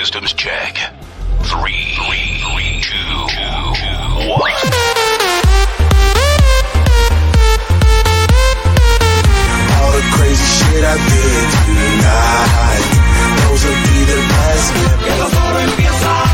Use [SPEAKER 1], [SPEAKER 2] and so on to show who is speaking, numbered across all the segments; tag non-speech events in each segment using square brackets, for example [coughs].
[SPEAKER 1] Systems check. Three, three, two, one.
[SPEAKER 2] All the crazy shit I did tonight. Those will be the best. Que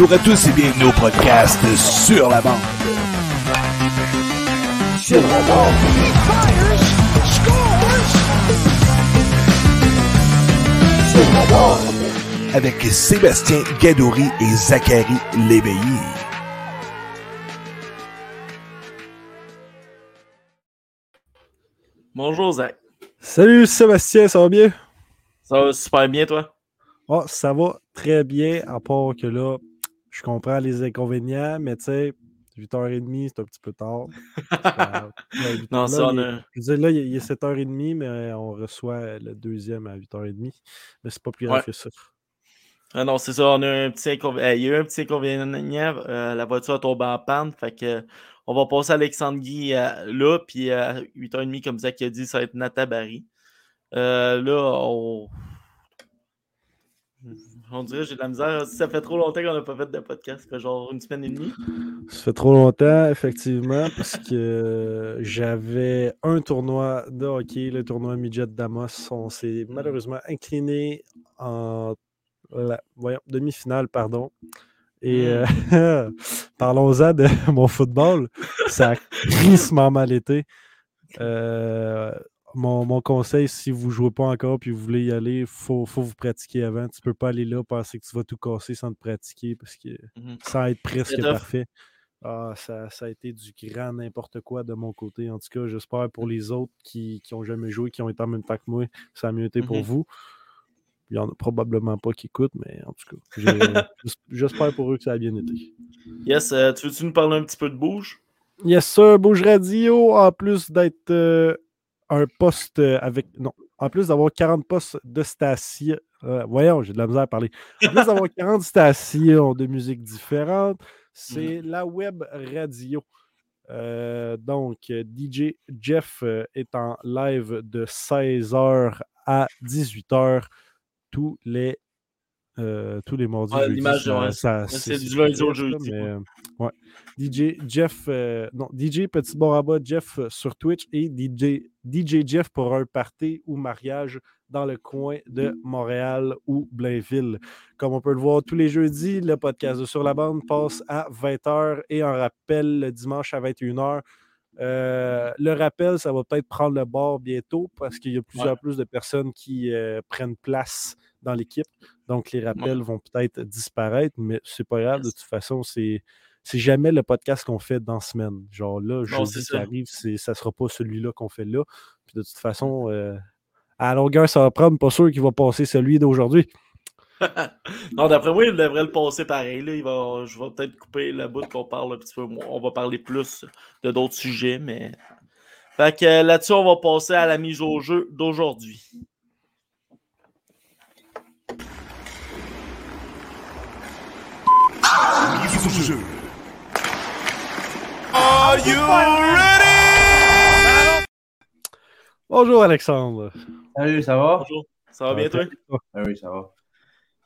[SPEAKER 3] Bonjour à tous et bienvenue au podcast sur la bande. Sur la bande. Sur la bande. Avec Sébastien Gadouri et Zachary Léveillé.
[SPEAKER 4] Bonjour Zach.
[SPEAKER 5] Salut Sébastien, ça va bien?
[SPEAKER 4] Ça va super bien toi?
[SPEAKER 5] Oh, ça va très bien, à part que là, je comprends les inconvénients, mais tu sais, 8h30, c'est un petit peu tard. Pas. [laughs] Ouais,
[SPEAKER 4] Non,
[SPEAKER 5] là,
[SPEAKER 4] ça, on a-
[SPEAKER 5] je veux dire, là, il est- il est 7h30, mais on reçoit le deuxième à 8h30. Mais c'est pas plus grave
[SPEAKER 4] Ouais.
[SPEAKER 5] que ça.
[SPEAKER 4] Ah non, c'est ça, on a un petit inconvénient. Il y a eu un petit inconvénient. euh, la voiture a tombé en panne. Fait que on va passer Alexandre Guy euh, là, puis à 8h30, comme Zach a dit, ça va être Nata Barry. Euh, là, on. On dirait que j'ai de la misère. Ça fait trop longtemps qu'on n'a pas fait de podcast. Ça fait genre une semaine et demie.
[SPEAKER 5] Ça fait trop longtemps, effectivement, parce que j'avais un tournoi de hockey, le tournoi Midget Damos. On s'est malheureusement incliné en la- voyons, demi-finale, pardon. Et euh, [laughs] parlons-en de mon football. Ça a crissement mal été. Euh, mon, mon conseil, si vous ne jouez pas encore et vous voulez y aller, il faut, faut vous pratiquer avant. Tu ne peux pas aller là penser que tu vas tout casser sans te pratiquer parce que
[SPEAKER 4] Mhm.
[SPEAKER 5] sans être presque parfait. Ah, ça, ça a été du grand n'importe quoi de mon côté. En tout cas, j'espère pour les autres qui n'ont jamais joué, qui ont été en même temps que moi, ça a mieux été pour
[SPEAKER 4] Mhm.
[SPEAKER 5] vous. Il n'y en a probablement pas qui écoutent, mais en tout cas, [laughs] j'espère pour eux que ça a bien été.
[SPEAKER 4] Yes, euh, tu veux-tu nous parler un petit peu de bouge?
[SPEAKER 5] Yes, sir, Bouge Radio, en plus d'être euh, un poste euh, avec. Non, en plus d'avoir 40 postes de stations. euh, voyons, j'ai de la misère à parler. En plus d'avoir 40 stations de musique différentes, [laughs] c'est la web radio. Euh, donc, DJ Jeff euh, est en live de 16h à 18h tous les, euh, tous les mardis.
[SPEAKER 4] Ouais, l'image, ouais. C'est du lundi au jeudi,
[SPEAKER 5] mais,
[SPEAKER 4] ouais.
[SPEAKER 5] ouais. DJ Jeff, euh, non, DJ Petit Boraba Jeff euh, sur Twitch et DJ, DJ Jeff pour un party ou mariage dans le coin de Montréal ou Blainville. Comme on peut le voir tous les jeudis, le podcast de Sur la bande passe à 20h et un rappel le dimanche à 21h. Euh, le rappel, ça va peut-être prendre le bord bientôt parce qu'il y a plusieurs plus de personnes qui prennent place dans l'équipe. Donc, les rappels vont peut-être disparaître, mais c'est pas grave. De toute façon, c'est. C'est jamais le podcast qu'on fait dans la semaine. Genre là, jeudi qui arrive, ça sera pas celui-là qu'on fait là. Puis de toute façon, euh, à la longueur, ça va prendre. Pas sûr qu'il va passer celui d'aujourd'hui. [laughs]
[SPEAKER 4] Non, d'après moi, il devrait le passer pareil. Là. Il va, je vais peut-être couper la bout qu'on parle un petit peu moins. On va parler plus de d'autres sujets, mais. Fait que là-dessus, on va passer à la mise au jeu d'aujourd'hui.
[SPEAKER 3] Mise au jeu.
[SPEAKER 5] Bonjour Alexandre.
[SPEAKER 6] Salut, ça va?
[SPEAKER 4] Bonjour. Ça va bien, toi?
[SPEAKER 6] Ah oui, ça va.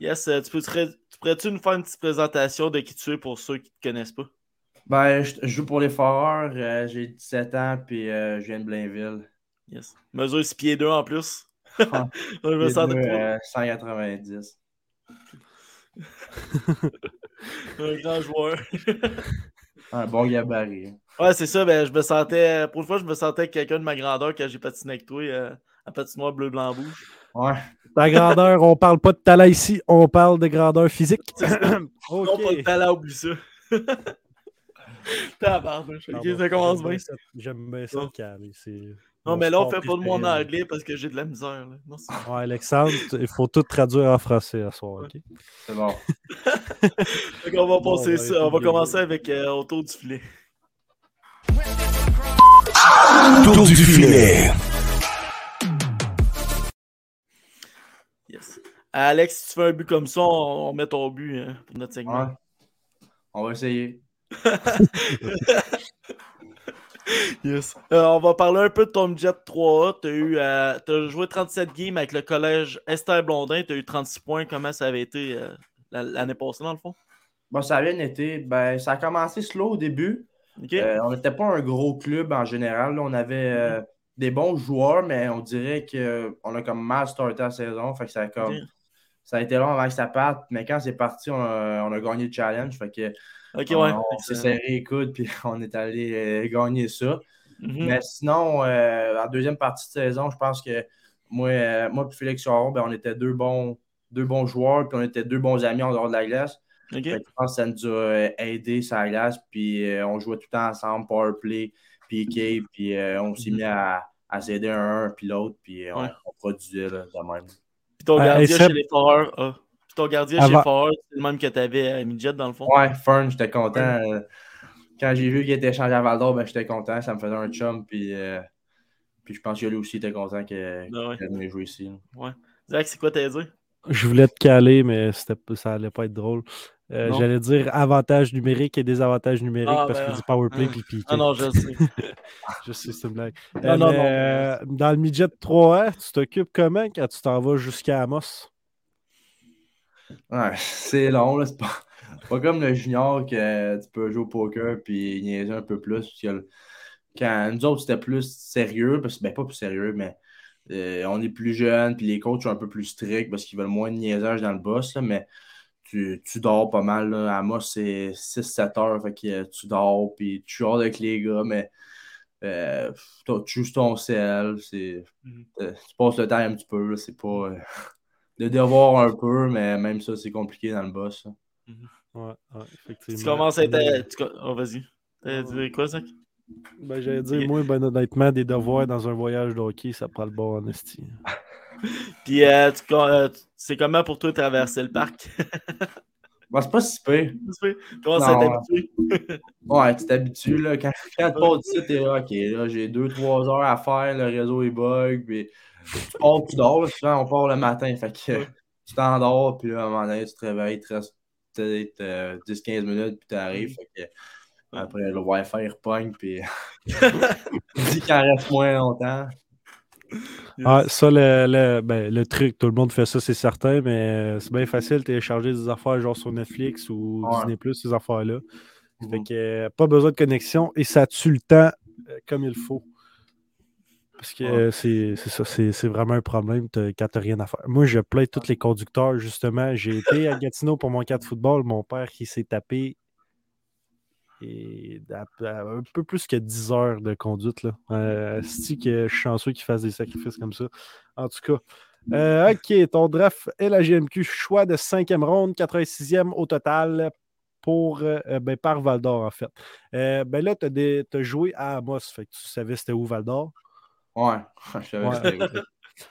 [SPEAKER 4] Yes, euh, tu, peux, tu pourrais-tu nous faire une petite présentation de qui tu es pour ceux qui ne te connaissent pas?
[SPEAKER 6] Ben, je, je joue pour les Foreurs, euh, j'ai 17 ans, puis euh, je viens de Blainville.
[SPEAKER 4] Yes. Mesure 6 pieds 2 en plus.
[SPEAKER 6] Ah. [laughs]
[SPEAKER 4] je me
[SPEAKER 6] Les
[SPEAKER 4] sens
[SPEAKER 6] deux,
[SPEAKER 4] de
[SPEAKER 6] euh, 190. [laughs]
[SPEAKER 4] un grand joueur.
[SPEAKER 6] Un bon gabarit.
[SPEAKER 4] Ouais, c'est ça. Ben, je me sentais, pour une fois, je me sentais quelqu'un de ma grandeur quand j'ai patiné avec toi euh, à patinoire bleu, blanc, rouge.
[SPEAKER 6] Ouais.
[SPEAKER 5] La grandeur, on parle pas de talent ici, on parle de grandeur physique. [clears throat]
[SPEAKER 4] Non, pas
[SPEAKER 5] ok.
[SPEAKER 4] talent, oublie ça. Tabarnouche. Ok, ça commence
[SPEAKER 5] j'aime
[SPEAKER 4] bien.
[SPEAKER 5] ça- J'aime bien ça, le calme,
[SPEAKER 4] Non, mais là, on fait pas de moi en anglais parce que j'ai de la misère. Là. Non,
[SPEAKER 5] Ouais, Alexandre, il faut tout traduire en français à soir, ok?
[SPEAKER 6] C'est bon. [laughs]
[SPEAKER 4] Fait qu'on va
[SPEAKER 5] Bon,
[SPEAKER 4] passer
[SPEAKER 5] ben,
[SPEAKER 4] ça. On va commencer avec euh, autour du filet.
[SPEAKER 3] Tour du filet.
[SPEAKER 4] Yes. Alex, si tu fais un but comme ça, on, on met ton but hein, pour notre segment.
[SPEAKER 6] Ouais. On va essayer. [laughs]
[SPEAKER 4] Yes. Euh, on va parler un peu de ton jet 3A. Tu as, eu, euh, joué 37 games avec le collège Esther Blondin. Tu as eu 36 points. Comment ça avait été euh, la- l'année passée, dans le fond?
[SPEAKER 6] Bon, ça a bien été. Ben, ça a commencé slow au début. Euh, on n'était pas un gros club en général. là. On avait des bons joueurs, mais on dirait qu'on a comme mal starté la saison. Fait que ça a, comme, ça a été long avant que ça parte. Mais quand c'est parti, on a, on a gagné le challenge. Fait que
[SPEAKER 4] OK,
[SPEAKER 6] on,
[SPEAKER 4] ouais.
[SPEAKER 6] on s'est serré les coudes puis [laughs] on est allé euh, gagner ça.
[SPEAKER 4] Mhm.
[SPEAKER 6] Mais sinon, euh, en deuxième partie de saison, je pense que moi, euh, moi et Félix Charon, ben, on était deux bons, deux bons joueurs, puis on était deux bons amis en dehors de la glace.
[SPEAKER 4] OK.
[SPEAKER 6] Fait que je pense que ça nous a euh, aidé sur la glace, puis euh, on jouait tout le temps ensemble, power play, PK, puis euh, on s'est mis à, à s'aider un, un puis l'autre, puis on, produisait là, de même.
[SPEAKER 4] Puis ton gardien chez les Foreurs. ah. Puis ton gardien chez
[SPEAKER 5] Avant-
[SPEAKER 4] Foreurs, c'est le même que tu avais à Midget, dans le fond?
[SPEAKER 6] Ouais, Fern, j'étais content. euh, quand j'ai vu qu'il était échangé à Val d'Or, ben, j'étais content, ça me faisait un chum, puis, euh, puis je pense que lui aussi était content que- qu'il
[SPEAKER 4] ouais.
[SPEAKER 6] jouer ici. là.
[SPEAKER 4] Zach, c'est quoi t'as dit?
[SPEAKER 5] Je voulais te caler, mais ça allait pas être drôle. Euh. J'allais dire avantages numériques et désavantages numériques
[SPEAKER 4] Ah,
[SPEAKER 5] parce
[SPEAKER 4] ben,
[SPEAKER 5] qu'il dit powerplay
[SPEAKER 4] ah.
[SPEAKER 5] puis piqué.
[SPEAKER 4] Ah non, je sais. [laughs]
[SPEAKER 5] Je sais, c'est une blague.
[SPEAKER 4] Non,
[SPEAKER 5] Euh,
[SPEAKER 4] non, non.
[SPEAKER 5] euh, Dans le midget 3A, tu t'occupes comment quand tu t'en vas jusqu'à Amos?
[SPEAKER 6] Ouais, [laughs] c'est long, là. C'est pas, [laughs] pas comme le junior que tu peux jouer au poker puis niaiser un peu plus. parce que le- quand nous autres, c'était plus sérieux, parce que, ben, pas plus sérieux, mais euh, on est plus jeunes, puis les coachs sont un peu plus stricts parce qu'ils veulent moins de niaisage dans le boss, là, mais tu, tu dors pas mal. Là. À moi, c'est 6-7 heures, fait que euh, tu dors, puis tu joues avec les gars, mais euh, tu joues ton sel, c'est,
[SPEAKER 4] Mhm.
[SPEAKER 6] euh, tu passes le temps un petit peu, là, c'est pas. euh, [laughs] de devoir un peu, mais même ça, c'est compliqué dans le boss. là.
[SPEAKER 5] Ouais, ouais, effectivement.
[SPEAKER 4] Tu commences à être. Tu Oh, vas-y. T'as dit quoi, Zach?
[SPEAKER 5] Ben, J'allais dire, moi, ben, honnêtement, des devoirs dans un voyage de hockey, ça prend le bon honesty. [laughs]
[SPEAKER 4] Puis, euh, tu euh, tu- c'est comment pour toi traverser le parc? [laughs]
[SPEAKER 6] Bon, c'est pas si pire.
[SPEAKER 4] Comment ça
[SPEAKER 6] Non,
[SPEAKER 4] t'habitué? [laughs]
[SPEAKER 6] Ouais, tu t'habitues, là. Quand, quand tu pars d'ici, t'es là, OK, là, j'ai deux, trois heures à faire, le réseau est bug, puis tu pars, tu dors, là, souvent, on part le matin, fait que tu t'endors, puis là, à un moment donné, tu te réveilles, il te reste peut-être euh, 10-15 minutes, puis t'arrives. Fait que, après, le Wi-Fi repogne, puis [laughs] il dit qu'il en reste moins longtemps.
[SPEAKER 5] Ah, ça, le, le, ben, le truc, tout le monde fait ça, c'est certain, mais euh, c'est bien facile de télécharger des affaires genre sur Netflix ou
[SPEAKER 6] Ouais.
[SPEAKER 5] Disney Plus, ces affaires-là. Fait
[SPEAKER 6] Mhm.
[SPEAKER 5] que euh, pas besoin de connexion et ça tue le temps euh, comme il faut. Parce que
[SPEAKER 6] Ouais.
[SPEAKER 5] euh, c'est ça, c'est vraiment un problème quand t'as rien à faire. Moi, je plains tous les conducteurs, justement. J'ai été à Gatineau pour mon cas de football. Mon père qui s'est tapé et à- à un peu plus que 10 heures de conduite. Là. Euh, c'est que je suis chanceux qu'il fasse des sacrifices comme ça. En tout cas. Euh, OK, ton draft est la GMQ. Choix de cinquième ronde, 86e au total pour, euh, ben, par Val d'Or, en fait. Ben là, tu as, joué à Amos. Fait que tu savais c'était où Val d'Or.
[SPEAKER 6] Ouais, [laughs] je savais
[SPEAKER 5] Ouais.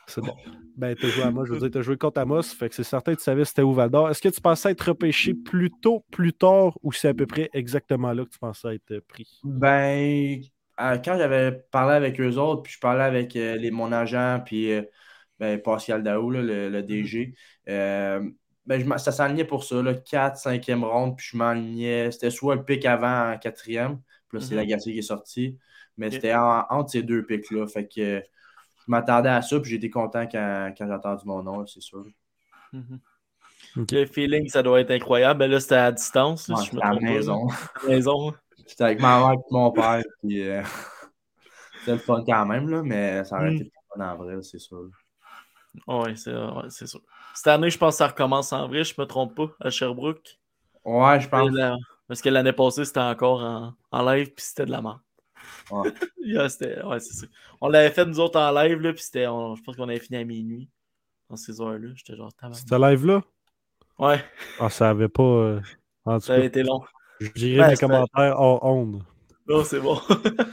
[SPEAKER 5] C'est bon. Ben, tu as joué à Amos. Je veux dire, tu as joué contre Amos. Fait que c'est certain que tu savais c'était où Val d'Or. Est-ce que tu pensais être repêché plus tôt, plus tard, ou c'est à peu près exactement là que tu pensais être pris?
[SPEAKER 6] Ben, euh, quand j'avais parlé avec eux autres, puis je parlais avec euh, les, mon agent, puis euh, ben, Pascal Daou, là, le, le DG, euh, ben, je ça s'alignait pour ça, là, 4, 5e ronde, puis je m'alignais. C'était soit le pic avant en 4e, puis là, c'est
[SPEAKER 4] Mhm.
[SPEAKER 6] Lagacé qui est sorti, mais c'était en- entre ces deux pics-là. Fait que euh, je m'attendais à ça, puis j'étais content quand, quand j'ai entendu mon nom, c'est sûr.
[SPEAKER 4] Mhm. Le feeling, ça doit être incroyable. Ben là, c'était à distance. là,
[SPEAKER 6] Ouais,
[SPEAKER 4] si je me
[SPEAKER 6] c'était à la maison.
[SPEAKER 4] À la maison.
[SPEAKER 6] J'étais avec ma mère et mon père, puis euh, [laughs] c'était le fun quand même, là, mais ça aurait
[SPEAKER 4] Mm.
[SPEAKER 6] été plus fun en vrai, c'est sûr.
[SPEAKER 4] Oui, c'est ouais, c'est sûr. Cette année, je pense que ça recommence en vrai, je me trompe pas, à Sherbrooke.
[SPEAKER 6] Ouais, je pense.
[SPEAKER 4] Parce que l'année passée, c'était encore en, en live, puis c'était de la merde.
[SPEAKER 6] Ouais. [laughs]
[SPEAKER 4] Yeah, c'était- ouais, c'est ça. On l'avait fait nous autres en live, là, puis c'était. on- Je pense qu'on avait fini à minuit. Dans ces heures-là. J'étais genre.
[SPEAKER 5] Ce live-là?
[SPEAKER 4] Ouais,
[SPEAKER 5] Ah, ça avait pas. euh, En
[SPEAKER 4] ça a
[SPEAKER 5] cas,
[SPEAKER 4] été long.
[SPEAKER 5] je dirais
[SPEAKER 4] Ben,
[SPEAKER 5] mes
[SPEAKER 4] c'était-
[SPEAKER 5] commentaires hors onde.
[SPEAKER 4] Non, c'est bon. [laughs]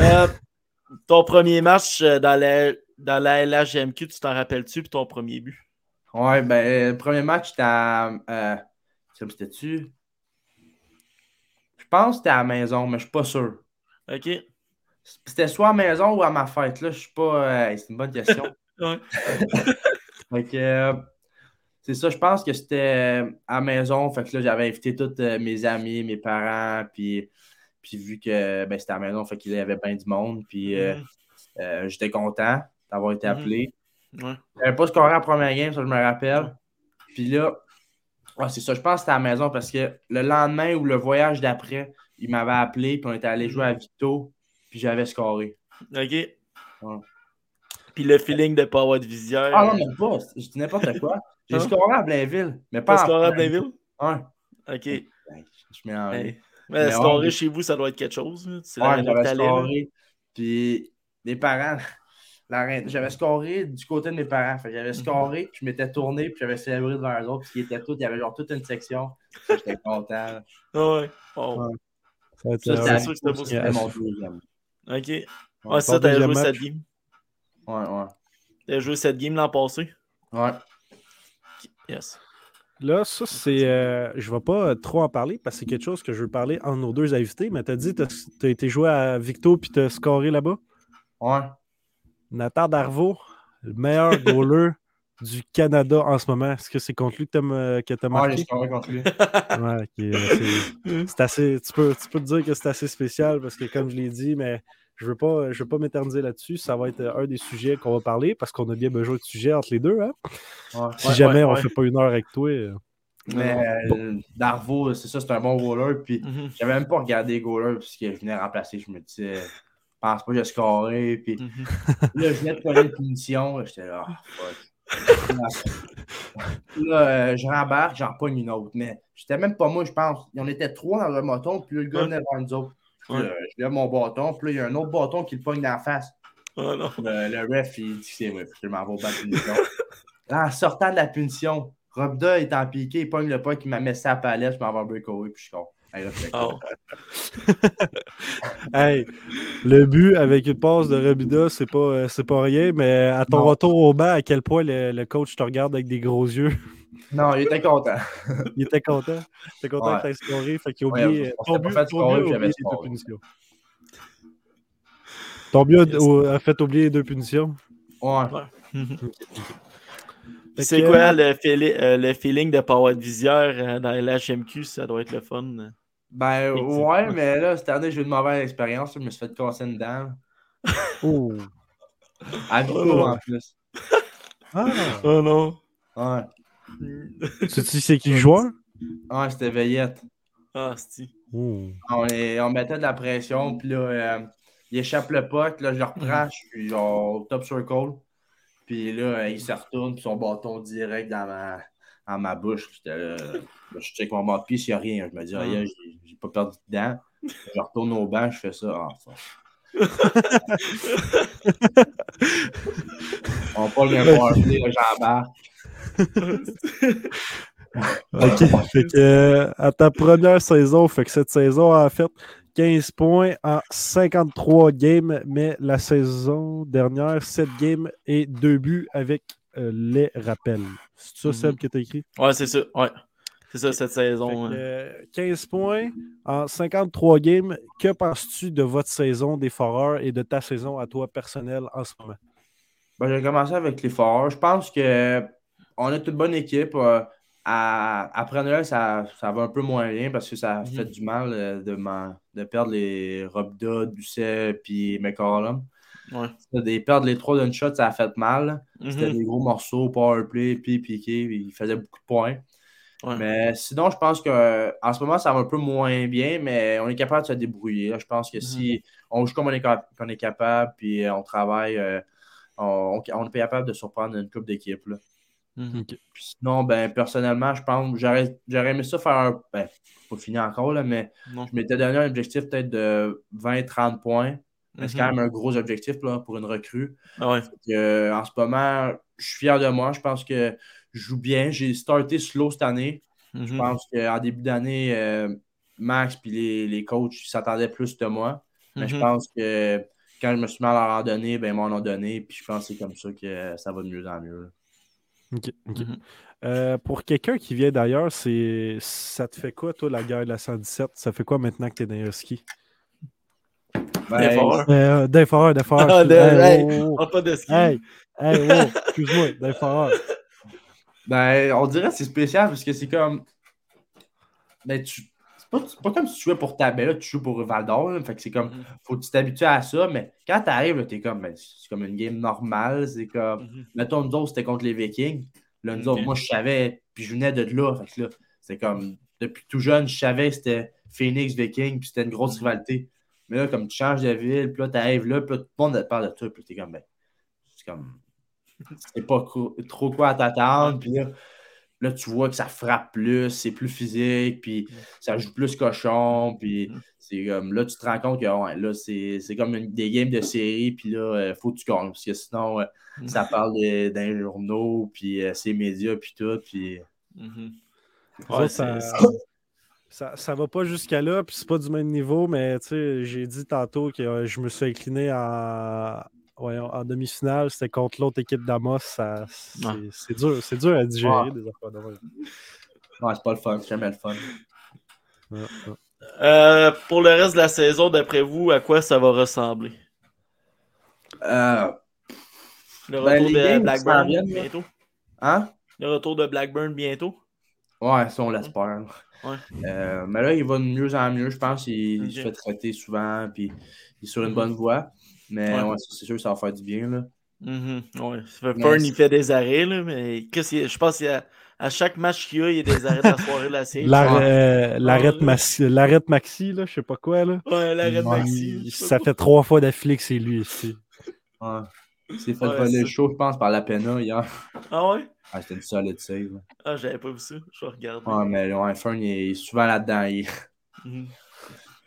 [SPEAKER 4] Euh, ton premier match euh, dans la, dans la LHGMQ, tu t'en rappelles-tu, puis ton premier but?
[SPEAKER 6] Ouais, ben, le premier match, c'était à. Euh, c'était-tu? Je pense que c'était à la maison, mais je suis pas sûr.
[SPEAKER 4] OK?
[SPEAKER 6] C'était soit à la maison ou à ma fête, là, je suis pas. euh, c'est une bonne question. [laughs]
[SPEAKER 4] Ouais. [laughs]
[SPEAKER 6] Fait que, euh, c'est ça, je pense que c'était euh, à la maison. Fait que là, j'avais invité tous mes amis, mes parents, puis, puis vu que ben, c'était à la maison, fait qu'il y avait bien du monde, puis
[SPEAKER 4] Mhm.
[SPEAKER 6] j'étais content d'avoir été
[SPEAKER 4] Mhm.
[SPEAKER 6] appelé.
[SPEAKER 4] Ouais.
[SPEAKER 6] J'avais pas scoré en première game, ça je me rappelle. Puis là, c'est ça, je pense que c'était à la maison parce que le lendemain ou le voyage d'après, il m'avait appelé, puis on était allé jouer à Victo, puis j'avais scoré.
[SPEAKER 4] OK? Puis le feeling de pas avoir de visière.
[SPEAKER 6] Ah non, même pas, je dis n'importe [laughs] quoi. J'ai
[SPEAKER 4] Hein?
[SPEAKER 6] scoré à Blainville, mais pas
[SPEAKER 4] scoré à Blainville?
[SPEAKER 6] Ouais.
[SPEAKER 4] OK.
[SPEAKER 6] Ben, Je je mélange.
[SPEAKER 4] Hey. Mais
[SPEAKER 6] Mais
[SPEAKER 4] scorer
[SPEAKER 6] ouais.
[SPEAKER 4] chez vous, ça doit être quelque chose. C'est la
[SPEAKER 6] Ouais, j'avais scoré. Puis les parents, la reine- j'avais scoré du côté de mes parents. Fait que
[SPEAKER 4] Mhm.
[SPEAKER 6] j'avais scoré, puis je m'étais tourné, puis j'avais célébré devant eux autres, puis ils étaient tous, il y avait genre toute une section. J'étais content. [laughs]
[SPEAKER 4] Ouais. Oh.
[SPEAKER 6] Ouais.
[SPEAKER 5] Ça
[SPEAKER 4] c'est sûr que c'était beau,
[SPEAKER 6] c'était
[SPEAKER 5] c'était
[SPEAKER 6] mon deuxième.
[SPEAKER 4] OK. Ouais,
[SPEAKER 6] Ouais,
[SPEAKER 4] ça, t'avais joué cette game.
[SPEAKER 6] ouais, ouais.
[SPEAKER 4] T'avais joué cette game l'an passé.
[SPEAKER 6] Ouais.
[SPEAKER 4] Yes.
[SPEAKER 5] Là, ça, c'est. euh, je ne vais pas euh, trop en parler parce que c'est quelque chose que je veux parler entre nos deux invités, mais tu as dit que tu as été joué à Victo puis tu as scoré là-bas?
[SPEAKER 6] Ouais.
[SPEAKER 5] Nathan Darvaux, le meilleur goaler du Canada en ce moment. Est-ce que c'est contre lui que tu as,
[SPEAKER 6] Ouais,
[SPEAKER 5] marqué?
[SPEAKER 6] scoré contre lui.
[SPEAKER 5] Ouais, euh, [laughs] c'est- assez. Tu peux, tu peux te dire que c'est assez spécial parce que, comme je l'ai dit, mais je ne veux pas, je veux pas m'éterniser là-dessus. Ça va être euh, un des sujets qu'on va parler parce qu'on a bien besoin de sujets entre les deux. Hein?
[SPEAKER 6] Ouais.
[SPEAKER 5] Si
[SPEAKER 4] Ouais,
[SPEAKER 5] jamais
[SPEAKER 4] ouais,
[SPEAKER 5] on
[SPEAKER 4] ouais.
[SPEAKER 5] fait pas une heure avec toi. euh,
[SPEAKER 6] Mais euh, Darvo, c'est ça, c'est un bon goaler. Puis
[SPEAKER 4] Mhm.
[SPEAKER 6] j'avais même pas regardé les goalers parce que je venais remplacer. Je me disais, je pense pas que j'ai scoré. Puis
[SPEAKER 4] Mhm.
[SPEAKER 6] Là, je venais de prendre une punition. J'étais là, ah, fuck. Là, euh, je rembarque, j'en pogne une autre. Mais j'étais même pas moi, je pense. Il y en était trois dans le moton, puis le gars
[SPEAKER 4] Ouais.
[SPEAKER 6] venait vers nous autres. Puis
[SPEAKER 4] Ouais.
[SPEAKER 6] là, je lève mon bâton, puis là, il y a un autre bâton qui le pogne dans la face.
[SPEAKER 4] Oh non.
[SPEAKER 6] Le, le ref, il dit c'est vrai. Je m'en vais au bas de [laughs] en sortant de la punition, Robda est en piqué, il pogne le point qui m'a mis ça à la palette, je m'en vais en breakaway, puis je suis con. Hey.
[SPEAKER 4] Oh. [laughs]
[SPEAKER 5] Hey, le but avec une passe de Robida, c'est pas, euh, c'est pas rien, mais à ton
[SPEAKER 6] Non.
[SPEAKER 5] retour au banc, à quel point le, le coach te regarde avec des gros yeux?
[SPEAKER 6] Non, il était content. [laughs]
[SPEAKER 5] Il était content. Il était content
[SPEAKER 6] Ouais.
[SPEAKER 5] que tu scoré. Fait qu'il a
[SPEAKER 6] Ouais,
[SPEAKER 5] oublié.
[SPEAKER 6] on
[SPEAKER 5] ton but, deux punitions. Ton but a- fait oublier les deux punitions?
[SPEAKER 6] Ouais.
[SPEAKER 5] Fait [laughs]
[SPEAKER 4] C'est
[SPEAKER 5] que-
[SPEAKER 4] quoi le, euh, le feeling de pas avoir de visière euh, dans l'HMQ? Ça doit être le fun.
[SPEAKER 6] Ben ouais, mais là, cette année, j'ai eu une mauvaise expérience. Je me suis fait casser une dent.
[SPEAKER 5] Oh.
[SPEAKER 6] À Vico,
[SPEAKER 4] Oh.
[SPEAKER 6] en plus.
[SPEAKER 5] Ah,
[SPEAKER 4] Oh non.
[SPEAKER 6] Ouais.
[SPEAKER 5] sais-tu c'est qui le joueur?
[SPEAKER 6] Ouais, c'était Veillette.
[SPEAKER 4] Ah, c'est
[SPEAKER 5] Oh.
[SPEAKER 6] On, est- on mettait de la pression, puis là, euh, il échappe le puck, là, je le reprends, je suis genre au top circle. Puis là, il se retourne, puis son bâton direct dans ma, dans ma bouche. Là, là, je check mon mode s'il n'y a rien. Je me dis, rien, j'ai j'ai pas perdu de dents. Je retourne au banc, je fais ça. Ah, [laughs] ça. on parle d'un party, j'embarque. [laughs]
[SPEAKER 5] OK. fait que, euh, à ta première saison, fait que cette saison a fait 15 points en 53 games, mais la saison dernière, 7 games et 2 buts avec les rappels. C'est ça,
[SPEAKER 4] Mhm.
[SPEAKER 5] Seb, que tu as écrit?
[SPEAKER 4] Ouais, c'est ça. Ouais. C'est ça, cette saison.
[SPEAKER 5] que,
[SPEAKER 4] hein.
[SPEAKER 5] euh, 15 points en 53 games. Que penses-tu de votre saison des Foreurs et de ta saison à toi personnelle en ce moment?
[SPEAKER 6] Ben, j'ai commencé avec les Foreurs. Je pense que on est une bonne équipe. Euh, à- après Noël, ça, ça va un peu moins bien parce que ça
[SPEAKER 4] Mhm.
[SPEAKER 6] fait du mal euh, de, de perdre les Robda, Busset puis McCollum.
[SPEAKER 4] Ouais.
[SPEAKER 6] Des perdre les trois d'une shot, ça a fait mal. C'était
[SPEAKER 4] Mhm.
[SPEAKER 6] des gros morceaux, powerplay, puis piqué, il faisait beaucoup de points.
[SPEAKER 4] Ouais.
[SPEAKER 6] Mais sinon, je pense qu'en ce moment, ça va un peu moins bien, mais on est capable de se débrouiller. là. Je pense que si on joue comme on est, est capable, puis euh, on travaille, euh, on, on est capable de surprendre une coupe d'équipe. là.
[SPEAKER 4] Mhm.
[SPEAKER 6] Puis sinon, ben, personnellement, je pense j'aurais j'aurais aimé ça faire un. Ben, pas fini encore, là, mais
[SPEAKER 4] Non.
[SPEAKER 6] je m'étais donné un objectif peut-être de 20-30 points. C'est
[SPEAKER 4] Mhm.
[SPEAKER 6] quand même un gros objectif là, pour une recrue.
[SPEAKER 4] Ah ouais.
[SPEAKER 6] Que, en ce moment, je suis fier de moi. Je pense que je joue bien. J'ai starté slow cette année. Je
[SPEAKER 4] Mhm.
[SPEAKER 6] pense qu'en début d'année, euh, Max et les, les coachs s'attendaient plus de moi. Mais je
[SPEAKER 4] Mhm.
[SPEAKER 6] pense que quand je me suis mis à leur en donner, ben, ils m'en ont donné. Puis je pense que c'est comme ça que ça va de mieux en mieux. là.
[SPEAKER 5] OK, OK. Euh, pour quelqu'un qui vient d'ailleurs, c'est ça te fait quoi, toi, la guerre de la 117? Ça fait quoi maintenant que tu es dans les ski?
[SPEAKER 6] Ben,
[SPEAKER 4] Des Foreurs.
[SPEAKER 5] Euh.
[SPEAKER 4] Ah, de-
[SPEAKER 5] Hey,
[SPEAKER 4] hey,
[SPEAKER 5] oh, oh,
[SPEAKER 4] parle pas de ski.
[SPEAKER 5] hey, hey, oh, excuse-moi, foreur.
[SPEAKER 6] Ben, on dirait que c'est spécial parce que c'est comme. Ben, tu. C'est pas, c'est pas comme si tu jouais pour ta là, tu joues pour Val d'Or. là. Fait que c'est comme.
[SPEAKER 4] Mhm.
[SPEAKER 6] Faut que tu t'habitues à ça, mais quand t'arrives, là, t'es comme. Ben, c'est comme une game normale. C'est comme.
[SPEAKER 4] Mhm.
[SPEAKER 6] Mettons, nous autres, c'était contre les Vikings. Là, nous autres, moi, je savais, puis je venais de là. Fait que là, c'est comme. Depuis tout jeune, je savais que c'était Phoenix Viking, puis c'était une grosse
[SPEAKER 4] Mhm.
[SPEAKER 6] rivalité. Mais là, comme tu changes de ville, puis là, t'arrives là, puis là, tout le monde te parle de toi, puis t'es comme. Ben, c'est comme. C'est pas co- trop quoi à t'attendre, puis là. Là, tu vois que ça frappe plus, c'est plus physique, puis ça joue plus cochon, puis c'est comme là, tu te rends compte que ouais, là, c'est c'est comme une- des games de série, puis là, il faut que tu gagnes, parce que sinon, euh, ça parle de- dans les journaux, puis euh, ces médias, puis tout, puis
[SPEAKER 4] Mhm. Ouais,
[SPEAKER 5] autres, ça,
[SPEAKER 4] c'est- [laughs]
[SPEAKER 5] ça, ça va pas jusqu'à là, puis c'est pas du même niveau, mais tu sais, j'ai dit tantôt que euh, je me suis incliné en, voyons, en demi-finale, c'était contre l'autre équipe d'Amos. ça- C'est dur, c'est dur à digérer
[SPEAKER 6] Ouais.
[SPEAKER 5] des affaires même.
[SPEAKER 6] ouais, c'est pas le fun, c'est jamais le fun.
[SPEAKER 5] Ouais.
[SPEAKER 4] Euh, pour le reste de la saison, d'après vous, à quoi ça va ressembler?
[SPEAKER 6] Euh,
[SPEAKER 4] Le
[SPEAKER 6] Ben,
[SPEAKER 4] retour de Blackburn bientôt?
[SPEAKER 6] hein?
[SPEAKER 4] Le retour de Blackburn bientôt?
[SPEAKER 6] Ouais, ça, on l'espère.
[SPEAKER 4] Ouais.
[SPEAKER 6] Euh, mais là, il va de mieux en mieux, je pense. Il, se fait traiter souvent, puis il est sur une
[SPEAKER 4] Mhm.
[SPEAKER 6] bonne voie. Mais
[SPEAKER 4] Ouais.
[SPEAKER 6] ouais, ça, c'est sûr que ça va faire du bien, là.
[SPEAKER 4] Mhm, ouais. Ça fait
[SPEAKER 6] Mais c'est-
[SPEAKER 4] il fait des arrêts, là, mais qu'est-ce qu'il y a- je pense qu'à à chaque match qu'il y a, il y a des arrêts de la soirée de la série.
[SPEAKER 5] L'arrêt euh, l'arrêt
[SPEAKER 4] Ouais.
[SPEAKER 5] maxi, l'arrêt maxi, là, je sais pas quoi, là.
[SPEAKER 4] Ouais, l'arrêt Maxi. Je
[SPEAKER 5] ça fait trois fois d'affilée que c'est lui ici.
[SPEAKER 6] Ouais. Il s'est fait voler
[SPEAKER 4] c'est-
[SPEAKER 6] le show, je pense, par la Pena hier.
[SPEAKER 4] Ah ouais?
[SPEAKER 6] Ah, c'était une solide save.
[SPEAKER 4] Ah, j'avais pas vu ça. Je vais regarder.
[SPEAKER 6] Ouais, mais ouais, Fern, il est souvent là-dedans. il-
[SPEAKER 4] Mhm.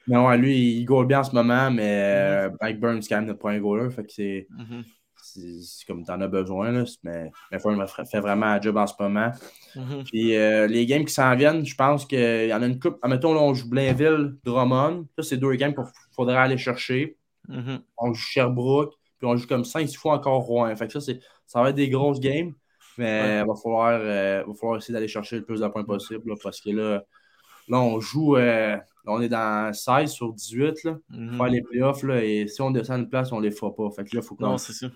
[SPEAKER 6] Mais ouais, lui, il goal bien en ce moment, mais euh, Mike Burns, c'est quand même notre premier goaler. Fait que c'est
[SPEAKER 4] Mhm.
[SPEAKER 6] c'est- c'est comme t'en as besoin. Là, mais, mais Fern fait fait vraiment un job en ce moment.
[SPEAKER 4] Mhm.
[SPEAKER 6] Puis euh, les games qui s'en viennent, je pense qu'il y en a une coupe. Admettons, là, on joue Blainville, Drummond. Ça, c'est deux games qu'il faudrait aller chercher.
[SPEAKER 4] Mhm.
[SPEAKER 6] On joue Sherbrooke, puis on joue comme 5-6 fois encore Rouen. Fait que ça, c'est- ça va être des grosses games. Mais il va, falloir, euh, va falloir essayer d'aller chercher le plus de points possible. là, parce que là, là on joue. euh, on est dans 16 sur 18. Là,
[SPEAKER 4] Mhm.
[SPEAKER 6] faire les playoffs. Là, et si on descend une place, on les fera pas. Fait que là, faut qu'on
[SPEAKER 4] Non, c'est ça.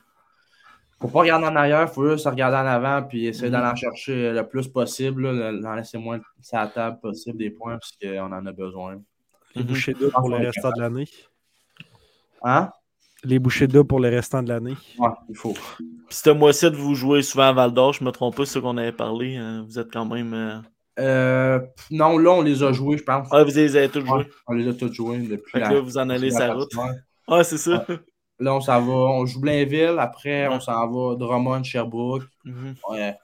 [SPEAKER 6] faut pas regarder en arrière, faut juste regarder en avant puis essayer
[SPEAKER 4] Mhm.
[SPEAKER 6] d'aller en chercher le plus possible, d'en laisser moins sur la table possible des points parce qu'on en a besoin.
[SPEAKER 5] Les
[SPEAKER 4] Mhm.
[SPEAKER 5] bouchées d'eau pour le restant de l'année.
[SPEAKER 6] Hein?
[SPEAKER 5] Les bouchées d'eau pour le restant de l'année.
[SPEAKER 6] Ouais, il faut.
[SPEAKER 4] Puis ce mois-ci, vous jouez souvent à Val d'Or, je me trompe pas, c'est ce qu'on avait parlé. hein. Vous êtes quand même. euh,
[SPEAKER 6] Euh, non, là, on les a joués, je pense.
[SPEAKER 4] Ah, vous les avez tous joués?
[SPEAKER 6] Ouais, on les a tous joués depuis
[SPEAKER 4] Fait que
[SPEAKER 6] la-
[SPEAKER 4] là, vous en allez sa route. Ah, c'est ça.
[SPEAKER 6] Là, on s'en va, on joue Blainville, après,
[SPEAKER 4] Ouais.
[SPEAKER 6] on s'en va Drummond, Sherbrooke.
[SPEAKER 4] Mhm.
[SPEAKER 6] Ouais,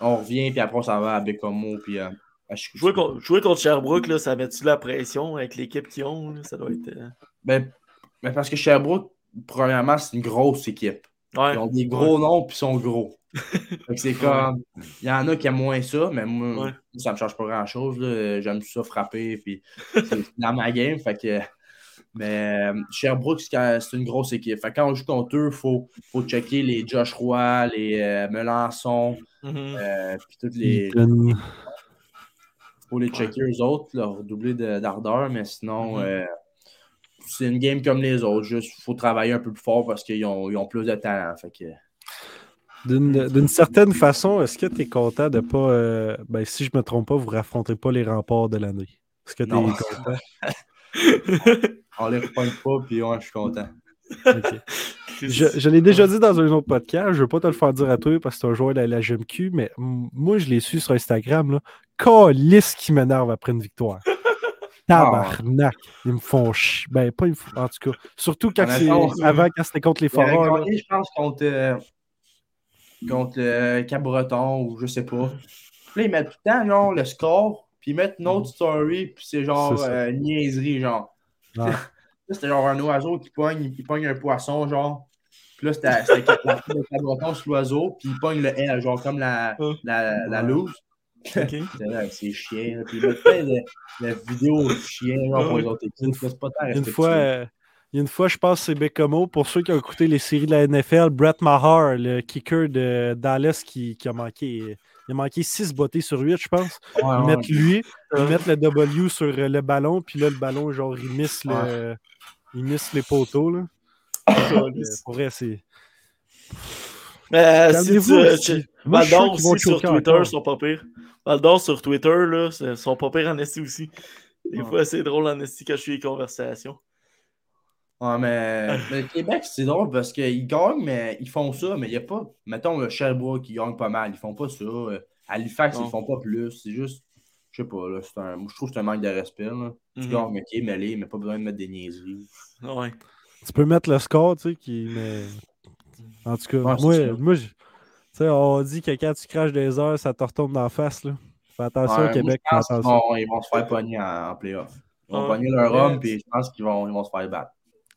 [SPEAKER 6] on revient, puis après, on s'en va à Bécomo, puis euh.
[SPEAKER 4] Jouer, contre, jouer contre Sherbrooke, là, ça met-tu la pression avec l'équipe qu'ils ont? là? Ça doit être. euh,
[SPEAKER 6] Ben, ben, parce que Sherbrooke, premièrement, c'est une grosse équipe.
[SPEAKER 4] Ouais.
[SPEAKER 6] Ils ont des gros noms, puis ils sont gros. [laughs] C'est comme. Il y en a qui aiment moins ça, mais moi,
[SPEAKER 4] Ouais.
[SPEAKER 6] ça me change pas grand-chose. là. J'aime ça frapper, puis [laughs] c'est dans ma game. Fait que. Mais Sherbrooke, c'est une grosse équipe. Fait que quand on joue contre eux, il faut, faut checker les Josh Roy, les euh, Melançon,
[SPEAKER 4] Mhm.
[SPEAKER 6] euh, puis toutes les.
[SPEAKER 5] Eaton.
[SPEAKER 6] faut les checker eux autres, leur doubler de- d'ardeur, mais sinon,
[SPEAKER 4] Mhm.
[SPEAKER 6] euh, c'est une game comme les autres. Juste, il faut travailler un peu plus fort parce qu'ils ont, ils ont plus de talent. Fait que.
[SPEAKER 5] D'une certaine façon, est-ce que tu es content de pas. euh, ben, si je me trompe pas, vous raffrontez pas les remparts de l'année? Est-ce que tu es
[SPEAKER 6] Non.
[SPEAKER 5] content? [laughs]
[SPEAKER 6] On les repogne pas, puis ouais, je suis content.
[SPEAKER 5] Je, je l'ai déjà dit dans un autre podcast, je veux pas te le faire dire à toi parce que c'est un joueur de la GMQ, mais moi je l'ai su sur Instagram. Là. Calice qui m'énerve après une victoire. Tabarnak. Ils me font chier. Ben, pas ils me font- En tout cas, surtout quand c'est avant quand c'était contre les Foreurs.
[SPEAKER 6] je pense, contre, euh, contre le Cap-Breton ou je sais pas. Puis là, ils mettent tout le temps, genre, le score, puis ils mettent une autre story, puis c'est genre euh, niaiserie, genre. [laughs] Là, c'était genre un oiseau qui pogne, il pogne un poisson, genre. Puis là, c'était la [laughs] de Cap-Breton sur l'oiseau, puis il pogne le L, genre comme la,
[SPEAKER 4] Ah.
[SPEAKER 6] la, la
[SPEAKER 5] Ouais.
[SPEAKER 6] loose. [laughs] Chiens, là, puis mettent plein de, de vidéos de chiens, genre, pour
[SPEAKER 4] Ouais.
[SPEAKER 6] les autres C'est pas
[SPEAKER 5] Une fois, euh, une fois, je pense que c'est Bécomo. Pour ceux qui ont écouté les séries de la NFL, Brett Maher, le kicker de Dallas qui, qui a manqué. Il a manqué 6 bottées sur 8, je pense.
[SPEAKER 6] Ouais,
[SPEAKER 5] Ils
[SPEAKER 6] ouais.
[SPEAKER 5] mettent lui, ils mettent le W sur euh, le ballon, puis là, le ballon, genre, il miss, le, il miss les poteaux. Là. [coughs] Euh, pour vrai, c'est.
[SPEAKER 4] Euh, si tu, euh, tu-
[SPEAKER 5] Moi, je suis
[SPEAKER 4] sur Twitter
[SPEAKER 5] encore.
[SPEAKER 4] sont pas pires. Valdor sur Twitter, là, c'est- sont pas pires en esti aussi. Des
[SPEAKER 6] Ouais.
[SPEAKER 4] fois, c'est drôle en esti quand je suis les conversations.
[SPEAKER 6] Ouais, mais, mais le Québec, c'est drôle parce qu'ils gagnent, mais ils font ça, mais il n'y a pas. Mettons, le Sherbrooke, qui gagne pas mal. Ils font pas ça. Halifax,
[SPEAKER 4] Non.
[SPEAKER 6] ils font pas plus. C'est juste. Je sais pas, là. c'est Un, moi, je trouve que c'est un manque de respect. Là. Tu
[SPEAKER 4] Mhm.
[SPEAKER 6] gagnes, ok, mêlé, mais pas besoin de mettre des niaiseries.
[SPEAKER 4] Ouais.
[SPEAKER 5] Tu peux mettre le score, tu sais, qui. Mais... En tout cas,
[SPEAKER 6] Ouais,
[SPEAKER 5] moi, moi je- tu sais, on dit que quand tu craches des heures, ça te retombe dans la face. Là. Fais attention
[SPEAKER 6] Ouais,
[SPEAKER 5] au Québec.
[SPEAKER 6] pense
[SPEAKER 5] fais
[SPEAKER 6] vont, ils vont se faire pogner en, en playoff. Ils vont
[SPEAKER 4] Ouais.
[SPEAKER 6] pogner leur
[SPEAKER 4] Ouais.
[SPEAKER 6] homme, puis je pense qu'ils vont, ils vont se faire battre.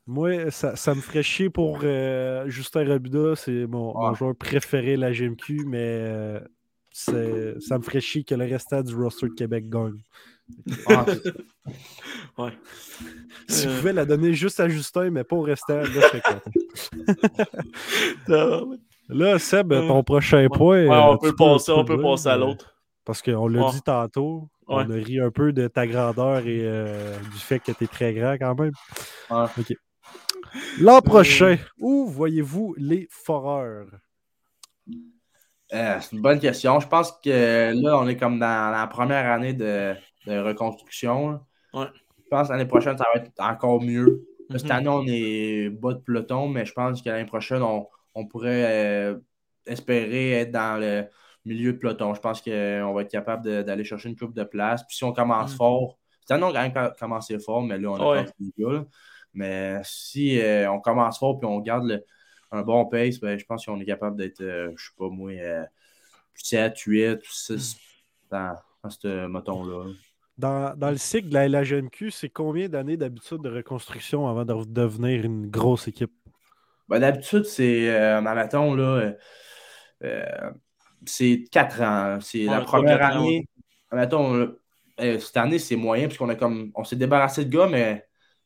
[SPEAKER 5] Moi, ça, ça me ferait chier pour euh, Justin Robida. C'est mon, joueur préféré de la GMQ, mais euh, ça me ferait chier que le restant du roster de Québec gagne.
[SPEAKER 6] Ah. [laughs]
[SPEAKER 4] Ouais.
[SPEAKER 5] Si
[SPEAKER 4] Euh.
[SPEAKER 5] vous pouvez la donner juste à Justin, mais pas au restant, là, je serais content. [laughs] Là, Seb,
[SPEAKER 4] Euh,
[SPEAKER 5] ton prochain
[SPEAKER 4] Ouais,
[SPEAKER 5] point.
[SPEAKER 4] on
[SPEAKER 5] euh,
[SPEAKER 4] peut passer, on peut
[SPEAKER 5] le
[SPEAKER 4] passer à
[SPEAKER 5] euh,
[SPEAKER 4] l'autre.
[SPEAKER 5] Parce qu'on l'a
[SPEAKER 4] Ouais.
[SPEAKER 5] dit tantôt, on
[SPEAKER 4] Ouais.
[SPEAKER 5] a ri un peu de ta grandeur et euh, du fait que tu es très grand quand même.
[SPEAKER 6] Ouais.
[SPEAKER 5] OK. L'an prochain, où voyez-vous les foreurs?
[SPEAKER 6] Euh, c'est une bonne question. Je pense que là, on est comme dans la première année de, de reconstruction.
[SPEAKER 4] Ouais.
[SPEAKER 6] Je pense que l'année prochaine, ça va être encore mieux. Cette
[SPEAKER 4] Mhm.
[SPEAKER 6] année, on est bas de peloton, mais je pense que l'année prochaine, on, on pourrait euh, espérer être dans le milieu de peloton. Je pense qu'on va être capable d'aller chercher une coupe de place. Puis si on commence
[SPEAKER 4] Mhm.
[SPEAKER 6] fort, cette année, on a quand même co- commencé fort, mais là, on a
[SPEAKER 4] Ouais.
[SPEAKER 6] pas les gars. là. Mais si euh, on commence fort puis on garde le- un bon pace, ben, je pense qu'on est capable d'être, euh, je sais pas moi, euh, 7, 8, 6 dans, dans ce moton-là.
[SPEAKER 5] Dans, dans le cycle de la LHMQ, c'est combien d'années d'habitude de reconstruction avant de devenir une grosse équipe?
[SPEAKER 6] Ben, D'habitude, c'est, euh, admettons, là, euh, euh, c'est 4 ans. C'est la
[SPEAKER 4] Ouais,
[SPEAKER 6] première
[SPEAKER 4] ans,
[SPEAKER 6] année. Euh, cette année, c'est moyen, puisqu'on a comme, on s'est débarrassé de gars, mais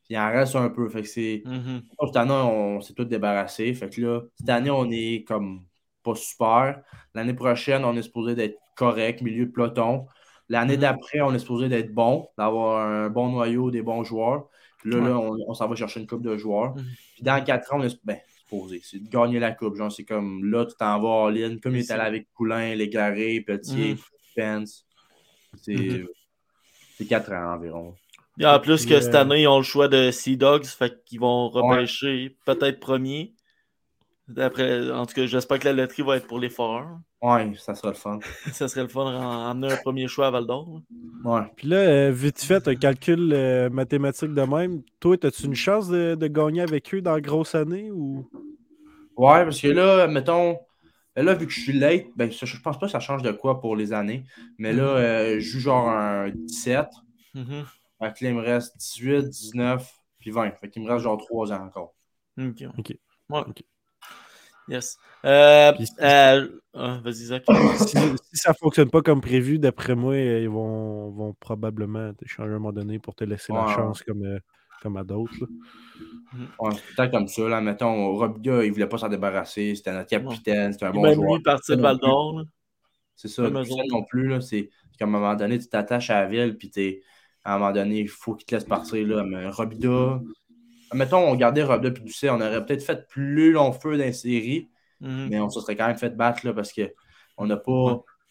[SPEAKER 6] il en reste un peu. Fait que c'est,
[SPEAKER 4] Mhm.
[SPEAKER 6] cette année, on s'est tous débarrassés. Fait que là, cette année, on est comme pas super. L'année prochaine, on est supposé d'être correct, milieu de peloton. L'année
[SPEAKER 4] Mhm.
[SPEAKER 6] d'après, on est supposé d'être bon, d'avoir un bon noyau, des bons joueurs. Puis là,
[SPEAKER 4] Ouais.
[SPEAKER 6] là, on, on s'en va chercher une coupe de joueurs.
[SPEAKER 4] Mhm.
[SPEAKER 6] Puis dans quatre ans, on est, ben, supposé. C'est de gagner la coupe. Genre, c'est comme là, tu t'en vas en ligne, comme il est allé avec Poulain, Légaré, Petit,
[SPEAKER 4] Mhm.
[SPEAKER 6] Pence. C'est
[SPEAKER 5] Mhm.
[SPEAKER 6] c'est 4 ans environ.
[SPEAKER 4] Et en plus que cette
[SPEAKER 5] euh,
[SPEAKER 4] année, ils ont le choix de Sea Dogs, fait qu'ils vont repêcher peut-être premier. D'après, en tout cas, j'espère que la loterie va être pour les foreurs.
[SPEAKER 6] Ouais, ça sera le fun. [laughs]
[SPEAKER 4] ça serait le fun d'emmener un premier choix à Val d'Or.
[SPEAKER 6] Ouais.
[SPEAKER 5] Puis là, euh, vite fait, un calcul euh, mathématique de même. Toi, as-tu une chance de, de gagner avec eux dans la grosse année ou?
[SPEAKER 6] Ouais, parce que là, mettons, là, vu que je suis late, ben, ça- je pense pas que ça change de quoi pour les années. Mais là, euh, je joue genre un 17.
[SPEAKER 4] Mhm.
[SPEAKER 6] Fait que là, il me reste 18, 19, puis 20. Fait qu'il me reste genre 3 ans encore.
[SPEAKER 4] Ok.
[SPEAKER 5] Ok.
[SPEAKER 4] Ouais.
[SPEAKER 5] Ok.
[SPEAKER 4] Yes. Euh,
[SPEAKER 5] Puis-
[SPEAKER 4] euh, ah, Vas-y, Zach. [coughs]
[SPEAKER 5] si, si ça fonctionne pas comme prévu, d'après moi, ils vont, vont probablement t'échanger à un moment donné pour te laisser la chance comme, euh, comme à d'autres. là.
[SPEAKER 6] Ouais, c'est peut-être comme ça. Là, mettons, Robiga, il voulait pas s'en débarrasser. C'était notre capitaine. C'était un bon
[SPEAKER 4] Même
[SPEAKER 6] joueur.
[SPEAKER 4] lui partir de Val d'Or. là.
[SPEAKER 6] C'est ça. Non plus, là, c'est c'est qu'à un moment donné, tu t'attaches à la ville, puis t'es- à un moment donné, il faut qu'il te laisse partir. Là. Mais Robida, mettons, on gardait Robida puis Doucet, on aurait peut-être fait plus long feu dans les séries,
[SPEAKER 4] Mhm.
[SPEAKER 6] mais on se serait quand même fait battre là, parce qu'on n'a pas,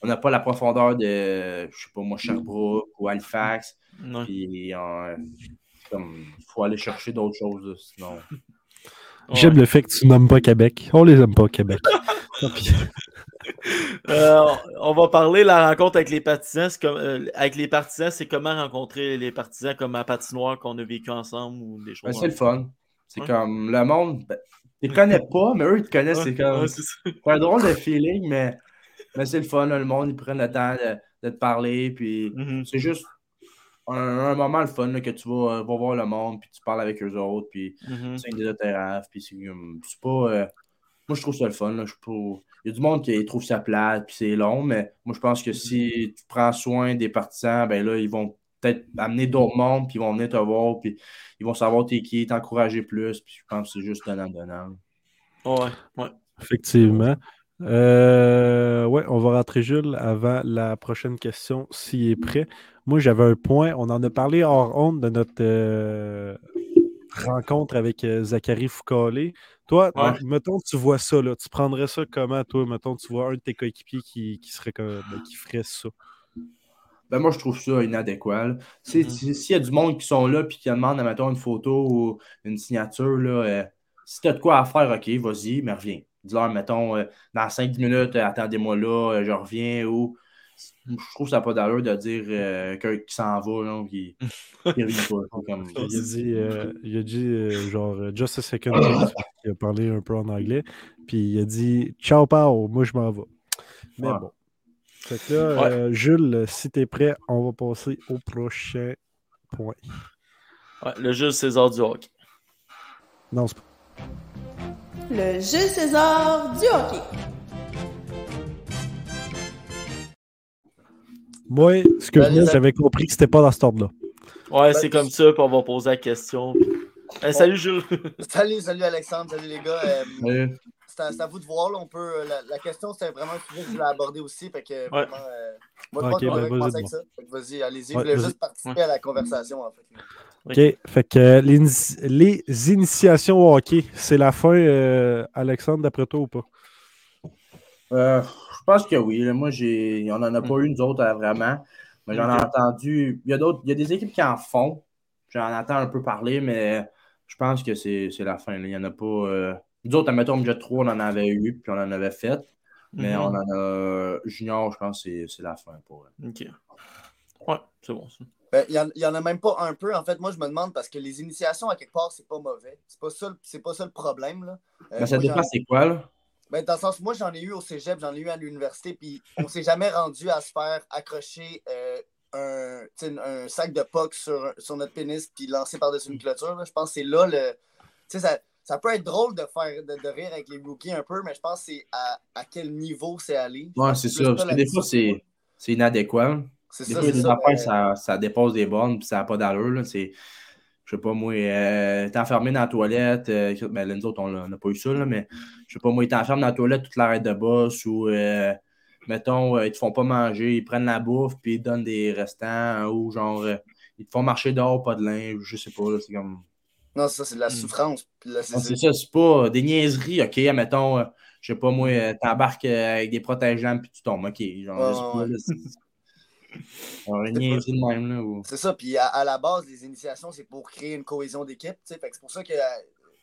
[SPEAKER 6] on n'a pas la profondeur de, je sais pas moi, Sherbrooke ou Halifax.
[SPEAKER 4] Ouais.
[SPEAKER 6] Puis, euh, comme, il faut aller chercher d'autres choses, sinon.
[SPEAKER 5] J'aime le fait que tu nommes pas Québec. On les aime pas, Québec. [laughs] [laughs] [laughs]
[SPEAKER 4] Euh, on va parler de la rencontre avec les partisans. C'est comme, euh, avec les partisans, c'est comment rencontrer les partisans comme à patinoire qu'on a vécu ensemble ou des
[SPEAKER 6] Ben,
[SPEAKER 4] choses.
[SPEAKER 6] c'est le fun. C'est
[SPEAKER 4] Ouais.
[SPEAKER 6] comme le monde, ben, ils te connaissent [laughs] pas, mais eux, ils te connaissent.
[SPEAKER 4] Ouais,
[SPEAKER 6] c'est comme.
[SPEAKER 4] ouais,
[SPEAKER 6] un drôle de feeling, mais, mais c'est le fun. là, le monde, ils prennent le temps de, de te parler. Puis
[SPEAKER 4] Mhm.
[SPEAKER 6] c'est juste un, un moment le fun là, que tu vas, vas voir le monde, puis tu parles avec eux autres, puis
[SPEAKER 4] Mhm.
[SPEAKER 6] tu signes des autographes. Puis c'est pas. euh, moi, je trouve ça le fun. là, je suis pas- Il y a du monde qui trouve ça plate, puis c'est long, mais moi, je pense que si tu prends soin des partisans, ben là, ils vont peut-être amener d'autres mondes, puis ils vont venir te voir, puis ils vont savoir t'es qui, t'encourager plus, puis je pense que c'est juste donnant-donnant.
[SPEAKER 4] Ouais, ouais.
[SPEAKER 5] Effectivement. Euh, ouais, on va rentrer Jules avant la prochaine question, s'il est prêt. Moi, j'avais un point. On en a parlé hors honte de notre euh, rencontre avec euh, Zachary Foucault. Toi,
[SPEAKER 4] Ouais.
[SPEAKER 5] mettons, tu vois ça, là, tu prendrais ça comment, toi, mettons, tu vois un de tes coéquipiers qui, qui serait comme, ben, qui ferait ça.
[SPEAKER 6] Ben moi, je trouve ça inadéquat.
[SPEAKER 4] Mhm.
[SPEAKER 6] si- S'il y a du monde qui sont là et qui demandent, mettons, une photo ou une signature, là, euh, si tu as de quoi à faire, OK, vas-y, mais reviens. Dis-leur, mettons, euh, dans 5 minutes, euh, attendez-moi là, euh, je reviens. Ou je trouve que ça n'a pas d'allure de dire euh, qu'un qui s'en va, là, qui ne revient pas. [laughs] Comme-
[SPEAKER 5] Il a dit, euh, il a dit euh, genre, just a second. [coughs] il a parlé un peu en anglais. Puis il a dit, ciao, pao, moi je m'en vais. Mais
[SPEAKER 6] Ouais.
[SPEAKER 5] bon. Fait que là,
[SPEAKER 4] Ouais.
[SPEAKER 5] euh, Jules, si t'es prêt, on va passer au prochain point.
[SPEAKER 4] Ouais, le jeu César du hockey.
[SPEAKER 5] Non, c'est pas.
[SPEAKER 7] Le jeu César du hockey.
[SPEAKER 5] Moi, excuse-moi,
[SPEAKER 8] Salut,
[SPEAKER 5] j'avais compris que c'était pas dans cet ordre-là.
[SPEAKER 4] Ouais, c'est comme ça, puis on va poser la question. Eh, salut Jules. [laughs]
[SPEAKER 8] Salut, salut Alexandre, salut les gars. Euh,
[SPEAKER 6] Euh,
[SPEAKER 8] c'est à, c'est à vous de voir. Là, on peut, euh, la, la question, c'était vraiment un sujet que je voulais aborder aussi. Fait que, vraiment, euh, moi,
[SPEAKER 5] ben, vas-y,
[SPEAKER 8] avec
[SPEAKER 5] bon.
[SPEAKER 8] ça. Fait que vas-y, allez-y. Je
[SPEAKER 5] Ouais,
[SPEAKER 8] voulais
[SPEAKER 5] vas-y.
[SPEAKER 8] juste participer à la conversation. En fait.
[SPEAKER 5] OK. Fait que euh, les, ini- les initiations au hockey, c'est la fin, euh, Alexandre, d'après toi ou pas?
[SPEAKER 6] euh, je pense que oui. Moi, j'ai... on n'en a pas eu, nous autres, euh, vraiment. Mais j'en ai entendu. Il y, a d'autres... il y a des équipes qui en font. J'en entends un peu parler, mais je pense que c'est, c'est la fin. là. Il n'y en a pas. euh, Nous autres, admettons, Jet 3, on en avait eu, puis on en avait fait. Mais
[SPEAKER 4] Mhm.
[SPEAKER 6] on en a. Junior, je pense que c'est, c'est la fin pour eux.
[SPEAKER 4] Ok. Ouais, c'est bon. ça.
[SPEAKER 8] Ben, Il n'y en, a même pas un peu. En fait, moi, je me demande parce que les initiations, à quelque part, c'est pas mauvais. C'est pas ça, pas ça le problème. Là. Euh,
[SPEAKER 6] mais ça
[SPEAKER 8] moi,
[SPEAKER 6] dépend, c'est quoi, là?
[SPEAKER 8] Ben, dans le sens, moi, j'en ai eu au cégep, j'en ai eu à l'université, puis on s'est jamais rendu à se faire accrocher euh, un, un sac de puck sur, sur notre pénis puis lancer par-dessus une clôture. là. Je pense que c'est là le. Tu sais, ça, ça peut être drôle de faire de, de rire avec les rookies un peu, mais je pense que c'est à, à quel niveau c'est allé.
[SPEAKER 6] Ouais, c'est ça. Parce que des fois, c'est, c'est inadéquat.
[SPEAKER 8] C'est
[SPEAKER 6] Des
[SPEAKER 8] ça,
[SPEAKER 6] fois, des
[SPEAKER 8] ça.
[SPEAKER 6] affaires,
[SPEAKER 8] mais-
[SPEAKER 6] ça, ça dépose des bornes, puis ça n'a pas d'allure. Là. C'est, je sais pas, moi, euh, t'es enfermé dans la toilette. euh, ben, là, nous autres, on n'a pas eu ça, là, mais je sais pas, moi, ils t'enferment dans la toilette toute l'arrêt de boss ou, euh, mettons, euh, ils te font pas manger, ils prennent la bouffe, puis ils te donnent des restants ou genre, euh, ils te font marcher dehors, pas de linge, je sais pas, c'est comme.
[SPEAKER 8] Non, ça, c'est de la
[SPEAKER 4] Mm.
[SPEAKER 8] souffrance. C'est-
[SPEAKER 6] Non, C'est ça, c'est pas des niaiseries. OK, admettons, euh, je sais pas, moi, euh, t'embarques euh, avec des protège-lames puis tu tombes. OK, genre, sais pas, c'est- [laughs] genre, une niaiserie de même, là. ou-
[SPEAKER 8] C'est ça, puis à, à la base, les initiations, c'est pour créer une cohésion d'équipe. tu sais. Fait que C'est pour ça que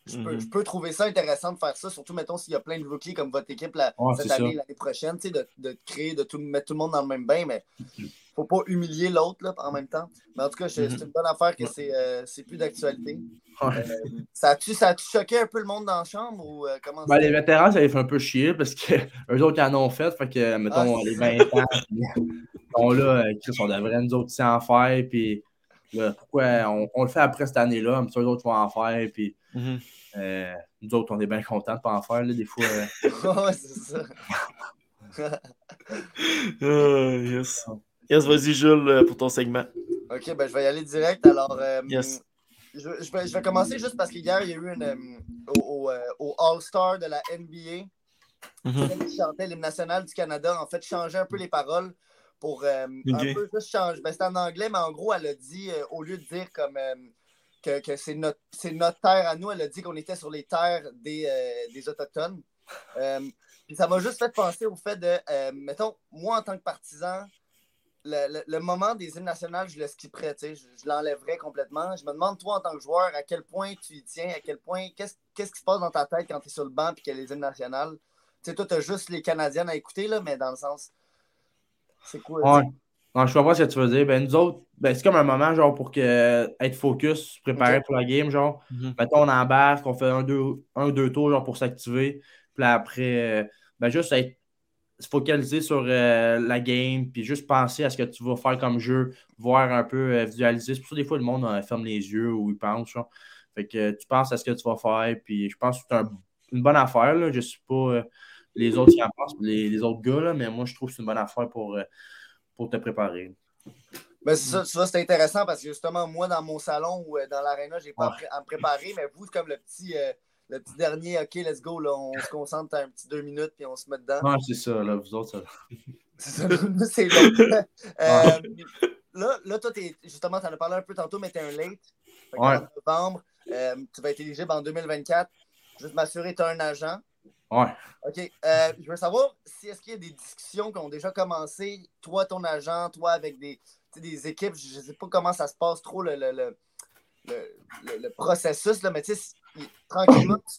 [SPEAKER 8] je peux,
[SPEAKER 4] Mhm.
[SPEAKER 8] je peux trouver ça intéressant de faire ça, surtout, mettons, s'il y a plein de rookies comme votre équipe la-
[SPEAKER 6] Ouais,
[SPEAKER 8] cette année, l'année prochaine, tu sais, de, de créer, de tout, mettre tout le monde dans le même bain, mais [laughs] faut pas humilier l'autre en même temps. Mais en tout cas, c'est une bonne affaire que c'est euh, plus d'actualité.
[SPEAKER 6] Ouais.
[SPEAKER 8] Euh, ça a-tu ça choqué un peu le monde dans la chambre ou euh, comment
[SPEAKER 6] Ben, les vétérans, ça les fait un peu chier parce que [laughs] eux autres, ils en ont fait. Fait que, mettons,
[SPEAKER 8] Ah,
[SPEAKER 6] les
[SPEAKER 8] c'est
[SPEAKER 6] 20 ans, [laughs] puis, sont là, euh, Chris, on devrait nous autres en faire. Puis, là, pourquoi on, on le fait après cette année-là, ça, eux autres vont en faire. Puis,
[SPEAKER 4] Mhm.
[SPEAKER 6] euh, nous autres, on est bien contents de pas en faire. Là, des fois, euh, [laughs]
[SPEAKER 8] ouais, c'est ça. [laughs]
[SPEAKER 4] Ah, yes. Yes, vas-y, Jules, euh, pour ton segment.
[SPEAKER 8] Ok, ben je vais y aller direct. Alors, euh,
[SPEAKER 4] Yes.
[SPEAKER 8] je, je vais, je vais commencer juste parce qu'hier, il y a eu une, euh, au, au, euh, au All-Star de la NBA, celle qui chantait l'hymne national du Canada, en fait, changer un peu les paroles pour euh, un peu juste changer. Ben, c'était en anglais, mais en gros, elle a dit, euh, au lieu de dire comme euh, que, que c'est notre, notre terre à nous, elle a dit qu'on était sur les terres des, euh, des Autochtones. Euh, puis ça m'a juste fait penser au fait de, euh, mettons, moi en tant que partisan, le, le- le moment des hymnes nationales, je le skipperais, tu sais, je, je l'enlèverais complètement. Je me demande, toi, en tant que joueur, à quel point tu y tiens, à quel point, qu'est-ce qu'est-ce qui se passe dans ta tête quand tu es sur le banc et qu'il y a les hymnes nationales? Tu sais, toi, tu as juste les Canadiennes à écouter, là, mais dans le sens. C'est quoi?
[SPEAKER 6] ouais. Non, je comprends ce que tu veux dire. Ben, nous autres, ben, c'est comme un moment, genre, pour que, être focus, se préparer
[SPEAKER 8] Ok.
[SPEAKER 6] pour la game, genre.
[SPEAKER 4] Mhm.
[SPEAKER 6] Mettons, on embarque, on fait un, deux, un, deux tours, genre, pour s'activer. Puis après, euh, ben, juste être se focaliser sur euh, la game, puis juste penser à ce que tu vas faire comme jeu, voir un peu, euh, visualiser. C'est pour ça que des fois, le monde euh, ferme les yeux ou il pense. genre. Fait que tu penses à ce que tu vas faire, puis je pense que c'est un- une bonne affaire. Là. Je ne suis pas les autres qui en pensent, les, les autres gars, là, mais moi, je trouve que c'est une bonne affaire pour, pour te préparer.
[SPEAKER 8] Ben, c'est ça, c'est intéressant parce que justement, moi, dans mon salon ou euh, dans l'aréna, j'ai pas à me préparer, mais vous, comme le petit, euh, le petit dernier, OK, let's go, là, on se concentre un petit deux minutes puis on se met dedans.
[SPEAKER 6] Non, c'est ça, là, vous autres, ça. [laughs]
[SPEAKER 8] C'est ça, nous, c'est long. [laughs] Euh, là, là, toi, t'es- justement, tu en as parlé un peu tantôt, mais tu es un late.
[SPEAKER 6] Ouais.
[SPEAKER 8] En novembre, euh, tu vas être éligible en 2024. Juste m'assurer tu as un agent.
[SPEAKER 6] Ouais.
[SPEAKER 8] OK. Euh, je veux savoir si est-ce qu'il y a des discussions qui ont déjà commencé, toi, ton agent, toi, avec des, des équipes. Je ne sais pas comment ça se passe trop le, le, le, le- le- le processus, là, mais tu sais, tranquillement, tu,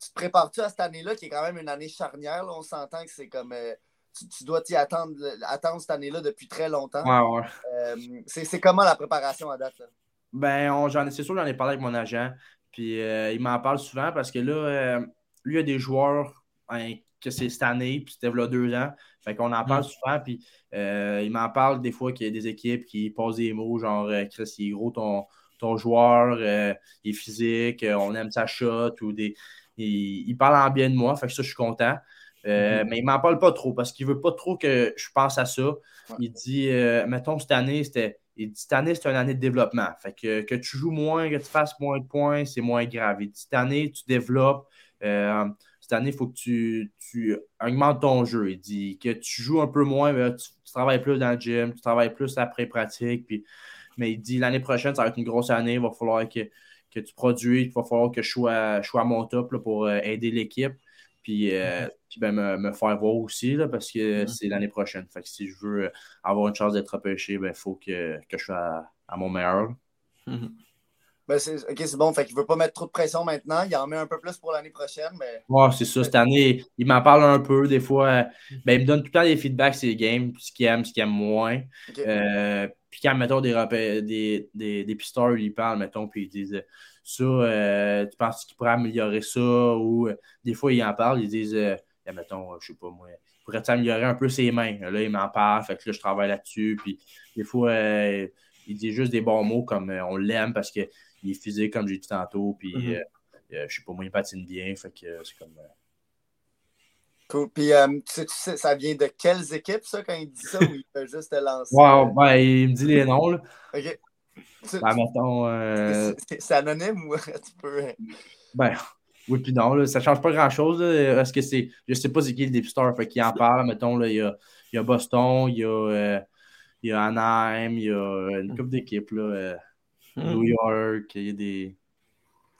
[SPEAKER 8] tu te prépares-tu à cette année-là, qui est quand même une année charnière. là? on s'entend que c'est comme. euh, tu, tu dois t'y attendre, attendre cette année-là depuis très longtemps.
[SPEAKER 6] Ouais, ouais.
[SPEAKER 8] Euh, c'est c'est comment la préparation à date? Là?
[SPEAKER 6] Ben, on- j'en ai- c'est sûr, j'en ai parlé avec mon agent. Puis euh, il m'en parle souvent parce que là, euh, lui, il y a des joueurs hein, que c'est cette année, puis c'était là deux ans. Fait qu'on en parle souvent. Puis euh, il m'en parle des fois qu'il y a des équipes qui posent des mots genre euh, Chris, il est gros ton, ton joueur, euh, il est physique, on aime sa shot. ou des. Il, il parle en bien de moi, fait que ça, je suis content. Euh, Mais il m'en parle pas trop parce qu'il veut pas trop que je pense à ça. Il dit, euh, mettons, cette année, c'était. Il dit, cette année, c'est une année de développement. Fait que, que tu joues moins, que tu fasses moins de points, c'est moins grave. Il dit, cette année, tu développes. Euh, cette année, il faut que tu, tu augmentes ton jeu. Il dit que tu joues un peu moins, mais tu, tu travailles plus dans le gym, tu travailles plus après pratique. Puis, mais il dit, l'année prochaine, ça va être une grosse année. Il va falloir que, que tu produis. Il va falloir que je sois, je sois à mon top là, pour euh, aider l'équipe. Puis, euh, puis ben, me, me faire voir aussi, là, parce que c'est l'année prochaine. Fait que si je veux avoir une chance d'être repêché, il ben, faut que, que je sois à, à mon meilleur.
[SPEAKER 8] Ben, ok, c'est bon. Fait qu'il veut pas mettre trop de pression maintenant. Il en met un peu plus pour l'année prochaine, mais
[SPEAKER 6] Ouais, c'est ça. Cette année, il m'en parle un peu. Des fois, ben, il me donne tout le temps des feedbacks sur les games, ce qu'il aime, ce qu'il aime moins.
[SPEAKER 8] ok.
[SPEAKER 6] Euh, puis quand, mettons, des, des, des, des pisteurs, ils parlent, mettons, puis ils disent ça, euh, tu penses qu'il pourrait améliorer ça? Ou euh, des fois, ils en parlent, ils disent, euh, eh, mettons, je sais pas moi, pourrait améliorer un peu ses mains? Là, il m'en parle, fait que là, je travaille là-dessus. Puis des fois, euh, il dit juste des bons mots comme on l'aime parce qu'il est physique, comme j'ai dit tantôt. Puis
[SPEAKER 4] Mhm.
[SPEAKER 6] euh, euh, je sais pas, moi, il patine bien. Fait que euh, c'est comme. euh,
[SPEAKER 8] Cool. Puis, euh, tu, sais, tu sais, ça vient de quelles équipes, ça, quand il dit ça, ou il fait juste te lancer? [laughs]
[SPEAKER 6] Ouais, il me dit les noms, là.
[SPEAKER 8] Ok.
[SPEAKER 6] Ben, mettons. euh, [laughs]
[SPEAKER 8] c'est- anonyme ou [laughs] tu peux.
[SPEAKER 6] Ben, oui, puis non, là, ça change pas grand-chose. Parce que c'est. Je sais pas c'est qui le dépisteur, fait qu'il en parle. Mettons, là, il y a, il y a Boston, il y a, euh, il y a Anaheim, il y a une couple d'équipes, là. euh,
[SPEAKER 4] Hmm.
[SPEAKER 6] New York, il y a des.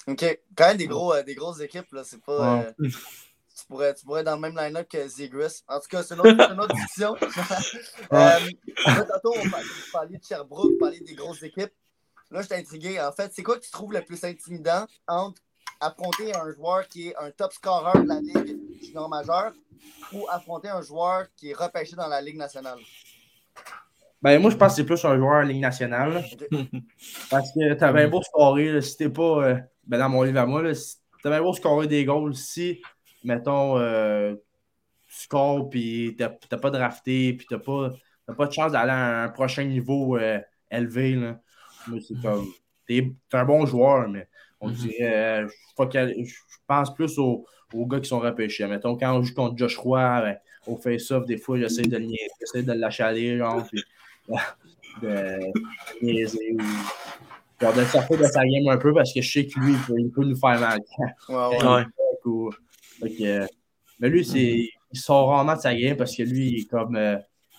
[SPEAKER 8] OK. Quand même des, gros, euh, des grosses équipes, là. C'est pas.
[SPEAKER 6] Ouais.
[SPEAKER 8] euh, tu, pourrais, tu pourrais être dans le même line-up que Zegris. En tout cas, c'est une autre, une autre discussion. [laughs] [laughs] euh, tantôt, on parlait, de Sherbrooke, vous parliez des grosses équipes. Là, je suis intrigué. En fait, c'est quoi que tu trouves le plus intimidant entre affronter un joueur qui est un top scorer de la Ligue junior majeure ou affronter un joueur qui est repêché dans la Ligue nationale?
[SPEAKER 6] Ben, moi, je pense que c'est plus un joueur en Ligue nationale. [laughs] Parce que t'as bien beau scorer, là, si t'es pas. euh, ben, dans mon livre à moi, là, si t'as bien beau scorer des goals. Si, mettons, euh, tu scores puis t'as t'as pas drafté puis t'as pas, t'as pas de chance d'aller à un prochain niveau euh, élevé, là. Moi, c'est comme. T'es t'es un bon joueur, mais on dirait. euh, je pense plus aux, aux gars qui sont repêchés. Mettons, quand on joue contre Josh Roy, ben, au face-off, des fois, j'essaie de j'essaie de l'achaler, genre, puis [laughs] de, niaiser ou genre, de sortir de sa game un peu parce que je sais que lui, il peut, il peut nous faire mal.
[SPEAKER 8] Ouais, ouais.
[SPEAKER 6] Ou- que, mais lui, c'est, il sort rarement de sa game parce que lui, il est comme. euh,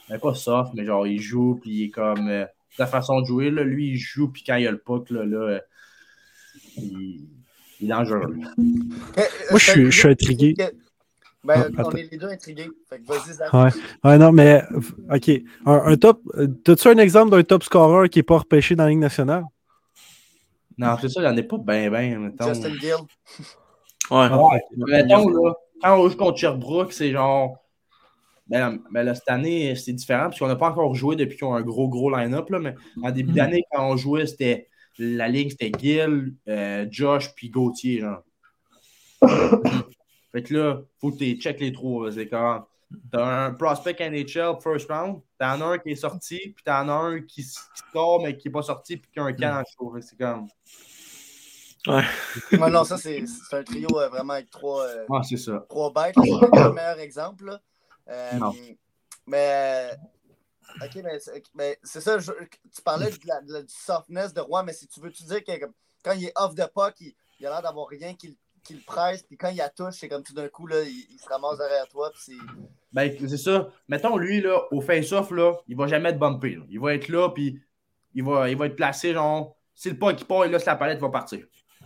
[SPEAKER 6] ben, pas soft, mais genre, il joue, puis il est comme. euh, sa façon de jouer, là, lui, il joue, puis quand il a le puck, là, là euh, il, il est dangereux.
[SPEAKER 5] Moi, je suis- je suis intrigué.
[SPEAKER 8] Ben,
[SPEAKER 5] Ah,
[SPEAKER 8] on est les deux intrigués. Fait que vas-y.
[SPEAKER 5] Ouais. Ouais, non, mais OK. Un, un top. T'as-tu un exemple d'un top scorer qui n'est pas repêché dans la Ligue nationale?
[SPEAKER 6] Non, c'est ça, il n'y en a pas bien, bien, mettons.
[SPEAKER 8] Justin Gill. [laughs]
[SPEAKER 4] Ouais.
[SPEAKER 6] Ouais, mettons, là, quand on joue contre Sherbrooke, c'est genre. Ben, là, ben là, cette année, c'est différent, parce qu'on n'a pas encore joué depuis qu'on a un gros, gros line-up, là, mais en début d'année, quand on jouait, c'était la ligne, c'était Gill, euh, Josh, puis Gauthier, genre. [laughs] fait que là, faut que tu check les trois, c'est comme. T'as un prospect NHL first round, t'en as un qui est sorti, puis t'en as un qui, sort, mais qui n'est pas sorti, puis qui a un can en chaud. Fait que C'est comme.
[SPEAKER 8] Ouais, non, ça, c'est un trio euh, vraiment avec trois, euh,
[SPEAKER 6] ça.
[SPEAKER 8] trois bêtes. C'est le meilleur exemple. là. Euh,
[SPEAKER 6] Non.
[SPEAKER 8] Mais. Ok, mais c'est mais c'est ça. je- tu parlais de la- de la- du softness de Roy, mais si tu veux, tu dire que quand il est off the puck, il, il a l'air d'avoir rien qui, le- qui le presse, puis quand il la touche, c'est comme tout d'un coup, là, il, il se ramasse derrière toi, puis c'est.
[SPEAKER 6] Ben, c'est ça. Mettons, lui, là, au face-off, là, il va jamais être bumpé. là. Il va être là, puis il va, il va être placé, genre, si le pas qui part, il laisse la palette, il va partir.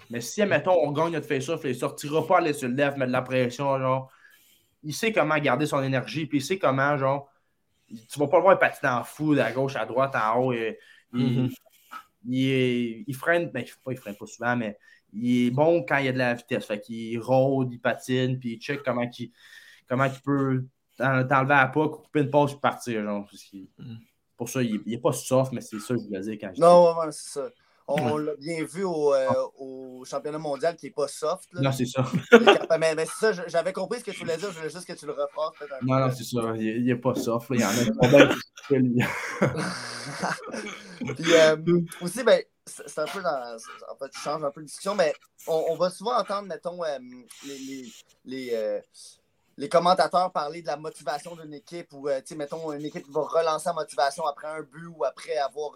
[SPEAKER 6] Mais si, mettons, on gagne notre face-off, là, il sortira pas aller sur le left, mettre de la pression, genre. Il sait comment garder son énergie, puis il sait comment, genre, tu vas pas le voir patiner en fou, à gauche, à droite, en haut. et- il,
[SPEAKER 4] Mhm.
[SPEAKER 6] il freine, ben, pas, il freine pas souvent, mais il est bon quand il y a de la vitesse. Fait qu'il rôde, il patine, puis il check comment il, comment il peut t'en- t'enlever à pas, couper une pause, puis partir. Genre,
[SPEAKER 4] Mm.
[SPEAKER 6] Pour ça, il, il est pas soft, mais c'est ça que je voulais dire quand je dis-
[SPEAKER 8] Non, ouais, c'est ça. On, l'a bien vu au, euh, au championnat mondial qui est pas soft. là.
[SPEAKER 6] Non, c'est ça. [laughs]
[SPEAKER 8] mais mais c'est ça, j'avais compris ce que tu voulais dire, je voulais juste que tu le peu.
[SPEAKER 6] Non, non, c'est ça. Il, il est pas soft. là. Il y en a qui sont bien. [laughs]
[SPEAKER 8] Puis euh, aussi, ben, c'est un peu dans. En fait, je change un peu de discussion, mais on, va souvent entendre, mettons, euh, les, euh, les commentateurs parler de la motivation d'une équipe ou, euh, tu sais, mettons, une équipe qui va relancer la motivation après un but ou après avoir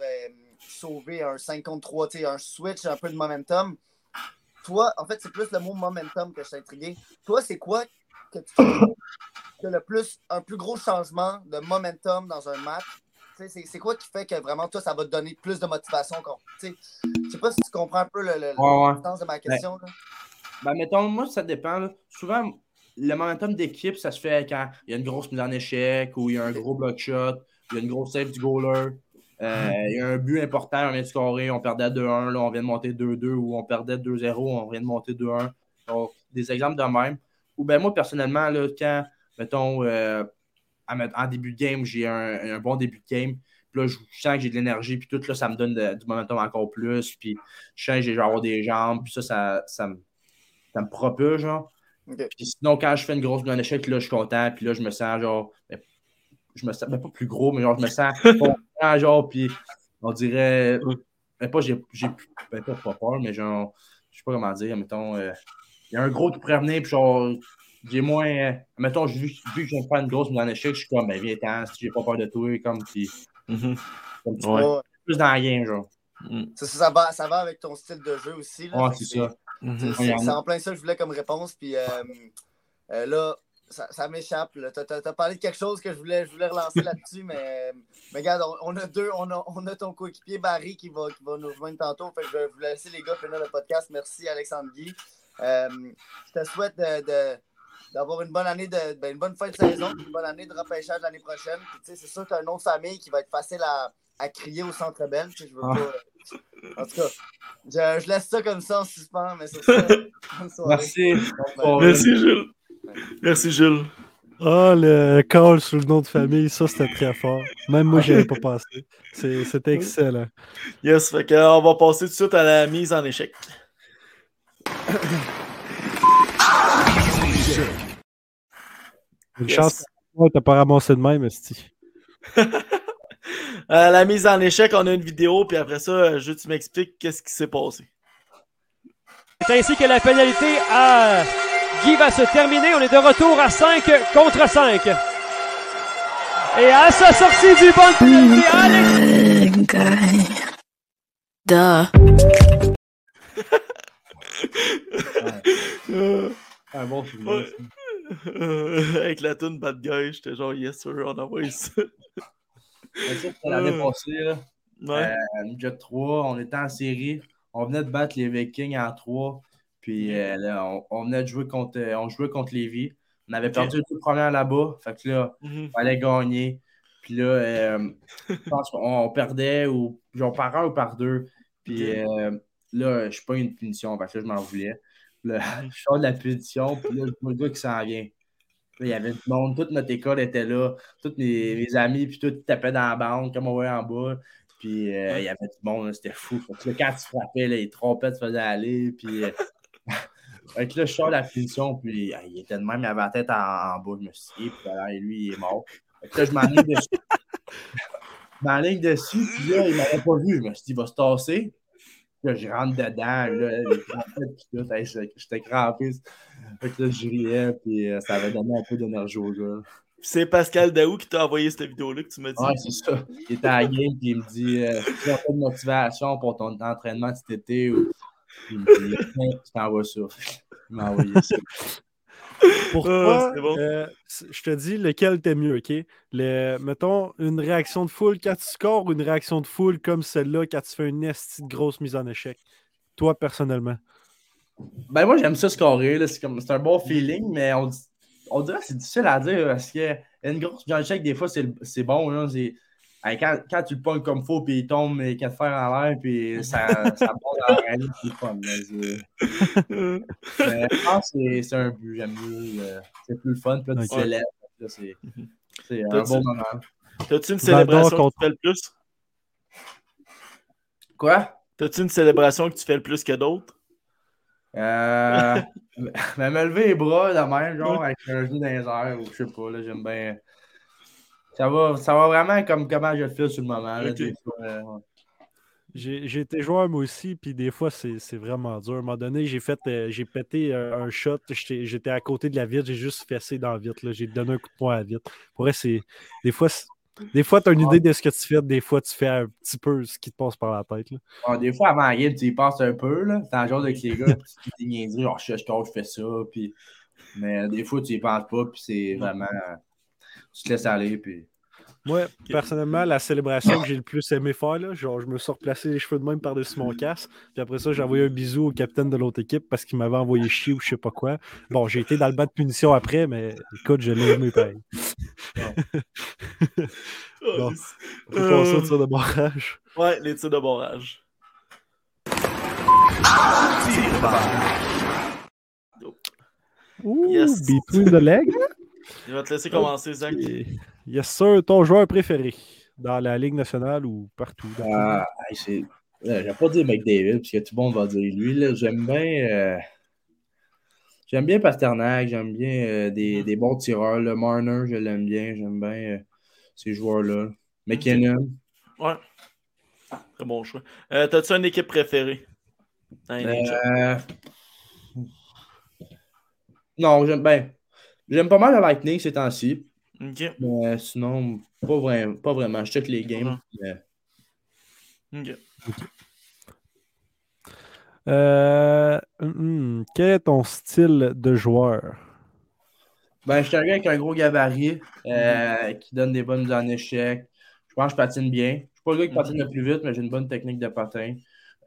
[SPEAKER 8] sauvé un 5 contre 3, tu sais, un switch, un peu de momentum. Toi, en fait, c'est plus le mot momentum que je suis intrigué. Toi, c'est quoi que tu que le plus, un plus gros changement de momentum dans un match? C'est quoi qui fait que vraiment, toi, ça va te donner plus de motivation? qu'on- tu sais, Je sais pas si tu comprends un peu le, le-
[SPEAKER 6] Ouais,
[SPEAKER 8] le sens de ma question. là.
[SPEAKER 6] Ben, mettons, moi, ça dépend. là. Souvent, le momentum d'équipe, ça se fait quand il y a une grosse mise en échec ou il y a un gros block shot, il y a une grosse save du goaler. euh, il y a un but important, on vient de scorer, on perdait 2-1, là, on vient de monter 2-2, ou on perdait 2-0, on vient de monter 2-1. Donc, des exemples de même. Ou ben moi, personnellement, là, quand, mettons, euh, en, début de game, j'ai un, un bon début de game, puis là, je sens que j'ai de l'énergie, puis tout, là, ça me donne de- du momentum encore plus, puis je sens que j'ai genre des jambes, puis ça, ça, ça, me, ça me propulse, genre. Puis sinon, quand je fais une grosse en échec, là, je suis content, puis là, je me sens genre, ben, je me sens, ben, pas plus gros, mais genre, je me sens [laughs] content, genre, puis on dirait, ben, pas, j'ai, j'ai ben, pas, pas peur, mais genre, je sais pas comment dire, mettons, euh, il y a un gros qui pourrait venir, puis genre, j'ai moins, euh, mettons, vu, vu que je viens de faire une grosse mise en échec, je suis comme, ben, viens, t'en, si j'ai pas peur de toi, comme, puis,
[SPEAKER 4] Mhm.
[SPEAKER 6] comme tu
[SPEAKER 4] Ouais.
[SPEAKER 8] Ouais.
[SPEAKER 6] plus dans la game, genre.
[SPEAKER 8] Ça, ça, ça va, ça va avec ton style de jeu aussi. Là,
[SPEAKER 6] Ouais, c'est ça.
[SPEAKER 4] Mhm.
[SPEAKER 8] C'est
[SPEAKER 6] en
[SPEAKER 8] c'est
[SPEAKER 6] a.
[SPEAKER 8] en plein ça que je voulais comme réponse. Puis euh, euh, là, ça, ça m'échappe. là. T'as as, parlé de quelque chose que je voulais, je voulais relancer [laughs] là-dessus, mais, mais regarde, on, on a deux, on a, on a ton coéquipier Barry qui va, qui va nous rejoindre tantôt. Fait que je vais vous laisser les gars finir le podcast. Merci Alexandre Guy. Euh, je te souhaite de, de- d'avoir une bonne année de ben, une bonne fin de saison, une bonne année de repêchage l'année prochaine. Puis, tu sais, c'est sûr que tu as un nom de famille qui va être facile à, à crier au centre belle. Je veux
[SPEAKER 6] Ah.
[SPEAKER 8] pas- En tout cas, je, je laisse ça comme ça en suspens, mais c'est ça. Bonne [laughs] soirée.
[SPEAKER 6] Merci.
[SPEAKER 4] Merci, Jules. Merci, Jules.
[SPEAKER 5] Ah, le call sur le nom de famille, ça c'était très fort. Même moi, j'y avais pas pensé. C'est- C'était excellent.
[SPEAKER 4] Yes, fait que, euh, on va passer tout de suite à la mise en échec. [coughs]
[SPEAKER 5] Une
[SPEAKER 4] Yes.
[SPEAKER 5] chance, ouais, t'as pas ramassé de même, Esti.
[SPEAKER 4] À [laughs] la mise en échec, on a une vidéo, puis après ça, euh, je veux que tu m'expliques qu'est-ce qui s'est passé.
[SPEAKER 9] C'est ainsi que la pénalité à Guy va se terminer. On est de retour à 5 contre 5. Et à sa sortie du banc de pénalité, Alex
[SPEAKER 4] Euh, euh, [laughs] avec la tune Bad Guy, j'étais genre, yes sir, on envoie ça. [laughs]
[SPEAKER 6] L'année passée, là,
[SPEAKER 4] Ouais.
[SPEAKER 6] euh, Midget 3, on était en série. On venait de battre les Vikings en 3. Puis euh, là, on, on venait de jouer contre, euh, on jouait contre Lévis. On avait perdu les deux premières là-bas. Fait que là,
[SPEAKER 4] Mhm.
[SPEAKER 6] il fallait gagner. Puis là, euh, [laughs] je pense qu'on on perdait ou genre par un ou par deux. Puis euh, là, je suis pas une punition parce que je m'en voulais. Là, je sors de la punition, puis là, je vois le gars qui s'en vient. Là, il y avait du monde, toute notre école était là, tous mes, mes amis, puis tout tapaient dans la bande, comme on voyait en bas. Puis euh, il y avait du monde, c'était fou. Fait que là, quand tu frappais, les trompettes se faisaient aller. Puis euh, [laughs] [laughs] fait que là, je sors de la punition, puis il était de même, il avait la tête en, en bas, je me suis dit, puis alors, lui, il est mort. Fait que là, je m'enligne dessus. [laughs] je m'enligne dessus, puis là, il m'avait pas vu. Je me suis dit, il va se tasser. Là, je rentre dedans, là, j'étais crampé. Fait que là, je riais, puis euh, ça avait donné un peu d'énergie au gars.
[SPEAKER 4] C'est Pascal Daou qui t'a envoyé cette vidéo-là que tu m'as dit.
[SPEAKER 6] Ouais, c'est ça. Il était à la game, puis il me dit euh, Tu as pas de motivation pour ton entraînement cet été ou. Il me dit Tiens, Je t'envoie ça. [laughs] Il m'a envoyé ça.
[SPEAKER 5] Pour
[SPEAKER 4] Ah,
[SPEAKER 5] toi,
[SPEAKER 4] c'est bon.
[SPEAKER 5] euh, je te dis lequel t'aimes mieux, OK? Le, mettons, une réaction de foule quand tu scores ou une réaction de foule comme celle-là quand tu fais une esti de grosse mise en échec? Toi, personnellement?
[SPEAKER 6] Ben, moi, j'aime ça scorer. là. C'est comme- c'est un bon feeling, mais on, on dirait que c'est difficile à dire parce que une grosse mise en échec, des fois, c'est bon. Là, c'est- hey, quand, quand tu le pognes comme faux, puis il tombe et quatre fers en l'air, puis ça, [laughs] ça part dans la c'est fun. [laughs] je pense que c'est- un but, j'aime mieux. euh, C'est plus le fun, puis là, tu célèbres. C'est c'est un bon moment.
[SPEAKER 4] T'as-tu une célébration que
[SPEAKER 5] qu'on-
[SPEAKER 4] tu fais le plus?
[SPEAKER 6] Quoi?
[SPEAKER 4] T'as-tu une célébration que tu fais le plus que d'autres?
[SPEAKER 6] Euh, [laughs] mais me lever les bras de même, genre, avec un genou dans les airs, ou je sais pas, là, j'aime bien. Ça va, ça va vraiment comme comment je le fais sur le moment. Euh, ouais.
[SPEAKER 5] J'ai été joueur moi aussi, puis des fois c'est c'est vraiment dur. À un moment donné, j'ai fait euh, j'ai pété euh, un shot, j'étais j'étais à côté de la vitre, j'ai juste fessé dans la vitre. J'ai donné un coup de poing à la vitre. Pour vrai, c'est. Des fois, c'est- des fois, tu as une idée de ce que tu fais, des fois, tu fais un petit peu ce qui te passe par la tête. là.
[SPEAKER 6] Bon, des fois, avant la game, tu y passes un peu, là. T'es en genre avec les gars, puis tu dis niaiseries, genre, je, je, je fais ça, puis. Mais des fois, tu y penses pas, puis c'est vraiment. Tu te laisses aller, puis.
[SPEAKER 5] Moi, personnellement, la célébration que j'ai le plus aimé faire, là, genre, je me suis replacé les cheveux de même par-dessus mon casque. Puis après ça, j'ai envoyé un bisou au capitaine de l'autre équipe parce qu'il m'avait envoyé chier ou je sais pas quoi. Bon, j'ai été dans le bas de punition après, mais écoute, je l'ai aimé pareil. Bon. On peut passer au tir de barrage?
[SPEAKER 4] Ouais, les tirs de barrage.
[SPEAKER 5] Ouh,
[SPEAKER 4] Yes.
[SPEAKER 5] between the legs.
[SPEAKER 4] Je vais te laisser commencer, Zach.
[SPEAKER 5] Et- Yes, sir, ton joueur préféré dans la Ligue nationale ou partout? dans-
[SPEAKER 6] Ah, c'est. là, Je vais pas dire McDavid, parce que tout le monde va dire lui. là. J'aime bien. euh, J'aime bien Pasternak, j'aime bien euh, des, des bons tireurs. Le Marner, je l'aime bien. J'aime bien euh, ces joueurs-là. McKinnon.
[SPEAKER 4] Ouais. Très bon choix. Euh, T'as-tu une équipe préférée?
[SPEAKER 6] Euh, Non, j'aime bien. J'aime pas mal le Lightning ces temps-ci.
[SPEAKER 4] Ok.
[SPEAKER 6] Mais sinon, pas, vraiment, pas vraiment. Je check les games. mais-
[SPEAKER 4] Ok.
[SPEAKER 5] Euh, hum, hum, quel est ton style de joueur?
[SPEAKER 6] Ben, je suis un gars avec un gros gabarit euh, qui donne des bonnes mises en échec. Je pense que je patine bien. Je suis pas le gars qui patine le plus vite, mais j'ai une bonne technique de patin.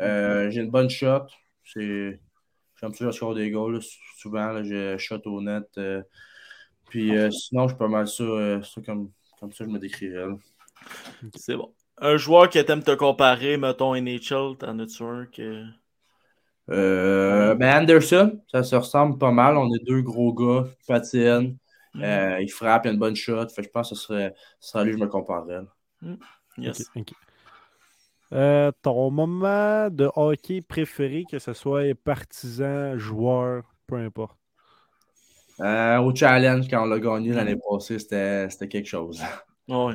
[SPEAKER 6] Euh, j'ai une bonne shot. C'est... J'aime ça, je score des goals. là. Souvent, là, je shot au net. euh. Puis euh, sinon, je suis pas mal ça, euh, ça comme, comme ça, je me décrirais.
[SPEAKER 4] C'est bon. Un joueur que t'aimes te comparer, mettons NHL, t'en as-tu un que.
[SPEAKER 6] Euh, ben Anderson, ça se ressemble pas mal. On est deux gros gars qui patinent.
[SPEAKER 4] Mm.
[SPEAKER 6] Euh, il frappe, il a une bonne shot. Fait que je pense que ce serait, ce serait lui que je me comparerais. là.
[SPEAKER 4] Yes.
[SPEAKER 5] Euh, ton moment de hockey préféré, que ce soit partisan, joueur, peu importe?
[SPEAKER 6] Euh, au challenge, quand on l'a gagné l'année passée, c'était c'était quelque chose.
[SPEAKER 4] Ouais.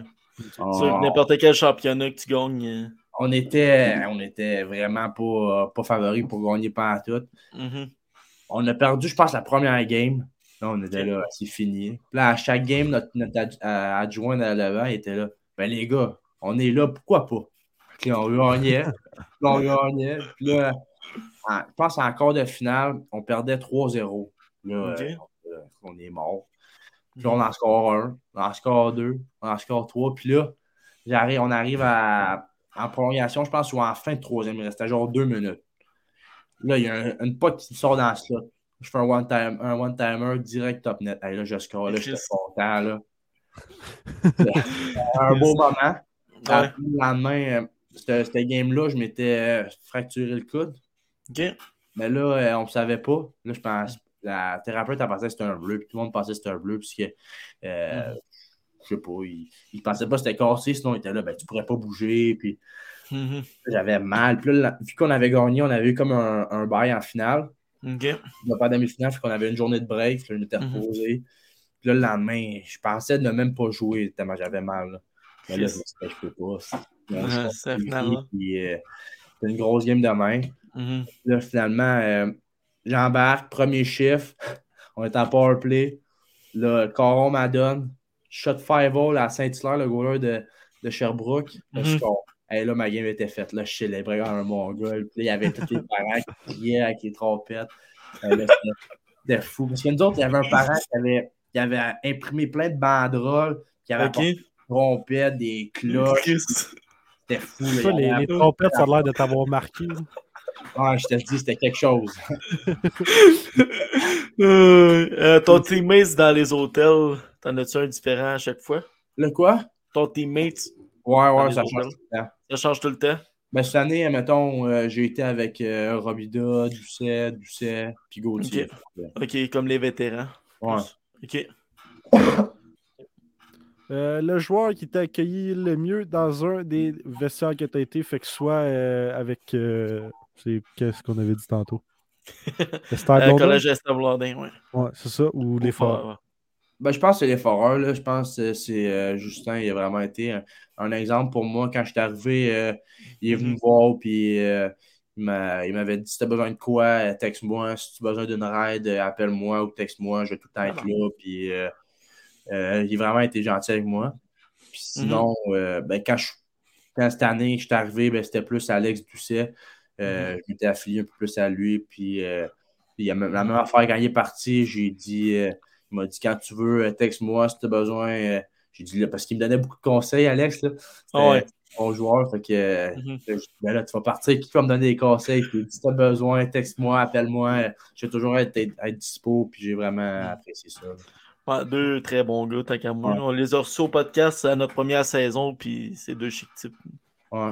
[SPEAKER 6] On,
[SPEAKER 4] Sûr que n'importe quel championnat que tu gagnes. euh,
[SPEAKER 6] on était, on était vraiment pas, pas favoris pour gagner pas tout.
[SPEAKER 4] mhm.
[SPEAKER 6] On a perdu, je pense, la première game. Là, on était là, c'est fini. Là, à chaque game, notre, notre ad- adjoint à l'avant était là. Ben les gars, on est là, pourquoi pas? Puis on gagnait. Puis on gagnait. Puis là, en- je pense qu'en quart de finale, on perdait 3-0. Là, euh, on est mort. Puis là, on en score un, on en score deux, on en score trois. Puis là, j'arrive, on arrive à, en prolongation, je pense, ou en fin de troisième. Il restait genre deux minutes. Là, il y a un- une pote qui sort dans le slot. Je fais un one-time- un one-timer direct top net. Hey, là, je score, là, j'étais content. Là. [laughs] [laughs] Un beau moment.
[SPEAKER 4] Ouais.
[SPEAKER 6] Le lendemain, euh, cette, game-là, je m'étais euh, fracturé le coude.
[SPEAKER 4] Ok.
[SPEAKER 6] Mais là, euh, on ne savait pas. Là, je pense, la thérapeute a pensé que c'était un bleu, puis tout le monde pensait que c'était un bleu, puisque, euh,
[SPEAKER 4] Mhm.
[SPEAKER 6] je sais pas, il, il pensait pas que c'était cassé, sinon il était là, ben, tu pourrais pas bouger, puis
[SPEAKER 4] Mhm.
[SPEAKER 6] j'avais mal. Puis là, vu qu'on avait gagné, on avait eu comme un, un bail en finale,
[SPEAKER 4] Ok.
[SPEAKER 6] on pas demi-finale, fait qu'on avait une journée de break, puis là, je m'étais
[SPEAKER 4] Mhm.
[SPEAKER 6] reposé. Puis là, le lendemain, je pensais ne même pas jouer, tellement j'avais mal. là. Mais là, je me je peux pas. C'est-
[SPEAKER 4] Ouais, c'est
[SPEAKER 6] euh, C'était une grosse game demain.
[SPEAKER 4] Mhm.
[SPEAKER 6] Là, finalement, euh, j'embarque, premier chiffre. [laughs] On est en power play. Là, Caron m'adonne. Shot five all à Saint-Hilaire, le goaler de, de Sherbrooke. Hey, là, ma game était faite. Là, je célébrais comme. Puis là, il y avait tous les [laughs] parents qui criaient avec les trompettes. Euh, C'était fou. Parce que nous autres, il y avait un parent qui avait, qui avait imprimé plein de banderoles, qui avait des trompettes, des cloches. C'était fou.
[SPEAKER 5] Ça, les, trompettes, ça a l'air de t'avoir marqué.
[SPEAKER 6] Ah, je te dis, c'était quelque chose. [laughs]
[SPEAKER 4] Euh, euh, ton teammate dans les hôtels, t'en as-tu un différent à chaque fois?
[SPEAKER 6] Le quoi?
[SPEAKER 4] Ton teammate,
[SPEAKER 6] Ouais, ouais, ça
[SPEAKER 4] hôtels.
[SPEAKER 6] change tout le temps.
[SPEAKER 4] ça change tout le temps?
[SPEAKER 6] Ben, cette année, mettons, euh, j'ai été avec euh, Robida, Doucet, Doucet, puis Gauthier.
[SPEAKER 4] Ok, comme les vétérans.
[SPEAKER 6] Ouais.
[SPEAKER 4] Ok.
[SPEAKER 5] Euh, le joueur qui t'a accueilli le mieux dans un des vestiaires que tu as été, fait que soit euh, avec. euh, c'est qu'est-ce qu'on avait dit tantôt? [laughs] Le
[SPEAKER 4] Euh, collège Esther Blandin, ouais.
[SPEAKER 5] Ouais, c'est ça, ou les forts?
[SPEAKER 4] Ouais.
[SPEAKER 6] Ben, je pense que c'est les foreurs, là. Je pense que c'est euh, Justin, il a vraiment été un, un exemple pour moi. Quand je suis arrivé, euh, il est venu me voir, puis euh, il m'a- il m'avait dit si tu as besoin de quoi, texte-moi. Si tu as besoin d'une raid, appelle-moi ou texte-moi. Je vais tout le temps être là. Puis euh, il a vraiment été gentil avec moi. Puis sinon, euh, ben, quand, je, quand cette année, je suis arrivé, ben, c'était plus Alex Doucet. Euh, Je m'étais affilié un peu plus à lui. Puis, euh, il a la même affaire quand il est parti, j'ai dit. il m'a dit quand tu veux, texte-moi si tu as besoin. J'ai dit là, parce qu'il me donnait beaucoup de conseils, Alex. Là.
[SPEAKER 4] Ah ouais.
[SPEAKER 6] bon joueur. Fait que
[SPEAKER 4] Mhm.
[SPEAKER 6] ben là, tu vas partir, qui va me donner des conseils? Puis, si tu as besoin, texte-moi, appelle-moi. Je vais toujours être, être, être dispo, puis j'ai vraiment apprécié ça. là.
[SPEAKER 4] Ouais, deux très bons gars, tant qu'à moi.
[SPEAKER 6] Ouais.
[SPEAKER 4] On les a reçus au podcast à notre première saison, puis c'est deux chic types.
[SPEAKER 6] Ouais.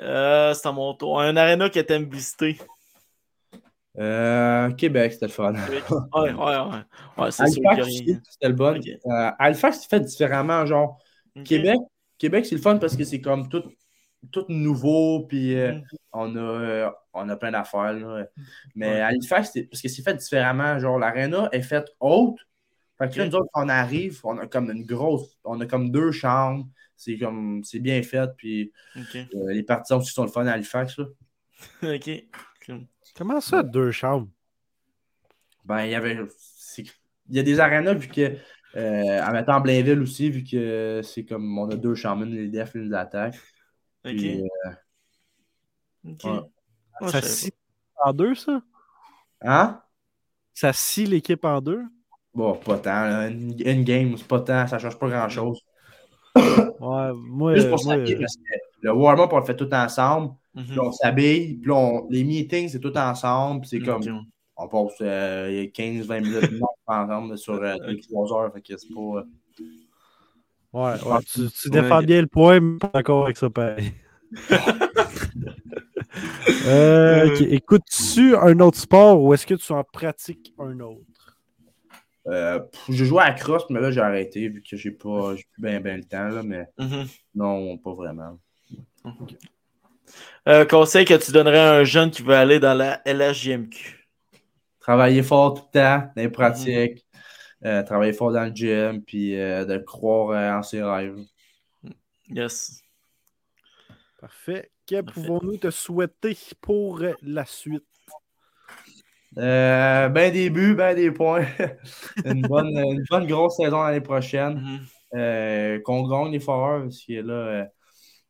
[SPEAKER 4] Euh, c'est à mon tour. Un arena que t'aimes visiter.
[SPEAKER 6] Euh, Québec, c'était le fun.
[SPEAKER 4] Ouais, ouais, ouais. Ouais, c'est
[SPEAKER 6] c'était le bon.
[SPEAKER 4] Ok.
[SPEAKER 6] Euh, Halifax, c'est fait différemment. Genre. Québec, Québec c'est le fun parce que c'est comme tout, tout nouveau, puis euh,
[SPEAKER 4] Mhm.
[SPEAKER 6] on, a, euh, on a plein d'affaires. là. Mais
[SPEAKER 4] Ouais.
[SPEAKER 6] Halifax, c'est parce que c'est fait différemment. Genre, l'aréna est faite haute. Fait que là, nous autres, quand on arrive, on a comme une grosse, on a comme deux chambres. C'est comme, c'est bien fait, puis euh, les partisans aussi sont le fun à Halifax. là. [laughs]
[SPEAKER 4] Ok.
[SPEAKER 5] Comment ça, deux chambres?
[SPEAKER 6] Ben, il y avait. Il y a des arénas, vu que. Euh, en mettant Blainville aussi, vu que c'est comme. On a deux chambres, une les def, une les attaques.
[SPEAKER 4] Ok.
[SPEAKER 6] Puis, euh,
[SPEAKER 4] Ok.
[SPEAKER 6] ouais.
[SPEAKER 5] Ça scie en deux, ça?
[SPEAKER 6] Hein?
[SPEAKER 5] Ça scie l'équipe en deux?
[SPEAKER 6] Bon, pas tant. là. Une, une game, c'est pas tant, ça change pas grand-chose. [coughs]
[SPEAKER 5] Ouais, moi,
[SPEAKER 6] Juste pour
[SPEAKER 5] moi,
[SPEAKER 6] parce que le warm-up, on le fait tout ensemble.
[SPEAKER 4] Mhm.
[SPEAKER 6] Puis on s'habille, puis on- les meetings, c'est tout ensemble. Puis c'est comme, on passe euh, 15-20 minutes [laughs] ensemble sur euh, deux, trois heures. Fait que c'est pas. Euh,
[SPEAKER 5] ouais, ouais, tu, tu
[SPEAKER 4] Ouais.
[SPEAKER 5] défends bien le point, mais pas d'accord avec ça pareil. [laughs] Euh, ok. Écoutes-tu un autre sport ou est-ce que tu en pratiques un autre?
[SPEAKER 6] euh, j'ai joué à la crosse, mais là, j'ai arrêté vu que j'ai pas j'ai plus bien le temps. Là, mais
[SPEAKER 4] Mhm.
[SPEAKER 6] non, pas vraiment.
[SPEAKER 4] Euh, conseil que tu donnerais à un jeune qui veut aller dans la LHJMQ.
[SPEAKER 6] Travailler fort tout le temps, dans les pratiques, euh, travailler fort dans le gym, puis euh, de croire euh, en ses rêves.
[SPEAKER 4] Yes.
[SPEAKER 5] Parfait. Que pouvons-nous te souhaiter pour la suite?
[SPEAKER 6] Euh, ben des buts, ben des points. [laughs] une, bonne, [laughs] une bonne grosse saison l'année prochaine.
[SPEAKER 4] Mhm.
[SPEAKER 6] Euh, qu'on gagne les foreurs, parce que là, euh,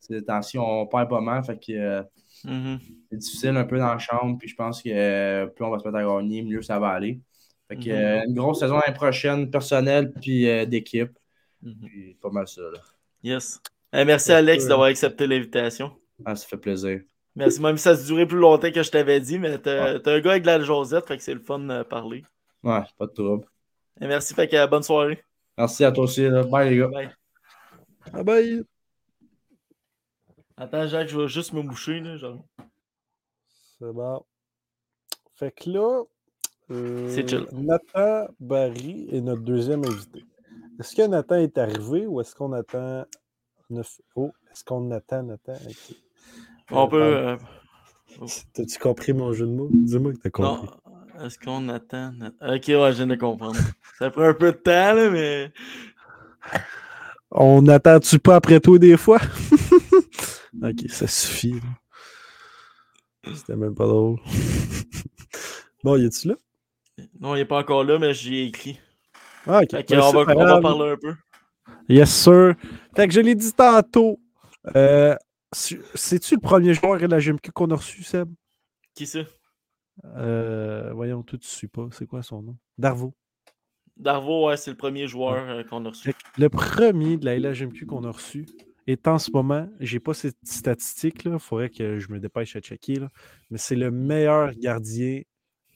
[SPEAKER 6] ces temps-ci, on perd pas mal. Fait que euh,
[SPEAKER 4] Mhm.
[SPEAKER 6] c'est difficile un peu dans la chambre. Puis je pense que euh, plus on va se mettre à gagner, mieux ça va aller. Fait que
[SPEAKER 4] Mhm.
[SPEAKER 6] euh, une grosse saison l'année prochaine, personnelle puis euh, d'équipe.
[SPEAKER 4] Mhm.
[SPEAKER 6] Puis pas mal ça. Là.
[SPEAKER 4] Yes. Merci Alex d'avoir accepté l'invitation.
[SPEAKER 6] Ah, ça fait plaisir.
[SPEAKER 4] Merci, même si ça a duré plus longtemps que je t'avais dit, mais t'es un gars avec de la Josette, fait que c'est le fun de parler.
[SPEAKER 6] Ouais, pas de trouble.
[SPEAKER 4] Et merci, fait que euh, bonne soirée.
[SPEAKER 6] Merci à toi aussi. Là. Bye les gars.
[SPEAKER 4] Bye.
[SPEAKER 5] Bye!
[SPEAKER 4] Attends, Jacques, je vais juste me moucher. Là, genre.
[SPEAKER 5] C'est bon. Fait que là,
[SPEAKER 4] C'est chill.
[SPEAKER 5] Nathan Barry est notre deuxième invité. Est-ce que Nathan est arrivé ou est-ce qu'on attend. neuf- Oh, est-ce qu'on attend Nathan? Ok.
[SPEAKER 4] On
[SPEAKER 5] Euh,
[SPEAKER 4] peut. euh,
[SPEAKER 5] T'as-tu compris mon jeu de mots? Dis-moi que t'as compris.
[SPEAKER 4] non. Est-ce qu'on attend? Ok, ouais, je viens de comprendre. Ça prend un peu de temps, là, mais.
[SPEAKER 5] On attend-tu pas après toi des fois? [laughs] ok, ça suffit. là. C'était même pas drôle. [laughs] bon, y a-tu là?
[SPEAKER 4] Non, il n'est pas encore là, mais j'y ai écrit.
[SPEAKER 5] Ah, ok.
[SPEAKER 4] Fait que on, va, on va parler un peu.
[SPEAKER 5] Yes, sir. Fait que je l'ai dit tantôt. Euh, c'est- C'est-tu le premier joueur de la GMQ qu'on a reçu, Seb?
[SPEAKER 4] Qui c'est?
[SPEAKER 5] Euh, voyons, tout, tu suis pas. C'est quoi son nom? Darvo.
[SPEAKER 4] Darvo, ouais, c'est le premier joueur euh, qu'on a reçu.
[SPEAKER 5] Le premier de la LHMQ qu'on a reçu est en ce moment, j'ai pas cette statistique là, il faudrait que je me dépêche à checker, là, mais c'est le meilleur gardien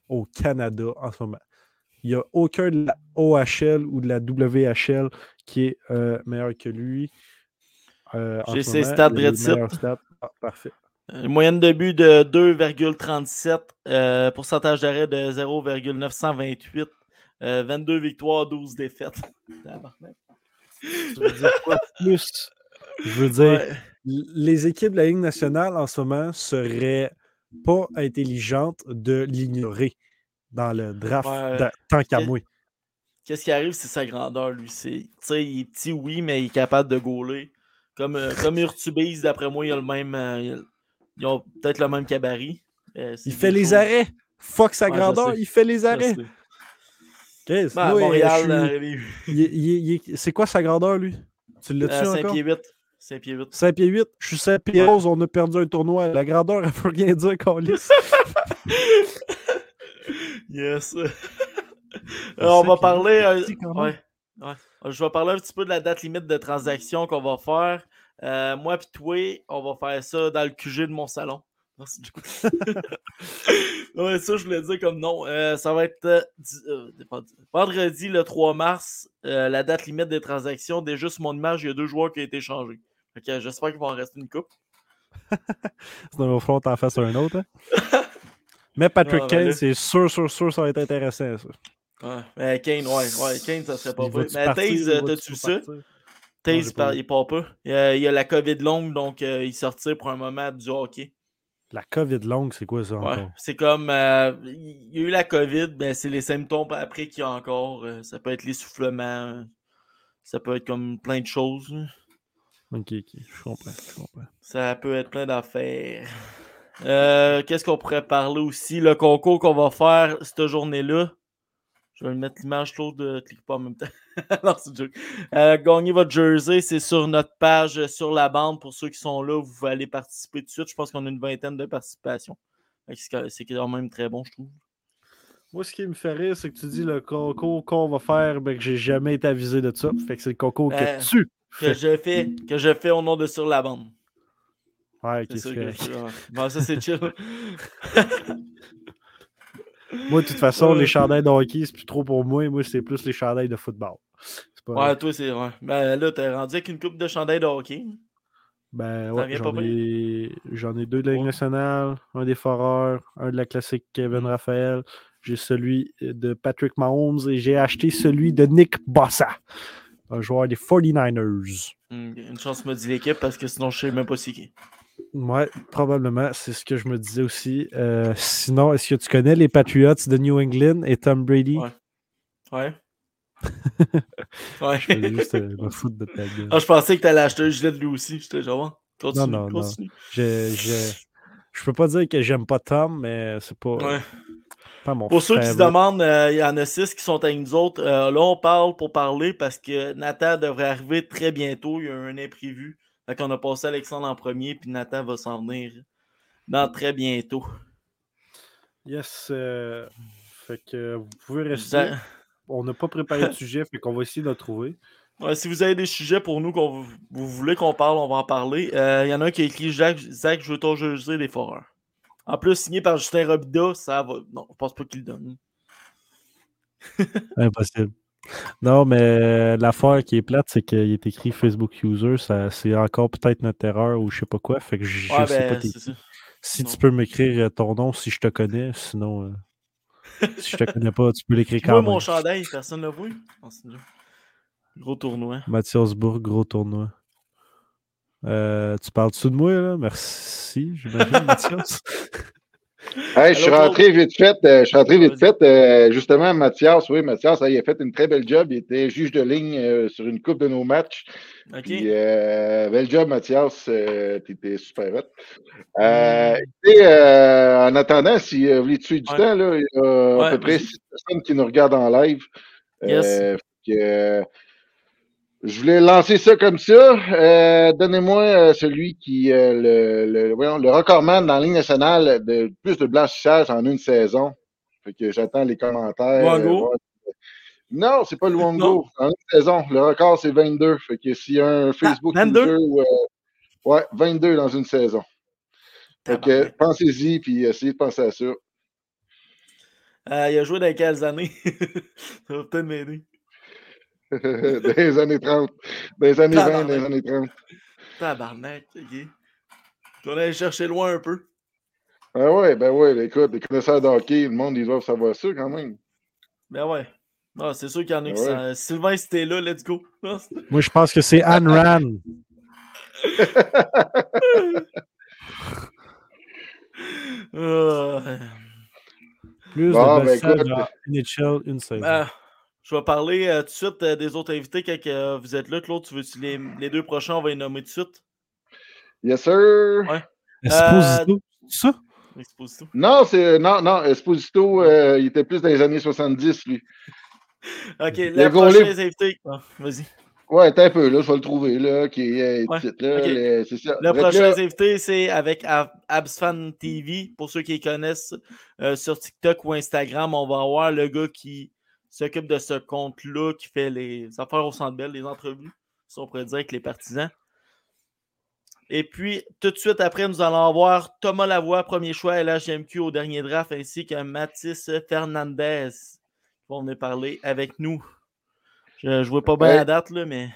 [SPEAKER 5] au Canada en ce moment. Il n'y a aucun de la OHL ou de la WHL qui est euh, meilleur que lui. euh,
[SPEAKER 4] J'ai ses
[SPEAKER 5] moment.
[SPEAKER 4] stats
[SPEAKER 5] meilleurs stats. Ah, parfait.
[SPEAKER 4] Une moyenne de but de 2,37, euh, pourcentage d'arrêt de 0,928, euh, 22 victoires, 12 défaites. [laughs]
[SPEAKER 5] Je veux dire quoi de plus? Je veux dire,
[SPEAKER 4] Ouais.
[SPEAKER 5] les équipes de la Ligue nationale en ce moment seraient pas intelligentes de l'ignorer dans le draft
[SPEAKER 4] Ouais.
[SPEAKER 5] tant qu'à moi.
[SPEAKER 4] Qu'est-ce qui arrive, c'est sa grandeur, lui. C'est, il est petit, oui, mais il est capable de gauler. Comme, euh, comme Urtubise, d'après moi, il a le même. euh, il a- ils ont peut-être le même cabaret. Euh,
[SPEAKER 5] Il fait les arrêts. Fuck sa
[SPEAKER 4] Ouais,
[SPEAKER 5] grandeur, il fait les arrêts.
[SPEAKER 4] Ben,
[SPEAKER 5] moi,
[SPEAKER 4] Montréal,
[SPEAKER 5] suis-
[SPEAKER 4] il-
[SPEAKER 5] il il C'est quoi sa grandeur, lui? Tu l'as-tu
[SPEAKER 4] euh, 5
[SPEAKER 5] encore?
[SPEAKER 4] pieds 8. 5 pieds 8.
[SPEAKER 5] 5 pieds 8. Je suis 5 pieds 11, on a perdu un tournoi. La grandeur, elle veut rien dire, Calis. [laughs]
[SPEAKER 4] Yes. [laughs] On va parler. euh, ouais, ouais. Je vais parler un petit peu de la date limite de transaction qu'on va faire. Euh, moi puis toi, on va faire ça dans le QG de mon salon. C'est du coup. ouais, ça, je voulais dire comme non. Euh, ça va être euh, vendredi le 3 mars, euh, la date limite des transactions. Déjà sur mon image, il y a deux joueurs qui ont été changés. Euh, j'espère qu'il va en rester une coupe. [laughs]
[SPEAKER 5] Sinon, il va falloir t'en fasses un autre. hein. [laughs] Mais Patrick
[SPEAKER 4] Ouais, ben
[SPEAKER 5] Kane, c'est sûr, sûr, sûr, ça va être intéressant, ça.
[SPEAKER 4] Ouais. Mais Kane, ouais, ouais, Kane, ça serait pas
[SPEAKER 5] Il
[SPEAKER 4] vrai. Mais Taze,
[SPEAKER 5] il
[SPEAKER 4] t'as-tu ça? Taze,
[SPEAKER 5] vu.
[SPEAKER 4] il part pas. Il y a, il y a la COVID longue, donc euh, il sortit pour un moment du hockey.
[SPEAKER 5] La COVID longue, c'est quoi ça
[SPEAKER 4] Ouais. C'est comme. euh, il y a eu la COVID, ben, c'est les symptômes après qu'il y a encore. euh, ça peut être l'essoufflement. Ça peut être comme plein de choses.
[SPEAKER 5] Ok, ok, je comprends, je comprends.
[SPEAKER 4] Ça peut être plein d'affaires. Euh, Qu'est-ce qu'on pourrait parler aussi? Le concours qu'on va faire cette journée-là. Je vais mettre l'image l'autre de clique pas en même temps. [laughs] non, c'est joke. Euh, gagner votre jersey, c'est sur notre page euh, sur la bande. Pour ceux qui sont là, vous pouvez aller participer tout de suite. Je pense qu'on a une vingtaine de participations. C'est quand- C'est quand même très bon, je trouve.
[SPEAKER 5] Moi, ce qui me fait rire, c'est que tu dis le concours qu'on va faire, ben, que j'ai jamais été avisé de ça. Fait que c'est le concours
[SPEAKER 4] Ben,
[SPEAKER 5] que tu
[SPEAKER 4] Que je fais, que je fais au nom de Sur la bande.
[SPEAKER 5] Ouais,
[SPEAKER 4] C'est
[SPEAKER 5] c'est
[SPEAKER 4] que je. Bon, ça, c'est chill. [laughs]
[SPEAKER 5] Moi, de toute façon, les chandails de hockey, c'est plus trop pour moi. Moi, c'est plus les chandails de football. Pas-
[SPEAKER 4] Ouais, toi, c'est. Ouais. Ben là, t'es rendu avec une coupe de chandail de hockey.
[SPEAKER 5] Ben ouais, j'en ai... j'en ai deux de la Ligue
[SPEAKER 4] Ouais.
[SPEAKER 5] nationale, un des Foreurs, un de la classique Kevin
[SPEAKER 4] Mm.
[SPEAKER 5] Raphaël. J'ai celui de Patrick Mahomes et j'ai acheté celui de Nick Bossa, un joueur des 49ers.
[SPEAKER 4] Hmm, Une chance me dit l'équipe parce que sinon, je sais même pas c'est qui.
[SPEAKER 5] Ouais, probablement, c'est ce que je me disais aussi. Euh, sinon, est-ce que tu connais les Patriots de New England et Tom Brady?
[SPEAKER 4] Ouais. Ouais. [laughs] ouais.
[SPEAKER 5] Je juste euh, me foutre de ta gueule.
[SPEAKER 4] Ah, je pensais que t'allais acheter un gilet de lui aussi. J'étais genre, continue,
[SPEAKER 5] non, non.
[SPEAKER 4] continue.
[SPEAKER 5] Je, je, je peux pas dire que j'aime pas Tom, mais c'est pas,
[SPEAKER 4] Ouais.
[SPEAKER 5] Mon
[SPEAKER 4] Pour ceux qui se demandent, euh, il y en a six qui sont avec nous autres. Euh, là, on parle pour parler parce que Nathan devrait arriver très bientôt. Il y a un imprévu. Fait qu'on a passé Alexandre en premier, puis Nathan va s'en venir dans très bientôt.
[SPEAKER 5] Yes. euh, fait que vous pouvez rester. On n'a pas préparé de sujet, fait qu'on va essayer de le trouver. [laughs]
[SPEAKER 4] Ouais, si vous avez des sujets pour nous qu'on vous, voulez qu'on parle, on va en parler. Euh, Il y en a un qui a écrit Jacques, Zach, je veux ton jeu des foreurs. En plus, signé par Justin Robida, ça va. Non, je pense pas qu'il le donne. [laughs]
[SPEAKER 5] Impossible. Non, mais l'affaire qui est plate, c'est qu'il est écrit Facebook User. C'est encore peut-être notre erreur ou je sais pas quoi. Fait que je, je
[SPEAKER 4] Ouais,
[SPEAKER 5] sais
[SPEAKER 4] ben,
[SPEAKER 5] pas. Si
[SPEAKER 4] Non.
[SPEAKER 5] tu peux m'écrire euh, ton nom, si je te connais, sinon. euh, si je te connais pas, tu peux l'écrire
[SPEAKER 4] Puis [laughs] moi,
[SPEAKER 5] quand
[SPEAKER 4] mon
[SPEAKER 5] même.
[SPEAKER 4] chandail, personne ne l'a vu. Gros tournoi.
[SPEAKER 5] Mathias Bourg, gros tournoi. Euh, tu parles-tu de moi, là? Merci, j'imagine, [laughs] Mathias.
[SPEAKER 10] Hey, je suis rentré vite fait. euh, je suis rentré vite fait. euh, justement, Mathias, oui, Mathias, il a fait une très belle job. Il était juge de ligne euh, sur une coupe de nos matchs.
[SPEAKER 4] Ok.
[SPEAKER 10] Puis, euh, bel job, Mathias. Euh, T'étais super hot.
[SPEAKER 4] Mm.
[SPEAKER 10] Euh, écoutez, euh, en attendant, si euh, vous voulez tuer du
[SPEAKER 4] Ouais.
[SPEAKER 10] temps, là, il y a
[SPEAKER 4] Ouais,
[SPEAKER 10] à peu près six personnes qui nous regardent en live.
[SPEAKER 4] Yes.
[SPEAKER 10] Euh, que, euh, je voulais lancer ça comme ça. Euh, Donnez-moi euh, celui qui euh, le, le, voyons, le recordman dans la Ligue nationale de plus de blanchissage en une saison. Fait que j'attends les commentaires. Euh, voir- Non, c'est pas
[SPEAKER 4] Non.
[SPEAKER 10] Luongo. En une saison. Le record, c'est 22. Fait que s'il y a un Facebook
[SPEAKER 4] 22?
[SPEAKER 10] user ou, euh, ouais, 22 dans une saison. Fait que pensez-y puis essayez de penser à ça.
[SPEAKER 4] Il a joué dans quelles années? [laughs] Ça va peut-être m'aider. [laughs]
[SPEAKER 10] les années 30. Dans les années 20, dans les
[SPEAKER 4] Tabarnak.
[SPEAKER 10] années 30.
[SPEAKER 4] Tabarnak, ok. On allait chercher loin un peu.
[SPEAKER 10] Ah ouais, ben ouais, écoute, les connaisseurs de hockey, le monde, ils doivent savoir ça quand même.
[SPEAKER 4] Ben ouais. Ah, c'est sûr qu'il y en a qui
[SPEAKER 10] Ouais.
[SPEAKER 4] s'en- Sylvain, si t'es là, let's go. [laughs]
[SPEAKER 5] Moi, je pense que c'est Anne Ran. [laughs]
[SPEAKER 4] Ah,
[SPEAKER 5] Plus
[SPEAKER 10] Bon,
[SPEAKER 5] de
[SPEAKER 10] ben, écoute.
[SPEAKER 5] NHL une saison.
[SPEAKER 4] ben, je vais parler euh, tout de suite euh, des autres invités quand euh, vous êtes là. Claude, tu veux les, les deux prochains, on va les nommer tout de suite?
[SPEAKER 10] Yes, sir.
[SPEAKER 4] Ouais.
[SPEAKER 5] Esposito, c'est ça?
[SPEAKER 4] Exposito.
[SPEAKER 10] Non, c'est. Non, non, Esposito, euh, il était plus dans les années 70, lui. [laughs]
[SPEAKER 4] Ok,
[SPEAKER 10] Le
[SPEAKER 4] les prochains invités. Ah, Vas-y.
[SPEAKER 10] Ouais, attends un peu, là, je vais le trouver, là, qui est
[SPEAKER 4] Ouais,
[SPEAKER 10] titre, là. ça.
[SPEAKER 4] Le prochain
[SPEAKER 10] là,
[SPEAKER 4] invité, c'est avec Ab- Absfan TV. Pour ceux qui les connaissent euh, sur TikTok ou Instagram, on va avoir le gars qui s'occupe de ce compte-là, qui fait les affaires au centre belle, les entrevues, si on pourrait dire, avec les partisans. Et puis, tout de suite après, nous allons avoir Thomas Lavoie, premier choix à l'HMQ au dernier draft, ainsi que Mathis Fernandez qui vont venir parler avec nous. Je ne vois pas bien
[SPEAKER 10] Ouais.
[SPEAKER 4] la date, là, mais.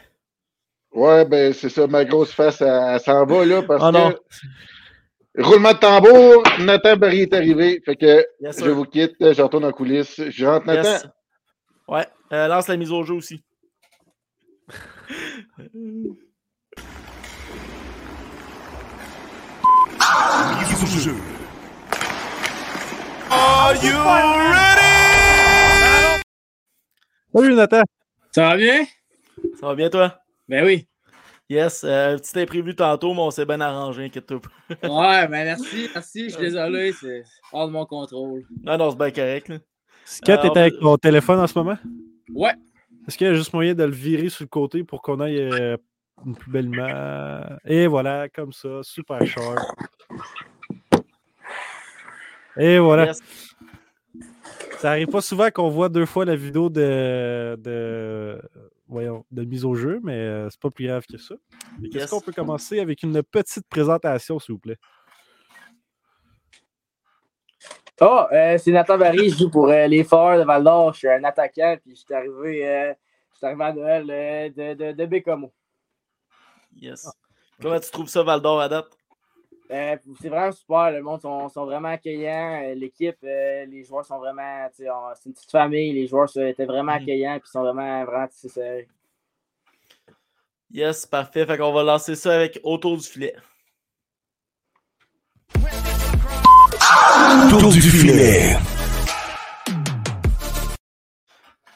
[SPEAKER 10] Ouais, ben, c'est ça, ma grosse face, elle, s'en va, là, parce
[SPEAKER 4] Oh non.
[SPEAKER 10] que. Roulement de tambour, Nathan Barry est arrivé. Fait que
[SPEAKER 4] Yes,
[SPEAKER 10] je vous quitte, je retourne en coulisses. Je rentre Nathan.
[SPEAKER 4] Yes. Ouais, euh, lance la mise au jeu aussi.
[SPEAKER 3] Mise au jeu.
[SPEAKER 5] Salut, Nathan.
[SPEAKER 11] Ça va bien?
[SPEAKER 4] Ça va bien, toi?
[SPEAKER 11] Ben oui.
[SPEAKER 4] Yes, euh, petit imprévu tantôt, mais on s'est bien arrangé, inquiète-toi.
[SPEAKER 11] Ouais, ben merci, merci. Je suis désolé, c'est hors de mon contrôle.
[SPEAKER 4] Non, non, c'est bien correct. là.
[SPEAKER 5] Scott est avec ton téléphone en ce moment?
[SPEAKER 11] Ouais.
[SPEAKER 5] Est-ce qu'il y a juste moyen de le virer sur le côté pour qu'on aille euh, une plus belle image? Et voilà, comme ça, super sharp. Et voilà.
[SPEAKER 4] Yes.
[SPEAKER 5] Ça arrive pas souvent qu'on voit deux fois la vidéo de, de, voyons, de mise au jeu, mais euh, c'est pas plus grave que ça.
[SPEAKER 4] Yes.
[SPEAKER 5] qu'on peut commencer avec une petite présentation, s'il vous plaît?
[SPEAKER 11] Oh, euh, c'est Nathan Barry, je joue pour euh, les Foreurs de Val d'Or. Je suis un attaquant, puis je suis arrivé, euh, je suis arrivé à Noël euh, de, de, de Bécomo.
[SPEAKER 4] Yes. Comment tu trouves ça, Val d'Or, à date?
[SPEAKER 11] Euh, c'est vraiment super. Le monde sont, sont vraiment accueillants. Euh, L'équipe, euh, les joueurs sont vraiment. C'est une petite famille. Les joueurs euh, étaient vraiment
[SPEAKER 4] Mhm.
[SPEAKER 11] accueillants puis sont vraiment, vraiment.
[SPEAKER 4] Yes, parfait. Fait qu'on va lancer ça avec autour du filet.
[SPEAKER 1] Tour du filet.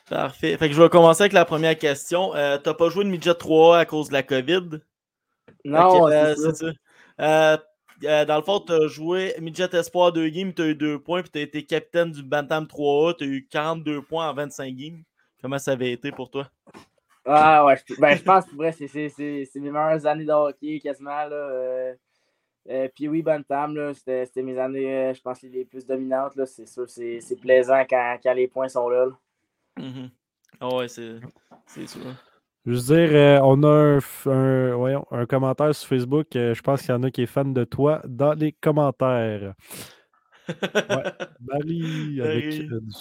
[SPEAKER 4] Parfait. Fait que je vais commencer avec la première question. Euh, T'as pas joué de midget 3 à cause de la COVID?
[SPEAKER 11] Non,
[SPEAKER 4] euh,
[SPEAKER 11] c'est ça.
[SPEAKER 4] Euh, euh, dans le fond, tu as joué Midget Espoir 2 games, tu as eu 2 points, puis tu as été capitaine du Bantam 3A, tu as eu 42 points en 25 games. Comment ça avait été pour toi?
[SPEAKER 11] Ah ouais, je, ben, je pense que c'est mes meilleures années de hockey quasiment. Là, euh, euh, puis oui, Bantam, là, c'était c'était mes années, euh, je pense, les plus dominantes. là. C'est sûr, c'est c'est plaisant quand, quand les points sont là. là.
[SPEAKER 4] Mhm. Ah ouais, c'est c'est sûr.
[SPEAKER 5] Je veux dire, euh, on a un, un- voyons, un commentaire sur Facebook. euh, je pense qu'il y en a qui est fan de toi dans les commentaires. [laughs] Ouais, Barry avec. Euh, du-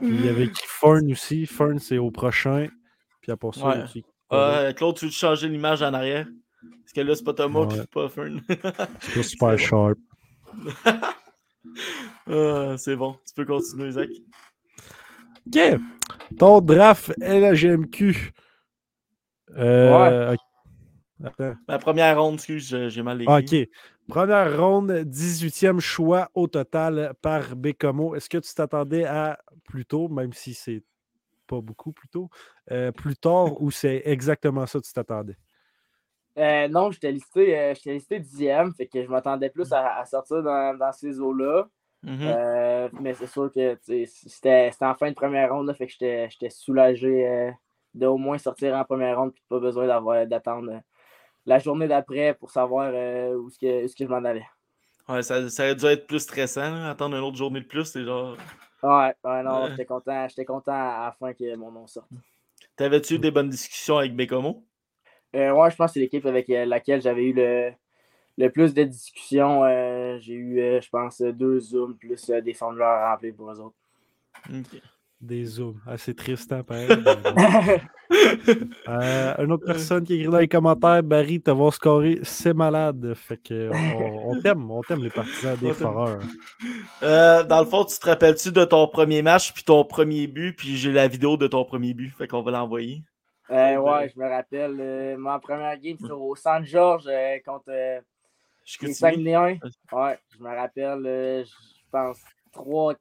[SPEAKER 5] Puis avec Fern aussi. Fern, c'est au prochain. Puis après ça,
[SPEAKER 4] Ouais.
[SPEAKER 5] qui-
[SPEAKER 4] Ah, Claude, tu veux changer l'image en arrière? Parce que là, c'est pas Thomas,
[SPEAKER 5] Ouais.
[SPEAKER 4] c'est pas Fern.
[SPEAKER 5] c'est pas super sharp. [laughs]
[SPEAKER 4] Ah, c'est bon, tu peux continuer, Zach.
[SPEAKER 5] OK. Ton draft LGMQ. Euh, ok. Attends.
[SPEAKER 4] Ma première ronde, excuse, j'ai- mal écrit.
[SPEAKER 5] OK. Première ronde, 18e choix au total par Bécomo. Est-ce que tu t'attendais à plus tôt, même si c'est pas beaucoup plus tôt, euh, plus tard ou c'est exactement ça que tu t'attendais?
[SPEAKER 11] Euh, non, j'étais listé, euh, j'étais listé dixième, fait que je m'attendais plus à, à sortir dans, dans ces eaux-là.
[SPEAKER 4] Mhm.
[SPEAKER 11] Euh, mais c'est sûr que c'était en fin de première ronde, là, fait que j'étais soulagé euh, de au moins sortir en première ronde, puis pas besoin d'attendre la journée d'après pour savoir où est-ce que, que je m'en allais.
[SPEAKER 4] Ouais, ça, ça aurait dû être plus stressant, attendre une autre journée de plus, c'est genre.
[SPEAKER 11] Ouais, ouais, non, j'étais content, j'étais content à la fin que mon nom sorte.
[SPEAKER 4] T'avais-tu eu des bonnes discussions avec Bécomo?
[SPEAKER 11] Euh, ouais, je pense que c'est l'équipe avec euh, laquelle j'avais eu le, le plus de discussions. Euh, J'ai eu, euh, je pense, deux Zooms plus euh, des formulaires à remplir pour eux autres.
[SPEAKER 5] Des zooms. Assez triste, hein, pareil. [laughs] Euh, une autre personne qui écrit dans les commentaires, Barry, t'avoir scoré, c'est malade. Fait que on, on [laughs] t'aime, on t'aime les partisans des foreurs.
[SPEAKER 4] Euh, dans le fond, tu te rappelles-tu de ton premier match, puis ton premier but, puis j'ai la vidéo de ton premier but, fait qu'on va l'envoyer.
[SPEAKER 11] Euh, ouais, je me rappelle. euh, ma première game, c'était au San Georges euh, contre euh, les
[SPEAKER 4] continue.
[SPEAKER 11] Saguenayens. Ouais, je me rappelle, euh, je pense, 3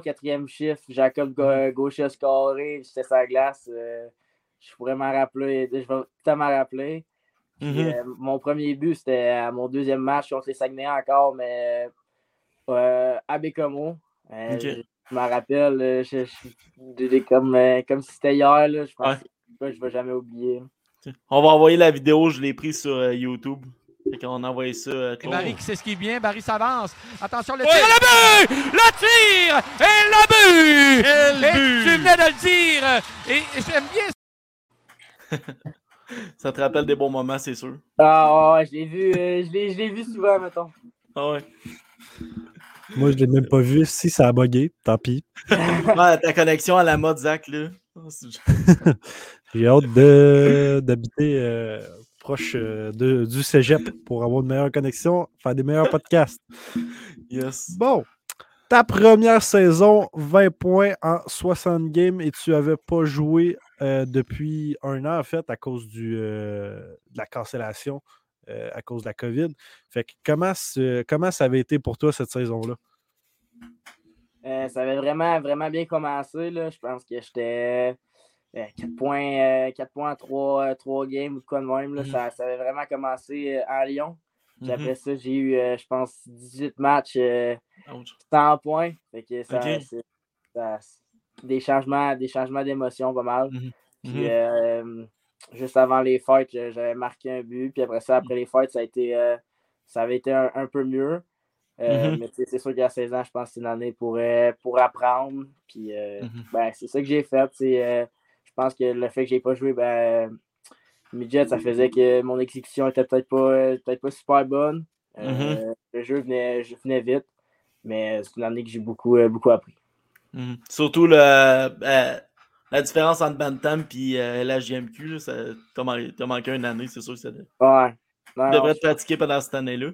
[SPEAKER 11] 4e chiffre. Jacob Ga- Gaucher a scoré, j'étais sur la glace. euh, je pourrais m'en rappeler, je vais tout m'en rappeler. Puis,
[SPEAKER 4] Mhm.
[SPEAKER 11] euh, mon premier but, c'était à mon deuxième match contre les Saguenayens encore, mais euh, à Bécomo. Euh. Je, je m'en rappelle, euh, je, comme, euh, comme si c'était hier. Là, je pense
[SPEAKER 4] Ouais.
[SPEAKER 11] Je ne vais jamais oublier.
[SPEAKER 4] On va envoyer la vidéo, je l'ai prise sur euh, YouTube. Fait qu'on a envoyé ça. euh,
[SPEAKER 12] Et. Barry qui s'esquive bien, Barry s'avance. Attention, le tir, le but! Le tir! Et le but!
[SPEAKER 1] Quel
[SPEAKER 12] Et
[SPEAKER 1] but!
[SPEAKER 12] tu venais de le dire! Et j'aime bien [laughs]
[SPEAKER 4] Ça te rappelle des bons moments, c'est sûr.
[SPEAKER 11] Ah ouais, je l'ai vu, euh, je l'ai je l'ai vu souvent, mettons.
[SPEAKER 4] Ah ouais.
[SPEAKER 5] Moi, je l'ai même pas vu. Si ça a bugué, tant pis. [laughs]
[SPEAKER 4] Ouais, ta connexion à la mode, Zach, là. [laughs]
[SPEAKER 5] J'ai hâte de- d'habiter euh, proche euh, de- du cégep pour avoir une meilleure connexion, faire des meilleurs podcasts.
[SPEAKER 4] Yes.
[SPEAKER 5] Bon, ta première saison, 20 points en 60 games et tu avais pas joué euh, depuis un an, en fait, à cause du, euh, de la cancellation, euh, à cause de la COVID. Fait que comment, comment ça avait été pour toi cette saison-là?
[SPEAKER 11] Euh, ça avait vraiment, vraiment bien commencé. Là. Je pense que j'étais 4 points, euh, 4 points en 3, 3 games ou quoi de même. Là.
[SPEAKER 4] Mhm.
[SPEAKER 11] ça, ça avait vraiment commencé euh, à Lyon. Puis
[SPEAKER 4] Mhm.
[SPEAKER 11] après ça, j'ai eu, euh, je pense, 18 matchs, euh,
[SPEAKER 4] Ouch.
[SPEAKER 11] 100 points. Fait que ça,
[SPEAKER 4] Ok.
[SPEAKER 11] c'est- ça- des changements, des changements d'émotion pas mal.
[SPEAKER 4] Mhm.
[SPEAKER 11] Puis,
[SPEAKER 4] Mhm.
[SPEAKER 11] euh, juste avant les fêtes, je- j'avais marqué un but. Puis après ça, après les fêtes, ça a été, euh, ça avait été un, un peu mieux. Euh. Mais c'est sûr qu'à 16 ans, je pense que c'est une année pour, euh, pour apprendre. Puis euh, ben, c'est ça que j'ai fait. Je pense que le fait que j'ai pas joué, ben, midget, ça faisait que mon exécution était peut-être pas, euh, peut-être pas super bonne. Euh, Le jeu venait, je venais vite. Mais c'est une année que j'ai beaucoup, euh, beaucoup appris.
[SPEAKER 4] Mhm. Surtout le, euh, la différence entre Bantam et la JMQ, t'as man- manqué une année, c'est sûr que ça de-
[SPEAKER 11] Ouais.
[SPEAKER 4] tu
[SPEAKER 11] Non,
[SPEAKER 4] devrais
[SPEAKER 11] non,
[SPEAKER 4] te pratiquer pendant cette année-là.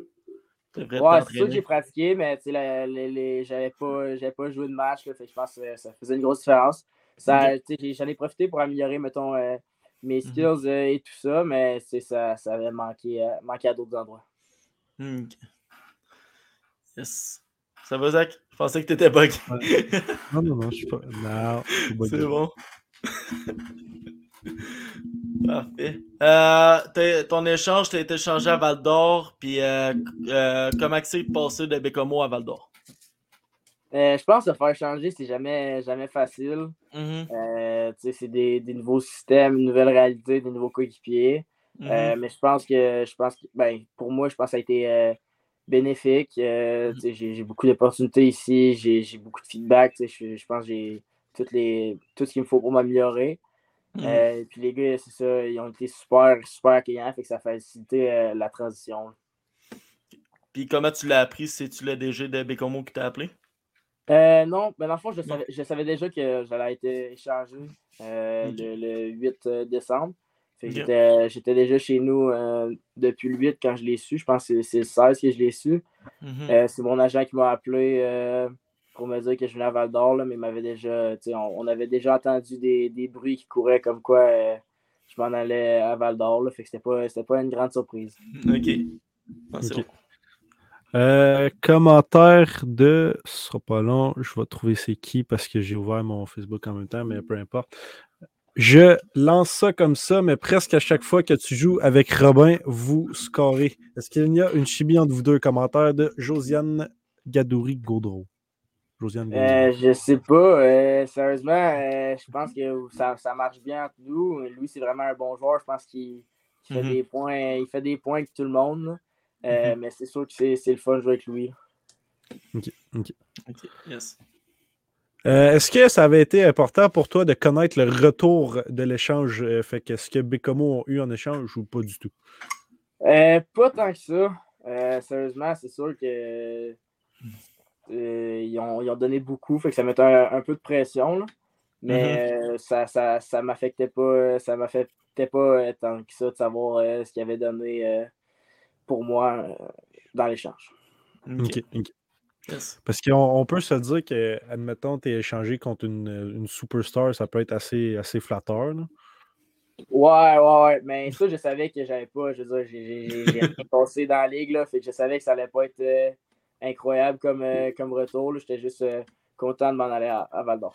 [SPEAKER 11] Ouais, c'est sûr que j'ai pratiqué, mais les- les- j'avais pas, j'avais pas joué de match. Là, fait que je pense que ça faisait une grosse différence. Ça, J'en ai profité pour améliorer, mettons, euh, mes skills euh, et tout ça, mais c'est ça, ça avait manqué, euh, manqué à d'autres endroits.
[SPEAKER 4] Yes. Ça va, Zach? Je pensais que t'étais bug.
[SPEAKER 5] Non, non, non, je suis pas. Non. [laughs]
[SPEAKER 4] C'est bon. [laughs] Parfait. Euh, ton échange, t'as été échangé à Val d'Or, puis euh, euh, comment c'est de passer de Bécomo à Val d'Or?
[SPEAKER 11] Euh, je pense que faire changer, c'est jamais, jamais facile.
[SPEAKER 4] Mhm.
[SPEAKER 11] Euh, c'est des, des nouveaux systèmes, une nouvelle réalité, des nouveaux coéquipiers. Euh,
[SPEAKER 4] Mhm.
[SPEAKER 11] mais je pense que je pense que ben, pour moi, je pense que ça a été euh, bénéfique. Euh, sais, j'ai, beaucoup d'opportunités ici, j'ai, beaucoup de feedback. Je, je pense que j'ai toutes les, tout ce qu'il me faut pour m'améliorer.
[SPEAKER 4] Mhm.
[SPEAKER 11] Euh, puis les gars, c'est ça, ils ont été super, super accueillants, fait que ça a facilité euh, la transition.
[SPEAKER 4] Puis comment tu l'as appris? C'est-tu le DG de Bécomo qui t'a appelé?
[SPEAKER 11] Euh, non, mais dans le fond, je savais, je savais déjà que j'allais être échangé euh, le, le 8 décembre. Fait que
[SPEAKER 4] Ok.
[SPEAKER 11] j'étais, j'étais déjà chez nous euh, depuis le 8 quand je l'ai su. Je pense que c'est, c'est le 16 que je l'ai su.
[SPEAKER 4] Mhm.
[SPEAKER 11] Euh, c'est mon agent qui m'a appelé euh, pour me dire que je venais à Val d'Or, là, mais il m'avait déjà, tu sais, on, on avait déjà entendu des, des bruits qui couraient comme quoi euh, je m'en allais à Val d'Or. là. Fait que c'était pas, c'était pas une grande surprise.
[SPEAKER 4] Ok. Ah, c'est bon.
[SPEAKER 5] Euh, commentaire de. Ce sera pas long. Je vais trouver c'est qui parce que j'ai ouvert mon Facebook en même temps, mais peu importe. Je lance ça comme ça, mais presque à chaque fois que tu joues avec Robin, vous scorez. Est-ce qu'il y a une chimie entre vous deux? Commentaire de Josiane Gadouri-Gaudreau. Josiane Gaudreau.
[SPEAKER 11] Euh, je sais pas. euh, sérieusement, euh, je pense que ça, ça marche bien entre nous. Lui, c'est vraiment un bon joueur. Je pense qu'il qu'il fait
[SPEAKER 4] Mhm.
[SPEAKER 11] des points. Il fait des points avec tout le monde. Euh,
[SPEAKER 4] Mhm.
[SPEAKER 11] Mais c'est sûr que c'est c'est le fun de jouer avec lui.
[SPEAKER 5] Ok, ok.
[SPEAKER 4] Ok, yes.
[SPEAKER 5] Euh, Est-ce que ça avait été important pour toi de connaître le retour de l'échange? euh, fait que ce que Bécomo ont eu en échange ou pas du tout?
[SPEAKER 11] Euh, pas tant que ça. Euh, sérieusement, c'est sûr que euh, ils, ont, ils ont donné beaucoup, fait que ça mettait un, un peu de pression. là. Mais euh, ça, ça, ça m'affectait pas. Ça m'affectait pas tant que ça de savoir euh, ce qu'ils avaient donné euh, pour moi euh, dans l'échange.
[SPEAKER 4] Ok.
[SPEAKER 5] Ok, ok.
[SPEAKER 4] Yes.
[SPEAKER 5] Parce qu'on on peut se dire que, admettons, tu es échangé contre une, une superstar, ça peut être assez, assez flatteur. là.
[SPEAKER 11] Ouais, ouais, ouais. Mais ça, je savais que j'avais pas. Je veux dire, j'ai- rien [laughs] passé dans la ligue, là. Fait que je savais que ça allait pas être euh, incroyable comme, euh, comme retour. J'étais juste euh, content de m'en aller à, à Val d'Or.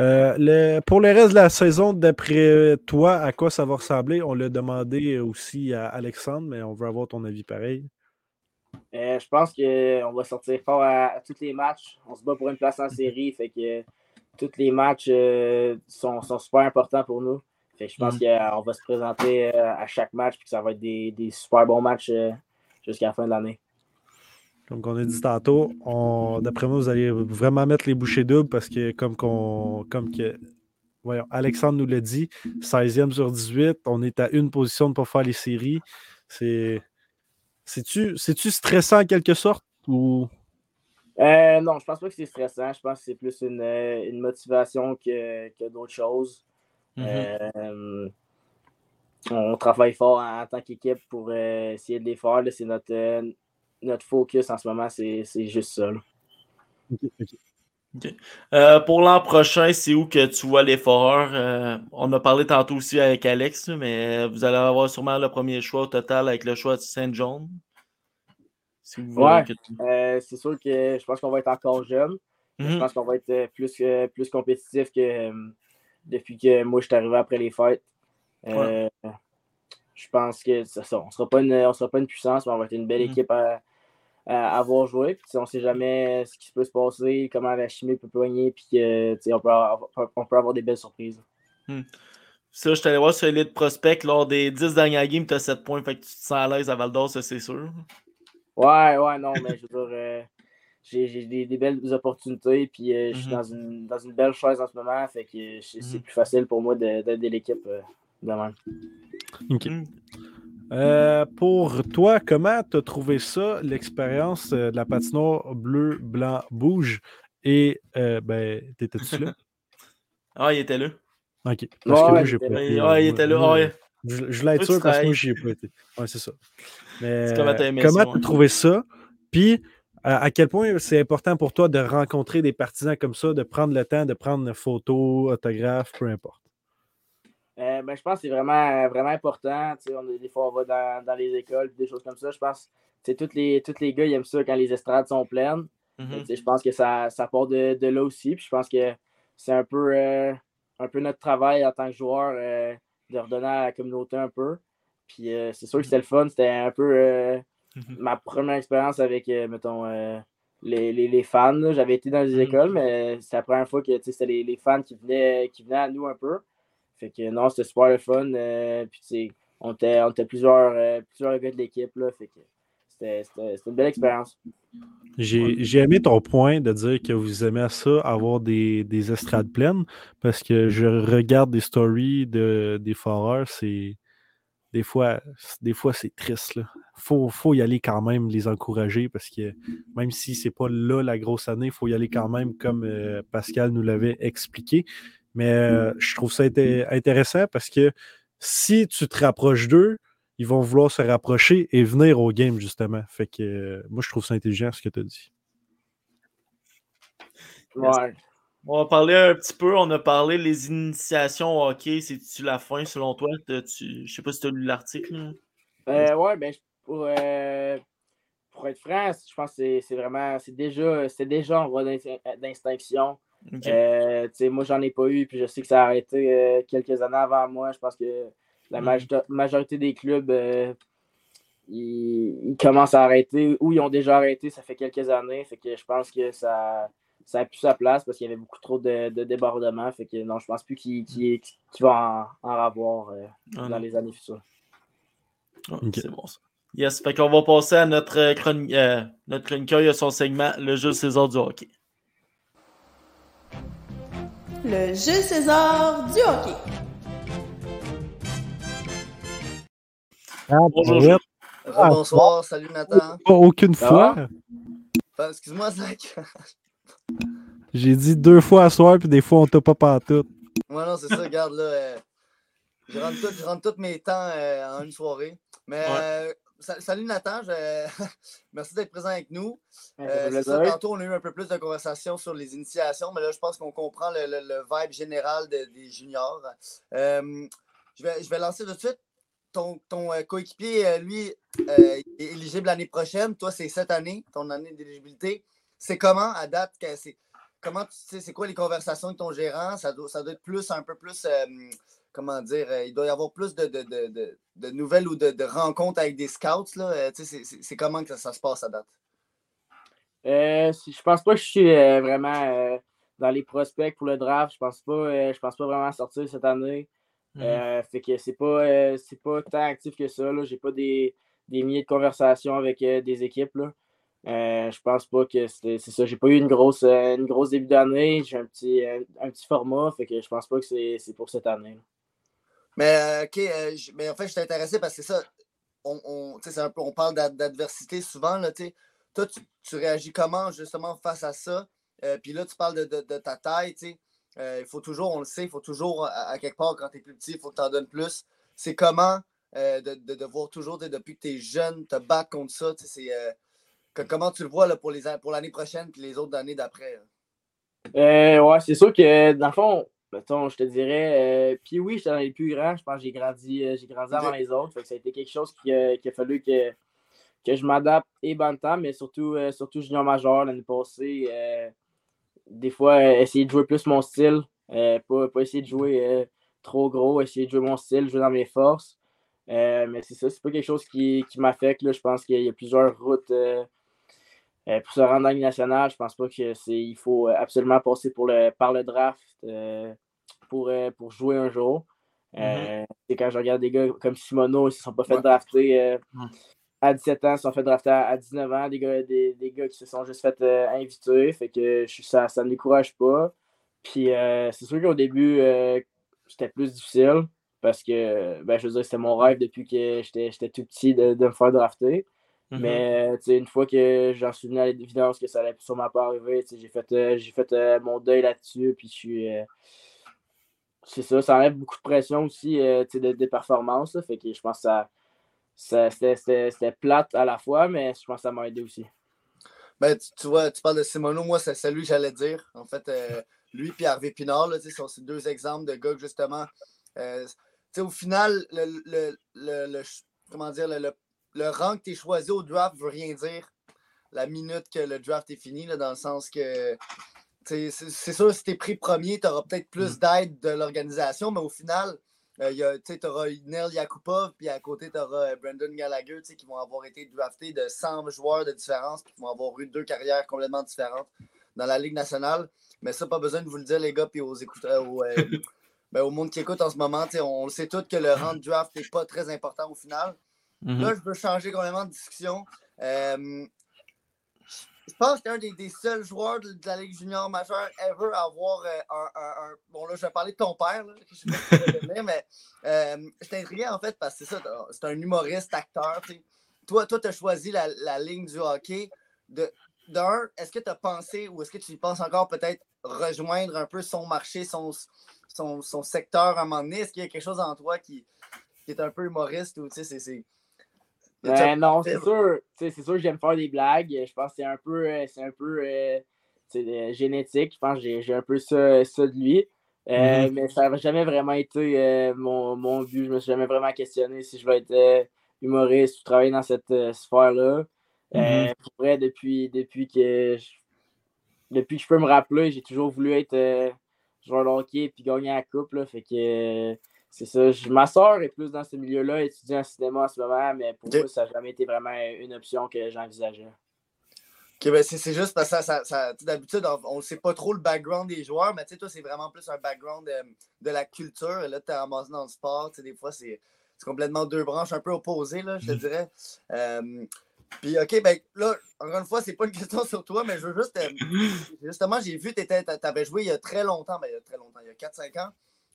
[SPEAKER 5] Euh, le- pour le reste de la saison, d'après toi, à quoi ça va ressembler? On l'a demandé aussi à Alexandre, mais on veut avoir ton avis pareil.
[SPEAKER 11] Euh, je pense qu'on va sortir fort à, à tous les matchs. On se bat pour une place en série. Fait que euh, tous les matchs sont, sont super importants pour nous. Fait que je pense
[SPEAKER 4] Mhm.
[SPEAKER 11] qu'on va se présenter à chaque match et que ça va être des, des super bons matchs jusqu'à la fin de l'année.
[SPEAKER 5] Comme on a dit tantôt, on- d'après moi, vous allez vraiment mettre les bouchées doubles parce que, comme, qu'on, comme que, voyons, Alexandre nous l'a dit, 16e sur 18, on est à une position de ne pas faire les séries. C'est. C'est-tu, c'est-tu stressant en quelque sorte ou?
[SPEAKER 11] Euh, non, je pense pas que c'est stressant. Je pense que c'est plus une, une motivation que, que d'autres choses.
[SPEAKER 4] Mhm.
[SPEAKER 11] Euh, on travaille fort en, en tant qu'équipe pour euh, essayer de les faire. là. C'est notre, notre focus en ce moment, c'est c'est juste ça. là.
[SPEAKER 4] Ok. Euh, pour l'an prochain, c'est où que tu vois les foreurs? Euh, on a parlé tantôt aussi avec Alex, mais vous allez avoir sûrement le premier choix au total avec le choix de Saint John. Si vous voulez
[SPEAKER 11] Ouais,
[SPEAKER 4] tu-
[SPEAKER 11] euh, c'est sûr que je pense qu'on va être encore jeune. Je
[SPEAKER 4] Mhm.
[SPEAKER 11] pense qu'on va être euh, plus, euh, plus compétitif que euh, depuis que moi je suis arrivé après les fêtes. Euh, Je pense que c'est ça. On ne sera, pas une- on sera pas une puissance, mais on va être une belle
[SPEAKER 4] Mhm.
[SPEAKER 11] équipe à avoir joué. Puis, on ne sait jamais ce qui peut se passer, comment la chimie peut poigner, puis que, tu sais, on, peut avoir, on peut avoir des belles surprises.
[SPEAKER 4] Ça, je t'allais voir sur Elite Prospect lors des 10 dernières games, tu as 7 points, fait que tu te sens à l'aise à Val d'Or, ça c'est sûr.
[SPEAKER 11] Ouais, ouais, non, mais je [laughs] veux dire, euh, j'ai des, des belles opportunités, puis euh, je suis
[SPEAKER 4] Mhm.
[SPEAKER 11] dans, une, dans une belle chaise en ce moment, fait que c'est
[SPEAKER 4] Mhm.
[SPEAKER 11] plus facile pour moi de- d'aider l'équipe euh, de même.
[SPEAKER 5] OK. Euh, pour toi, comment tu as trouvé ça, l'expérience euh, de la patinoire bleu, blanc, bouge? Et, euh, ben, t'étais-tu là? [laughs]
[SPEAKER 4] Ah, il était là.
[SPEAKER 5] OK. Parce que moi, j'ai pas été.
[SPEAKER 4] Ouais, il était là, ouais.
[SPEAKER 5] Je, je voulais être
[SPEAKER 4] Toi, tu
[SPEAKER 5] sûr parce que moi, j'y ai pas été. Ouais, c'est ça. Mais
[SPEAKER 4] comment
[SPEAKER 5] tu as trouvé ça? Puis, à, à quel point c'est important pour toi de rencontrer des partisans comme ça, de prendre le temps, de prendre une photo, autographe, peu importe?
[SPEAKER 11] Euh, ben, je pense que c'est vraiment, vraiment important. On, des fois, on va dans, dans les écoles, des choses comme ça. Je pense que tous les, tous les gars ils aiment ça quand les estrades sont pleines.
[SPEAKER 4] Mhm.
[SPEAKER 11] Je pense que ça, ça part de, de là aussi. Puis je pense que c'est un peu, euh, un peu notre travail en tant que joueur euh, de redonner à la communauté un peu. Puis c'est sûr que c'était le fun. C'était un peu
[SPEAKER 4] Mhm.
[SPEAKER 11] ma première expérience avec, mettons, les, les, les fans. J'avais été dans les
[SPEAKER 4] Mhm.
[SPEAKER 11] écoles, mais c'est la première fois que c'était les, les fans qui venaient, qui venaient à nous un peu. Fait que non, c'était super le fun. euh, puis tu sais, on était, on était plusieurs, euh, plusieurs gars de l'équipe. là, Fait que c'était c'était- c'était une belle expérience.
[SPEAKER 5] J'ai j'ai aimé ton point de dire que vous aimez ça, avoir des, des estrades pleines, parce que je regarde des stories de, des foreurs, c'est des fois, des fois c'est triste. Il faut, faut y aller quand même, les encourager, parce que même si c'est pas là la grosse année, il faut y aller quand même, comme euh, Pascal nous l'avait expliqué. Mais euh, je trouve ça inté- intéressant parce que si tu te rapproches d'eux, ils vont vouloir se rapprocher et venir au game, justement. Fait que euh, moi, je trouve ça intelligent ce que tu as dit.
[SPEAKER 11] Ouais.
[SPEAKER 4] On va parler un petit peu. On a parlé des initiations au hockey. C'est-tu la fin selon toi? T'as-tu- Je sais pas si tu as lu l'article. là.
[SPEAKER 11] Euh, ouais, ben, pour, euh, pour être franc, je pense que c'est- c'est vraiment, c'est déjà, c'est déjà en voie d'extinction.
[SPEAKER 4] Ok.
[SPEAKER 11] Euh, tu sais, moi, j'en ai pas eu, puis je sais que ça a arrêté euh, quelques années avant moi. Je pense que la
[SPEAKER 4] Mm.
[SPEAKER 11] majorité, majorité des clubs, euh, ils, ils commencent à arrêter ou ils ont déjà arrêté, ça fait quelques années. Fait que je pense que ça, ça a plus sa place parce qu'il y avait beaucoup trop de, de débordements. Fait que non, je pense plus qu'il qu'il- qu'il va en, en avoir euh,
[SPEAKER 4] Ah,
[SPEAKER 11] dans
[SPEAKER 4] non.
[SPEAKER 11] les années futures.
[SPEAKER 4] Ah. C'est bon ça. Yes, fait qu'on va passer à notre, chroni- euh, notre chroniqueur. Il a son segment, le jeu César du hockey.
[SPEAKER 7] Le jeu César du hockey.
[SPEAKER 4] Bonjour,
[SPEAKER 5] ouais.
[SPEAKER 4] Jules.
[SPEAKER 8] Bonsoir, salut Nathan.
[SPEAKER 5] Pas aucune
[SPEAKER 11] Ça
[SPEAKER 5] fois.
[SPEAKER 8] Enfin, Excuse-moi, Zach. [laughs]
[SPEAKER 5] J'ai dit deux fois à soir, puis des fois, on t'a pas pantoute.
[SPEAKER 8] Moi, non, c'est ça, regarde, là. euh, je, rentre tout- je rentre tous mes temps euh, en une soirée. Mais
[SPEAKER 4] Ouais.
[SPEAKER 8] euh, salut Nathan, je- [laughs] merci d'être présent avec nous. Euh, ça, tantôt, on a eu un peu plus de conversation sur les initiations, mais là, je pense qu'on comprend le, le- le vibe général de- des juniors. Euh, je, vais, je vais lancer tout de suite. Ton, ton euh, coéquipier, euh, lui, euh, est éligible l'année prochaine. Toi, c'est cette année, ton année d'éligibilité. C'est comment, à date, comment tu sais, c'est quoi les conversations avec ton gérant? Ça doit, ça doit être plus, un peu plus, comment dire, euh, il doit y avoir plus de, de, de- de- de nouvelles ou de, de rencontres avec des scouts. Là. Euh, tu sais, c'est, c'est- c'est comment que ça, ça se passe à date?
[SPEAKER 11] Euh, je pense pas que je suis euh, vraiment euh, dans les prospects pour le draft. Je pense pas, euh, je pense pas vraiment sortir cette année.
[SPEAKER 4] Mhm.
[SPEAKER 11] Euh, fait que c'est pas, euh, c'est pas tant actif que ça. Là. J'ai pas des, des milliers de conversations avec euh, des équipes. Là. Euh, je pense pas que c'est ça. J'ai pas eu une grosse, une grosse début d'année. J'ai un petit, un petit format. Fait que je pense pas que c'est c'est pour cette année. là.
[SPEAKER 8] Mais, euh, OK, euh, mais en fait, je suis intéressé parce que ça. On, on, c'est un peu, on parle d'ad- d'adversité souvent. Là. Toi, tu, réagis comment justement face à ça? Euh, Puis là, tu parles de, de- ta taille. Il faut toujours, on le sait, il faut toujours, à, quelque part, quand tu es plus petit, il faut que tu en donnes plus. C'est comment de, de, voir toujours, depuis que tu es jeune, te battre contre ça? que- comment tu le vois là, pour an- pour l'année prochaine puis les autres années d'après?
[SPEAKER 11] ouais, c'est sûr que dans le fond, mettons, je te dirais, euh, puis oui, j'étais dans les plus grands. Je pense que j'ai grandi, euh, j'ai grandi avant les autres. Fait que ça a été quelque chose qui, a- qu'il a fallu que, que je m'adapte et bantam, mais surtout, euh, surtout junior major l'année passée. euh, des fois, euh, essayer de jouer plus mon style. euh, pas, pas essayer de jouer euh, trop gros, essayer de jouer mon style, jouer dans mes forces. Euh, mais c'est ça, c'est pas quelque chose qui, qui m'affecte. Je pense qu'il y a plusieurs routes. Euh, pour se rendre dans la Ligue nationale, je pense pas que c'est. Il faut euh, absolument passer pour le, par le draft euh, pour, pour jouer un jour. Et Quand je regarde des gars comme Simono, ils ne se sont pas fait
[SPEAKER 8] Ouais.
[SPEAKER 11] drafter à 17 ans se sont fait drafter à, à 19 ans, des gars, des, des gars qui se sont juste fait inviter. Fait que je, ça ne décourage pas. Puis c'est sûr qu'au début, c'était plus difficile parce que ben, je veux dire, c'était mon rêve depuis que j'étais j'étais tout petit de, de me faire drafter.
[SPEAKER 4] Mhm.
[SPEAKER 11] Mais tu sais, une fois que j'en suis venu à l'évidence que ça allait sûrement pas arriver, tu sais, j'ai fait, euh, j'ai fait euh, mon deuil là-dessus. Puis je suis. euh, c'est ça, ça enlève beaucoup de pression aussi euh, tu sais, de, de performance. là. fait que je pense que ça, ça, c'était, plate à la fois, mais je pense que ça m'a aidé aussi.
[SPEAKER 8] Ben, tu, tu vois, tu parles de Simono, moi, c'est c'est lui que j'allais dire. En fait, euh, lui et Hervé Pinard, là, tu sais, sont ces deux exemples de gars que, justement, euh, tu sais, au final, le, le, le- le- comment dire, le, le, rang que tu es choisi au draft veut rien dire la minute que le draft est fini, là, dans le sens que, c'est sûr, si tu es pris premier, tu auras peut-être plus d'aide de l'organisation, mais au final, euh, tu auras Neil Yakupov, puis à côté, tu auras Brendan Gallagher, qui vont avoir été draftés de 100 joueurs de différence, puis qui vont avoir eu deux carrières complètement différentes dans la Ligue nationale. Mais ça, pas besoin de vous le dire, les gars, puis aux écouteurs, au, euh, [laughs] ben, au monde qui écoute en ce moment, on le sait tous que le rang de draft n'est pas très important au final.
[SPEAKER 4] Mhm.
[SPEAKER 8] Là, je veux changer complètement de discussion. Euh, je pense que t'es un des, des seuls joueurs de, de la Ligue junior majeure ever à avoir euh, un, un- un- Bon, là, je vais parler de ton père, là, je sais pas si tu mais euh, je t'intriguais en fait parce que c'est ça, c'est un humoriste, acteur. tu sais. Toi, tu as choisi la, la ligne du hockey. De, d'un, est-ce que tu as pensé ou est-ce que tu y penses encore peut-être rejoindre un peu son marché, son, son, son secteur à un moment donné? Est-ce qu'il y a quelque chose en toi qui, qui est un peu humoriste ou tu sais, c'est. c'est-
[SPEAKER 11] Ben non, c'est sûr. C'est sûr que j'aime faire des blagues. Je pense que c'est un peu, euh, c'est un peu euh, génétique. Je pense que j'ai un peu ça, ça de lui. Euh,
[SPEAKER 4] Mhm.
[SPEAKER 11] Mais ça n'a jamais vraiment été euh, mon, mon but. Je me suis jamais vraiment questionné si je vais être humoriste ou travailler dans cette sphère-là.
[SPEAKER 4] Mhm.
[SPEAKER 11] pour vrai, depuis, depuis que je, depuis que je peux me rappeler, j'ai toujours voulu être joueur de hockey et gagner la coupe. Là, fait que c'est ça. Je- ma soeur est plus dans ce milieu-là, étudie en cinéma en ce moment, mais pour
[SPEAKER 8] Ok.
[SPEAKER 11] moi, ça n'a jamais été vraiment une option que j'envisageais.
[SPEAKER 8] Ok, ben c'est juste parce que ça, ça, d'habitude, on ne sait pas trop le background des joueurs, mais tu sais, toi, c'est vraiment plus un background de, de la culture. Et là, tu es ramassé dans le sport. Des fois, c'est complètement deux branches un peu opposées, là, je te dirais. Euh, puis, OK, ben là, encore une fois, c'est pas une [laughs] question sur toi, mais je veux juste. euh, [laughs] justement, j'ai vu que tu avais joué il y a très longtemps, ben, il y a très longtemps, il y a 4-5 ans,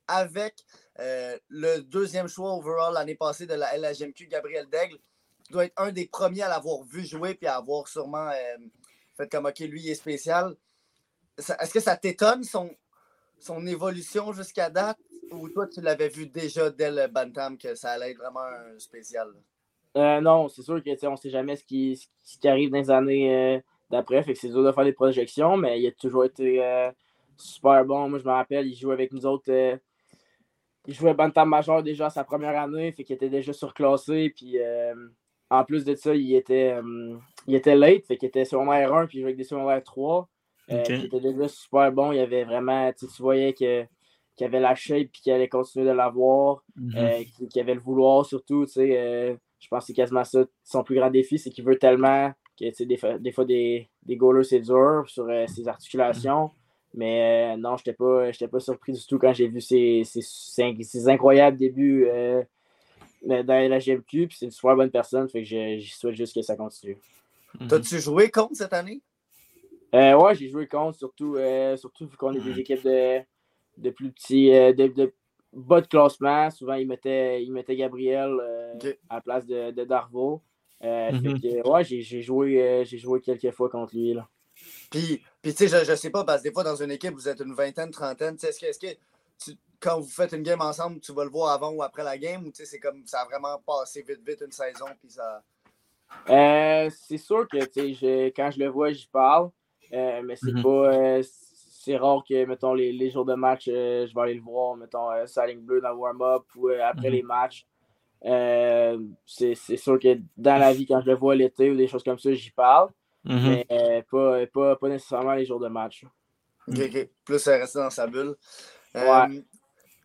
[SPEAKER 8] avec euh, le deuxième choix overall l'année passée de la LHMQ, Gabriel Daigle. Tu dois être un des premiers à l'avoir vu jouer puis à avoir sûrement euh, fait comme OK, lui, il est spécial. Est-ce que ça t'étonne son, son évolution jusqu'à date? Ou toi, tu l'avais vu déjà dès le Bantam que ça allait être vraiment un spécial?
[SPEAKER 11] Euh, non, c'est sûr que tu sais, on ne sait jamais ce qui, ce qui arrive dans les années d'après. Fait que c'est dur de faire des projections, mais il a toujours été super bon. Moi, je me rappelle, il jouait avec nous autres. Il jouait Bantam Major déjà sa première année, fait qu'il était déjà surclassé. Puis euh, en plus de ça, il était, euh, il était late, fait qu'il était secondaire 1, puis il jouait avec des secondaires 3. Euh, il était déjà super bon. Il avait vraiment, tu voyais que, qu'il avait la shape puis qu'il allait continuer de l'avoir. Euh, qu'il avait le vouloir surtout. euh, je pense que c'est quasiment ça. Son plus grand défi, c'est qu'il veut tellement que des, fois, des des, goalers, c'est dur sur ses articulations. Mais euh, non, je n'étais pas, j'étais pas surpris du tout quand j'ai vu ses incroyables débuts euh, dans la GMQ. Puis c'est une super bonne personne. Fait que je, je souhaite juste que ça continue.
[SPEAKER 4] Mhm.
[SPEAKER 8] T'as-tu joué contre cette année?
[SPEAKER 11] Euh, ouais, j'ai joué contre, surtout, euh, surtout vu qu'on est des équipes de, de plus petits, de, de bas de classement. Souvent, ils mettaient, ils mettaient Gabriel euh, à la place de, de Darvo. Euh,
[SPEAKER 4] Mhm.
[SPEAKER 11] fait que, ouais, j'ai j'ai joué, euh, j'ai joué quelques fois contre lui. Là.
[SPEAKER 8] Puis, puis tu sais, je, je sais pas, parce que des fois, dans une équipe, vous êtes une vingtaine, trentaine. tu sais, Est-ce que, que tu- quand vous faites une game ensemble, tu vas le voir avant ou après la game? Ou tu sais, c'est comme ça a vraiment passé vite, vite une saison? Puis ça.
[SPEAKER 11] Euh, c'est sûr que tu sais, je- quand je le vois, j'y parle. Euh, mais c'est
[SPEAKER 4] Mhm.
[SPEAKER 11] pas. euh, c'est rare que, mettons, les, les jours de match, euh, je vais aller le voir, mettons, euh, sur la ligne bleue dans le warm-up ou euh, après
[SPEAKER 4] Mhm.
[SPEAKER 11] les matchs. Euh, c'est c'est sûr que dans la vie, quand je le vois l'été ou des choses comme ça, j'y parle.
[SPEAKER 4] Mhm.
[SPEAKER 11] Mais euh, pas, pas, pas nécessairement les jours de match.
[SPEAKER 8] OK, OK. Plus euh, rester dans sa bulle. Euh,
[SPEAKER 11] Ouais.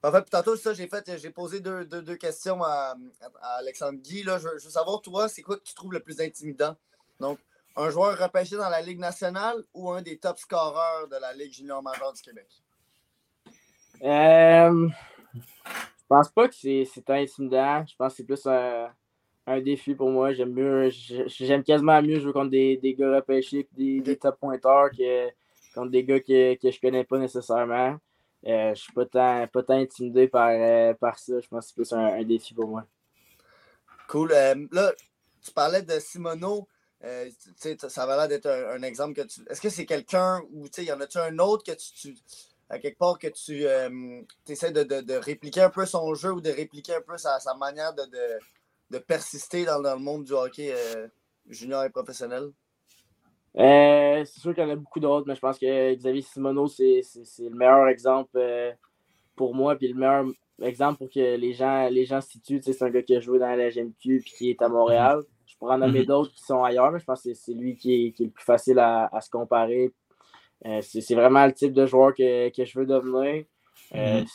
[SPEAKER 8] En fait, tantôt, ça, j'ai fait, j'ai posé deux, deux, deux questions à, à Alexandre Guy. Là. Je, veux- je veux savoir, toi, c'est quoi que tu trouves le plus intimidant? Donc, un joueur repêché dans la Ligue nationale ou un des top scoreurs de la Ligue junior majeure du Québec?
[SPEAKER 11] Euh, je pense pas que c'est c'est intimidant. Je pense que c'est plus un, un défi pour moi. J'aime mieux, j'aime quasiment mieux jouer contre des, des gars repêchés et des, des top pointeurs que contre des gars que, que je connais pas nécessairement. Euh, je suis pas tant, pas tant intimidé par, euh, par ça. Je pense que c'est plus un, un défi pour moi.
[SPEAKER 8] Cool. Euh, là, tu parlais de Simono. Euh, ça va l'air d'être un, un exemple que tu. Est-ce que c'est quelqu'un ou tu sais, y en a-tu un autre que tu. tu- à quelque part que tu essaies de, de- de répliquer un peu son jeu ou de répliquer un peu sa, sa manière de, de, de persister dans, dans le monde du hockey euh, junior et professionnel?
[SPEAKER 11] Euh, c'est sûr qu'il y en a beaucoup d'autres, mais je pense que Xavier Simoneau, c'est c'est- c'est le meilleur exemple euh, pour moi, puis le meilleur exemple pour que les gens, les gens se situent. C'est un gars qui a joué dans la GMQ puis qui est à Montréal. Je pourrais en nommer
[SPEAKER 13] Mhm.
[SPEAKER 11] d'autres qui sont ailleurs, mais je pense que c'est- c'est lui qui est, qui est le plus facile à, à se comparer. Euh, c'est c'est vraiment le type de joueur que, que je veux devenir. Euh,
[SPEAKER 13] Mhm.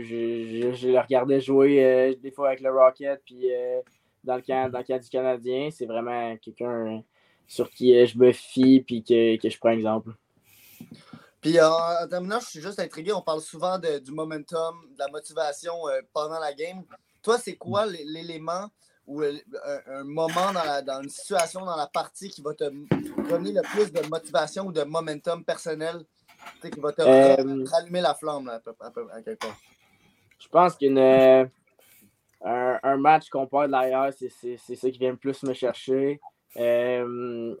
[SPEAKER 11] je, je- je le regardais jouer euh, des fois avec le Rocket, puis euh, dans, le camp, dans le camp du Canadien. C'est vraiment quelqu'un sur qui je me fie puis que, que je prends exemple.
[SPEAKER 8] Puis en, terminant, je suis juste intrigué. On parle souvent de- du momentum, de la motivation pendant la game. Toi, c'est quoi l'élément ou un, un moment dans, la- dans une situation dans la partie qui va te donner le plus de motivation ou de momentum personnel, tu sais, qui va te
[SPEAKER 11] Euh,
[SPEAKER 8] ra- rallumer la flamme là, à, peu, à, peu- à quelque part?
[SPEAKER 11] Je pense qu'une euh, un, un match qu'on perd de l'arrière, c'est c'est- c'est ça qui vient le plus me chercher. Euh,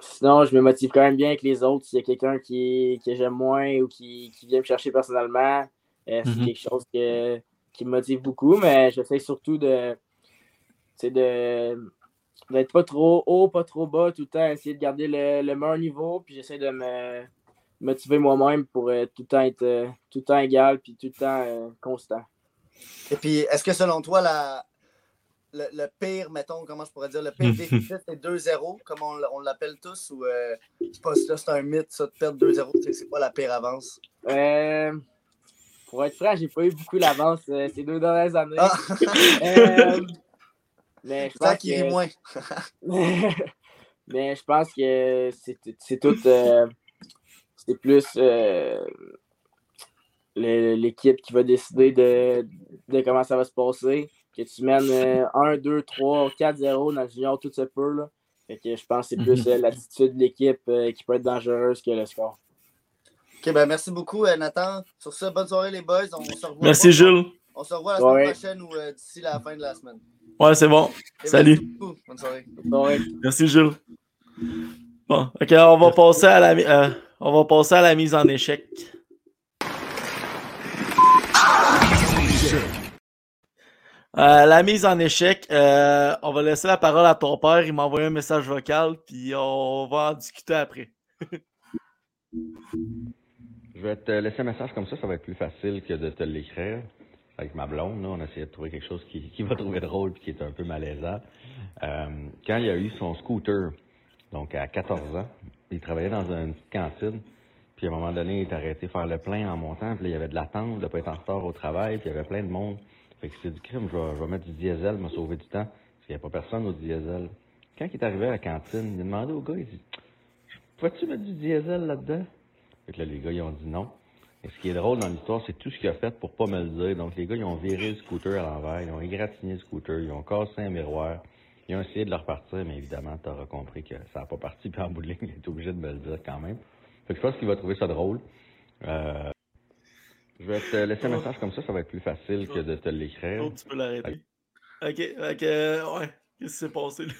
[SPEAKER 11] sinon, je me motive quand même bien avec les autres. S'il y a quelqu'un qui, que j'aime moins ou qui, qui vient me chercher personnellement, euh, c'est
[SPEAKER 13] Mhm.
[SPEAKER 11] quelque chose que- qui me motive beaucoup, mais j'essaie surtout de tu sais, de d'être pas trop haut, pas trop bas tout le temps, essayer de garder le, le meilleur niveau, puis j'essaie de me motiver moi-même pour euh, tout le temps être euh, tout le temps égal, puis tout le temps euh, constant.
[SPEAKER 8] Et puis, est-ce que selon toi, la, le, le pire, mettons, comment je pourrais dire, le pire [laughs] déficit, c'est 2-0, comme on, on l'appelle tous, ou euh, c'est pas ça, c'est un mythe, ça, de perdre 2-0, c'est- c'est pas la pire avance?
[SPEAKER 11] Euh, pour être franc, j'ai pas eu beaucoup d'avance euh, ces deux dernières années.
[SPEAKER 8] Ah! [laughs]
[SPEAKER 11] Euh, mais je [laughs]
[SPEAKER 8] C'est ça
[SPEAKER 11] pense
[SPEAKER 8] rit moins.
[SPEAKER 11] mais je pense que c'est c'est tout. C'est plus euh, l'équipe qui va décider de, de comment ça va se passer. Que tu mènes euh, 1, 2, 3, 4, 0 dans le junior, tout se peut. Là. Fait que je pense que c'est plus
[SPEAKER 8] Mhm.
[SPEAKER 11] euh, l'attitude de l'équipe euh, qui peut être dangereuse que le score.
[SPEAKER 8] Ok, ben merci beaucoup, euh, Nathan. Sur ce, bonne soirée, les boys. On se revoit.
[SPEAKER 4] Merci,
[SPEAKER 8] pas-
[SPEAKER 4] Jules.
[SPEAKER 8] On se revoit la semaine
[SPEAKER 4] Ouais.
[SPEAKER 8] prochaine ou euh, d'ici la fin de la semaine.
[SPEAKER 4] Ouais, c'est bon.
[SPEAKER 8] Ok,
[SPEAKER 4] Salut.
[SPEAKER 8] merci beaucoup. Bonne soirée.
[SPEAKER 4] Merci, Jules. Bon, ok, on va passer à la, euh, on va passer à la mise en échec. Euh, la mise en échec, euh, on va laisser la parole à ton père. Il m'a envoyé un message vocal, puis on va en discuter après.
[SPEAKER 14] Je vais te laisser un message comme ça, ça va être plus facile que de te l'écrire. Avec ma blonde, là, on a essayé de trouver quelque chose qui, va trouver drôle et qui est un peu malaisant. Euh, quand il a eu son scooter, donc à 14 ans, il travaillait dans une petite cantine. Puis à un moment donné, il est arrêté faire le plein en montant. Puis là, il y avait de l'attente, de pas être en retard au travail. Puis il y avait plein de monde. Fait que c'est du crime, je vais, je vais mettre du diesel, me sauver du temps. Parce qu'il n'y a pas personne au diesel. Quand il est arrivé à la cantine, il a demandé au gars, il dit Peux-tu mettre du diesel là-dedans? Fait que là, les gars, ils ont dit non. Et ce qui est drôle dans l'histoire, c'est tout ce qu'il a fait pour pas me le dire. Donc, les gars, ils ont viré le scooter à l'envers, ils ont égratigné le scooter, ils ont cassé un miroir. Ils ont essayé de le repartir, mais évidemment, tu auras compris que ça n'a pas parti. [laughs] Puis en bout de ligne, il est obligé de me le dire quand même. Fait que je pense qu'il va trouver ça drôle. Euh, je vais te laisser un message comme ça, ça va être plus facile que de te l'écrire.
[SPEAKER 4] Oh, tu peux l'arrêter. Ok, ok, euh, ouais. Qu'est-ce qui s'est passé là?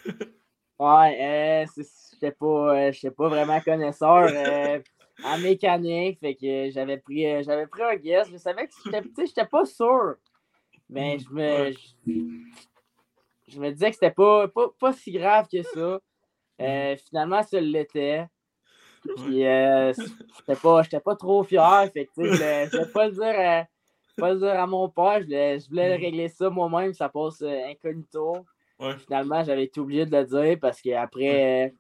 [SPEAKER 11] Ouais, euh, c'est- j'étais pas, euh, j'étais pas vraiment connaisseur euh, [laughs] en mécanique, fait que j'avais pris, euh, j'avais pris un guess. Je savais que j'étais, j'étais pas sûr, mais je me, je, me disais que c'était pas, pas, pas si grave que ça. Euh, finalement, ça l'était. Puis, euh, j'étais pas, pas trop fier, fait que, je voulais- pas le dire à, pas le dire à mon père, je voulais, je voulais régler ça moi-même, ça passe euh, incognito. Finalement, j'avais été obligé de le dire parce qu'après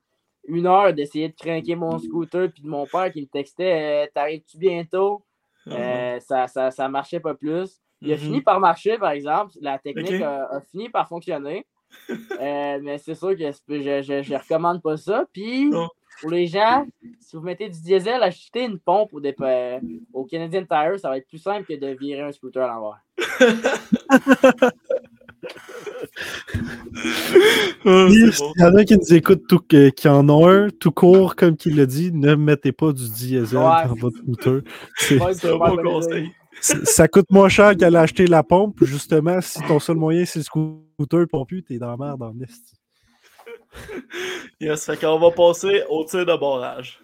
[SPEAKER 11] une heure d'essayer de craquer mon scooter puis de mon père qui me textait T'arrives-tu bientôt? Euh, ça, ça, ça marchait pas plus. Il a
[SPEAKER 13] Mhm.
[SPEAKER 11] fini par marcher, par exemple. La technique a, a fini par fonctionner. Euh, mais c'est sûr que je, je, je recommande pas ça. Puis, pour les gens, si vous mettez du diesel, achetez une pompe au, dépa- au Canadian Tire. Ça va être plus simple que de virer un scooter à l'envers. [laughs]
[SPEAKER 4] Bon.
[SPEAKER 5] S'il y en a qui nous écoutent, tout, que- qui en ont un, tout court, comme qu'il l'a dit, ne mettez pas du diesel
[SPEAKER 11] Ouais.
[SPEAKER 5] dans votre scooter. [laughs] C'est-
[SPEAKER 4] un bon conseil.
[SPEAKER 5] Ça coûte moins cher qu'aller acheter la pompe. Justement, si ton seul moyen, c'est le scooter pompu, t'es dans la merde en est.
[SPEAKER 4] Yes, fait qu'on va passer au tir de barrage.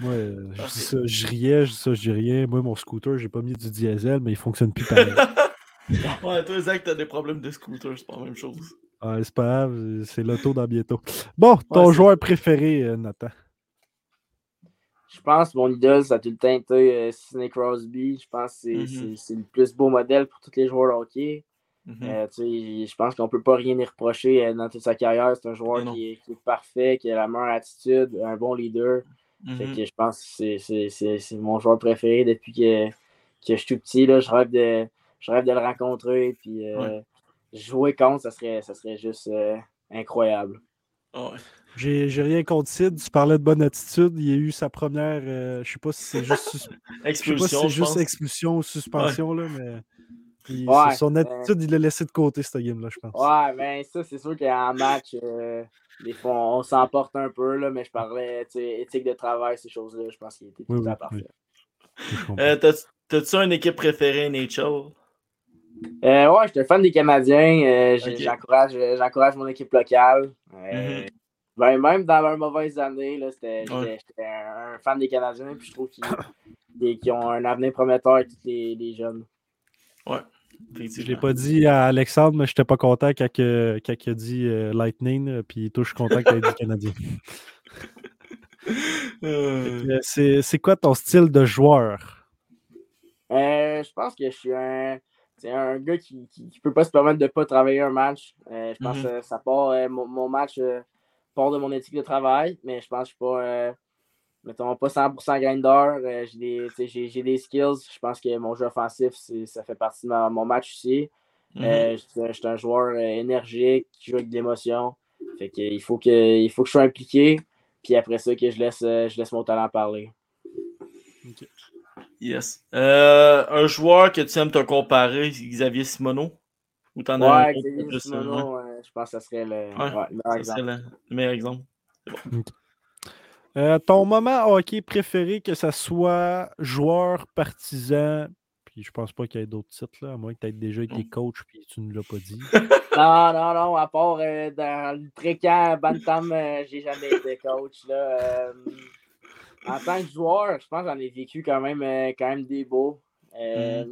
[SPEAKER 5] Moi, euh, je dis ça, je riais, je dis ça, je dis rien. Moi, mon scooter, j'ai pas mis du diesel, mais il fonctionne plus pareil. [laughs]
[SPEAKER 4] Ouais, toi, Zach, t'as des problèmes de scooter, c'est pas la même chose.
[SPEAKER 5] Ouais, c'est pas grave, c'est l'auto dans bientôt. Bon, ton
[SPEAKER 4] Ouais,
[SPEAKER 5] joueur préféré, euh, Nathan.
[SPEAKER 11] Je pense que mon idole, ça a tout le temps été euh, Sidney Crosby. Je pense que c'est
[SPEAKER 4] Mhm.
[SPEAKER 11] c'est- le plus beau modèle pour tous les joueurs de hockey.
[SPEAKER 4] Mhm.
[SPEAKER 11] Euh, tu sais, je pense qu'on peut pas rien y reprocher euh, dans toute sa carrière. C'est un joueur qui est, qui est parfait, qui a la meilleure attitude, un bon leader. Fait
[SPEAKER 4] Mhm.
[SPEAKER 11] que je pense que c'est- mon joueur préféré depuis que, que je suis tout petit. Là, je, rêve de, je rêve de le rencontrer. Puis, euh,
[SPEAKER 4] Ouais.
[SPEAKER 11] Jouer contre, ça serait, ça serait juste incroyable.
[SPEAKER 4] Ouais.
[SPEAKER 5] J'ai j'ai rien contre Sid. Tu parlais de bonne attitude. Il a eu sa première. euh, je sais pas si c'est juste. sus- [laughs] Je sais pas si
[SPEAKER 4] Expulsion,
[SPEAKER 5] c'est
[SPEAKER 4] je
[SPEAKER 5] juste expulsion ou suspension, là, mais.
[SPEAKER 11] Ouais,
[SPEAKER 5] son
[SPEAKER 11] euh,
[SPEAKER 5] attitude, il l'a laissé de côté, cette game-là, je pense.
[SPEAKER 11] Ouais, mais ça, c'est sûr qu'en match, euh, des fois, on, s'emporte un peu, là, mais je parlais, tu sais, éthique de travail, ces choses-là, je pense qu'il était tout
[SPEAKER 5] Oui,
[SPEAKER 11] à
[SPEAKER 5] oui,
[SPEAKER 11] parfait.
[SPEAKER 5] Je.
[SPEAKER 4] Euh, t'as- T'as-tu une équipe préférée?
[SPEAKER 11] Euh, ouais, j'étais un fan des Canadiens. euh, j'encourage, j'encourage mon équipe locale. Euh,
[SPEAKER 4] Mhm.
[SPEAKER 11] Ben, même dans leurs mauvaises années, là, c'était, j'étais,
[SPEAKER 4] Ouais.
[SPEAKER 11] un, fan des Canadiens. Puis je trouve qu'ils, [laughs] ont un avenir prometteur avec tous les, les jeunes.
[SPEAKER 4] Ouais.
[SPEAKER 5] Je l'ai pas dit à Alexandre, mais j'étais pas content quand, que- quand il a dit euh, Lightning, euh, puis toi, je suis content qu'il ait dit Canadien. [laughs]
[SPEAKER 4] Euh,
[SPEAKER 5] C'est c'est quoi ton style de joueur?
[SPEAKER 11] Euh, je pense que je suis un, c'est un gars qui, qui, qui peut pas se permettre de pas travailler un match. Euh, je pense
[SPEAKER 4] Mhm.
[SPEAKER 11] que ça part, euh, mon, mon match euh, part de mon éthique de travail, mais je pense que je suis pas, euh, mettons, pas 100% grinder. Euh, j'ai, des, j'ai, j'ai des skills. Je pense que mon jeu offensif, c'est, ça fait partie de ma- mon match aussi.
[SPEAKER 4] Mhm.
[SPEAKER 11] Euh, je suis un- je suis un joueur euh, énergique qui joue avec de l'émotion. Fait que, il, faut que, il faut que je sois impliqué. Puis après ça, que je laisse, je laisse mon talent parler.
[SPEAKER 4] Yes. Euh, un joueur que tu aimes te comparer, Xavier Simoneau? Ou t'en as un
[SPEAKER 11] Ouais, Xavier Simoneau,
[SPEAKER 4] ouais?
[SPEAKER 11] Je pense que ça serait le,
[SPEAKER 4] Ouais,
[SPEAKER 11] ouais, le meilleur
[SPEAKER 4] ça
[SPEAKER 11] exemple.
[SPEAKER 4] serait le, le meilleur exemple.
[SPEAKER 5] Euh, ton moment hockey préféré, que ce soit joueur, partisan, puis je pense pas qu'il y ait d'autres titres, là, à moins que tu aies déjà été coach puis tu ne l'as pas dit. [laughs]
[SPEAKER 11] Non, non, non, à part euh, dans le précamp Bantam, euh, j'ai jamais été coach. Là, euh, en tant que joueur, je pense que j'en ai vécu quand même, euh, quand même des beaux. Euh,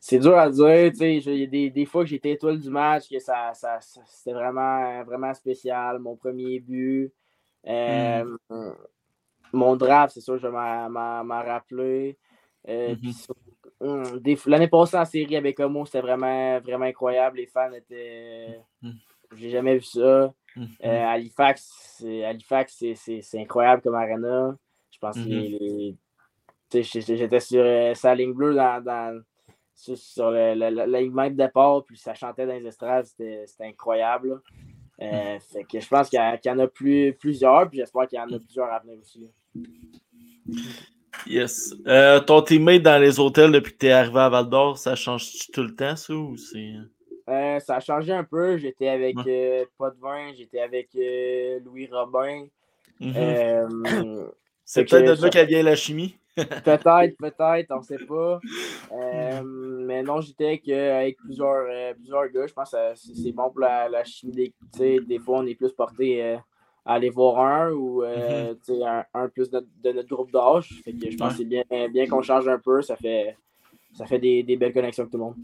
[SPEAKER 11] C'est dur à dire, tu sais, il y a des, des fois que j'étais étoile du match, que ça, ça, ça- c'était vraiment, vraiment spécial. Mon premier but, euh, mon draft, c'est sûr, je vais m'en- rappeler. Euh, hum, des- L'année passée en série avec Como, c'était vraiment, vraiment incroyable. Les fans étaient. J'ai jamais vu ça. Euh, Halifax, c'est- Halifax, c'est- c'est c'est incroyable comme arena. Je pense que les- les- j'étais- sur sa ligne bleue dans, dans- sur, la ligne de départ, puis ça chantait dans les estrades, c'était incroyable. Euh, [laughs] fait que je pense qu'il y, en a plus, plusieurs, puis j'espère qu'il y en a plusieurs à venir aussi.
[SPEAKER 4] Yes. Euh, ton teammate dans les hôtels depuis que tu es arrivé à Val d'Or, ça change tout le temps, ça, ou c'est.
[SPEAKER 11] Euh, ça a changé un peu. J'étais avec Pas de vin, j'étais avec Louis Robin.
[SPEAKER 4] Mhm.
[SPEAKER 11] Euh, [clears throat]
[SPEAKER 4] C'est peut-être de là
[SPEAKER 11] ça-
[SPEAKER 4] qu'elle vient la chimie. [laughs]
[SPEAKER 11] Peut-être, peut-être, on sait pas. [laughs] Euh, mais non, j'étais avec, plusieurs, euh, plusieurs gars. Je pense que c'est bon pour la, la chimie. Des, des fois, on est plus porté euh, à aller voir un ou sais, un, un plus de, de notre groupe d'âge. Je pense que c'est bien, bien qu'on change un peu. Ça fait, ça fait des, des belles connexions avec tout le monde.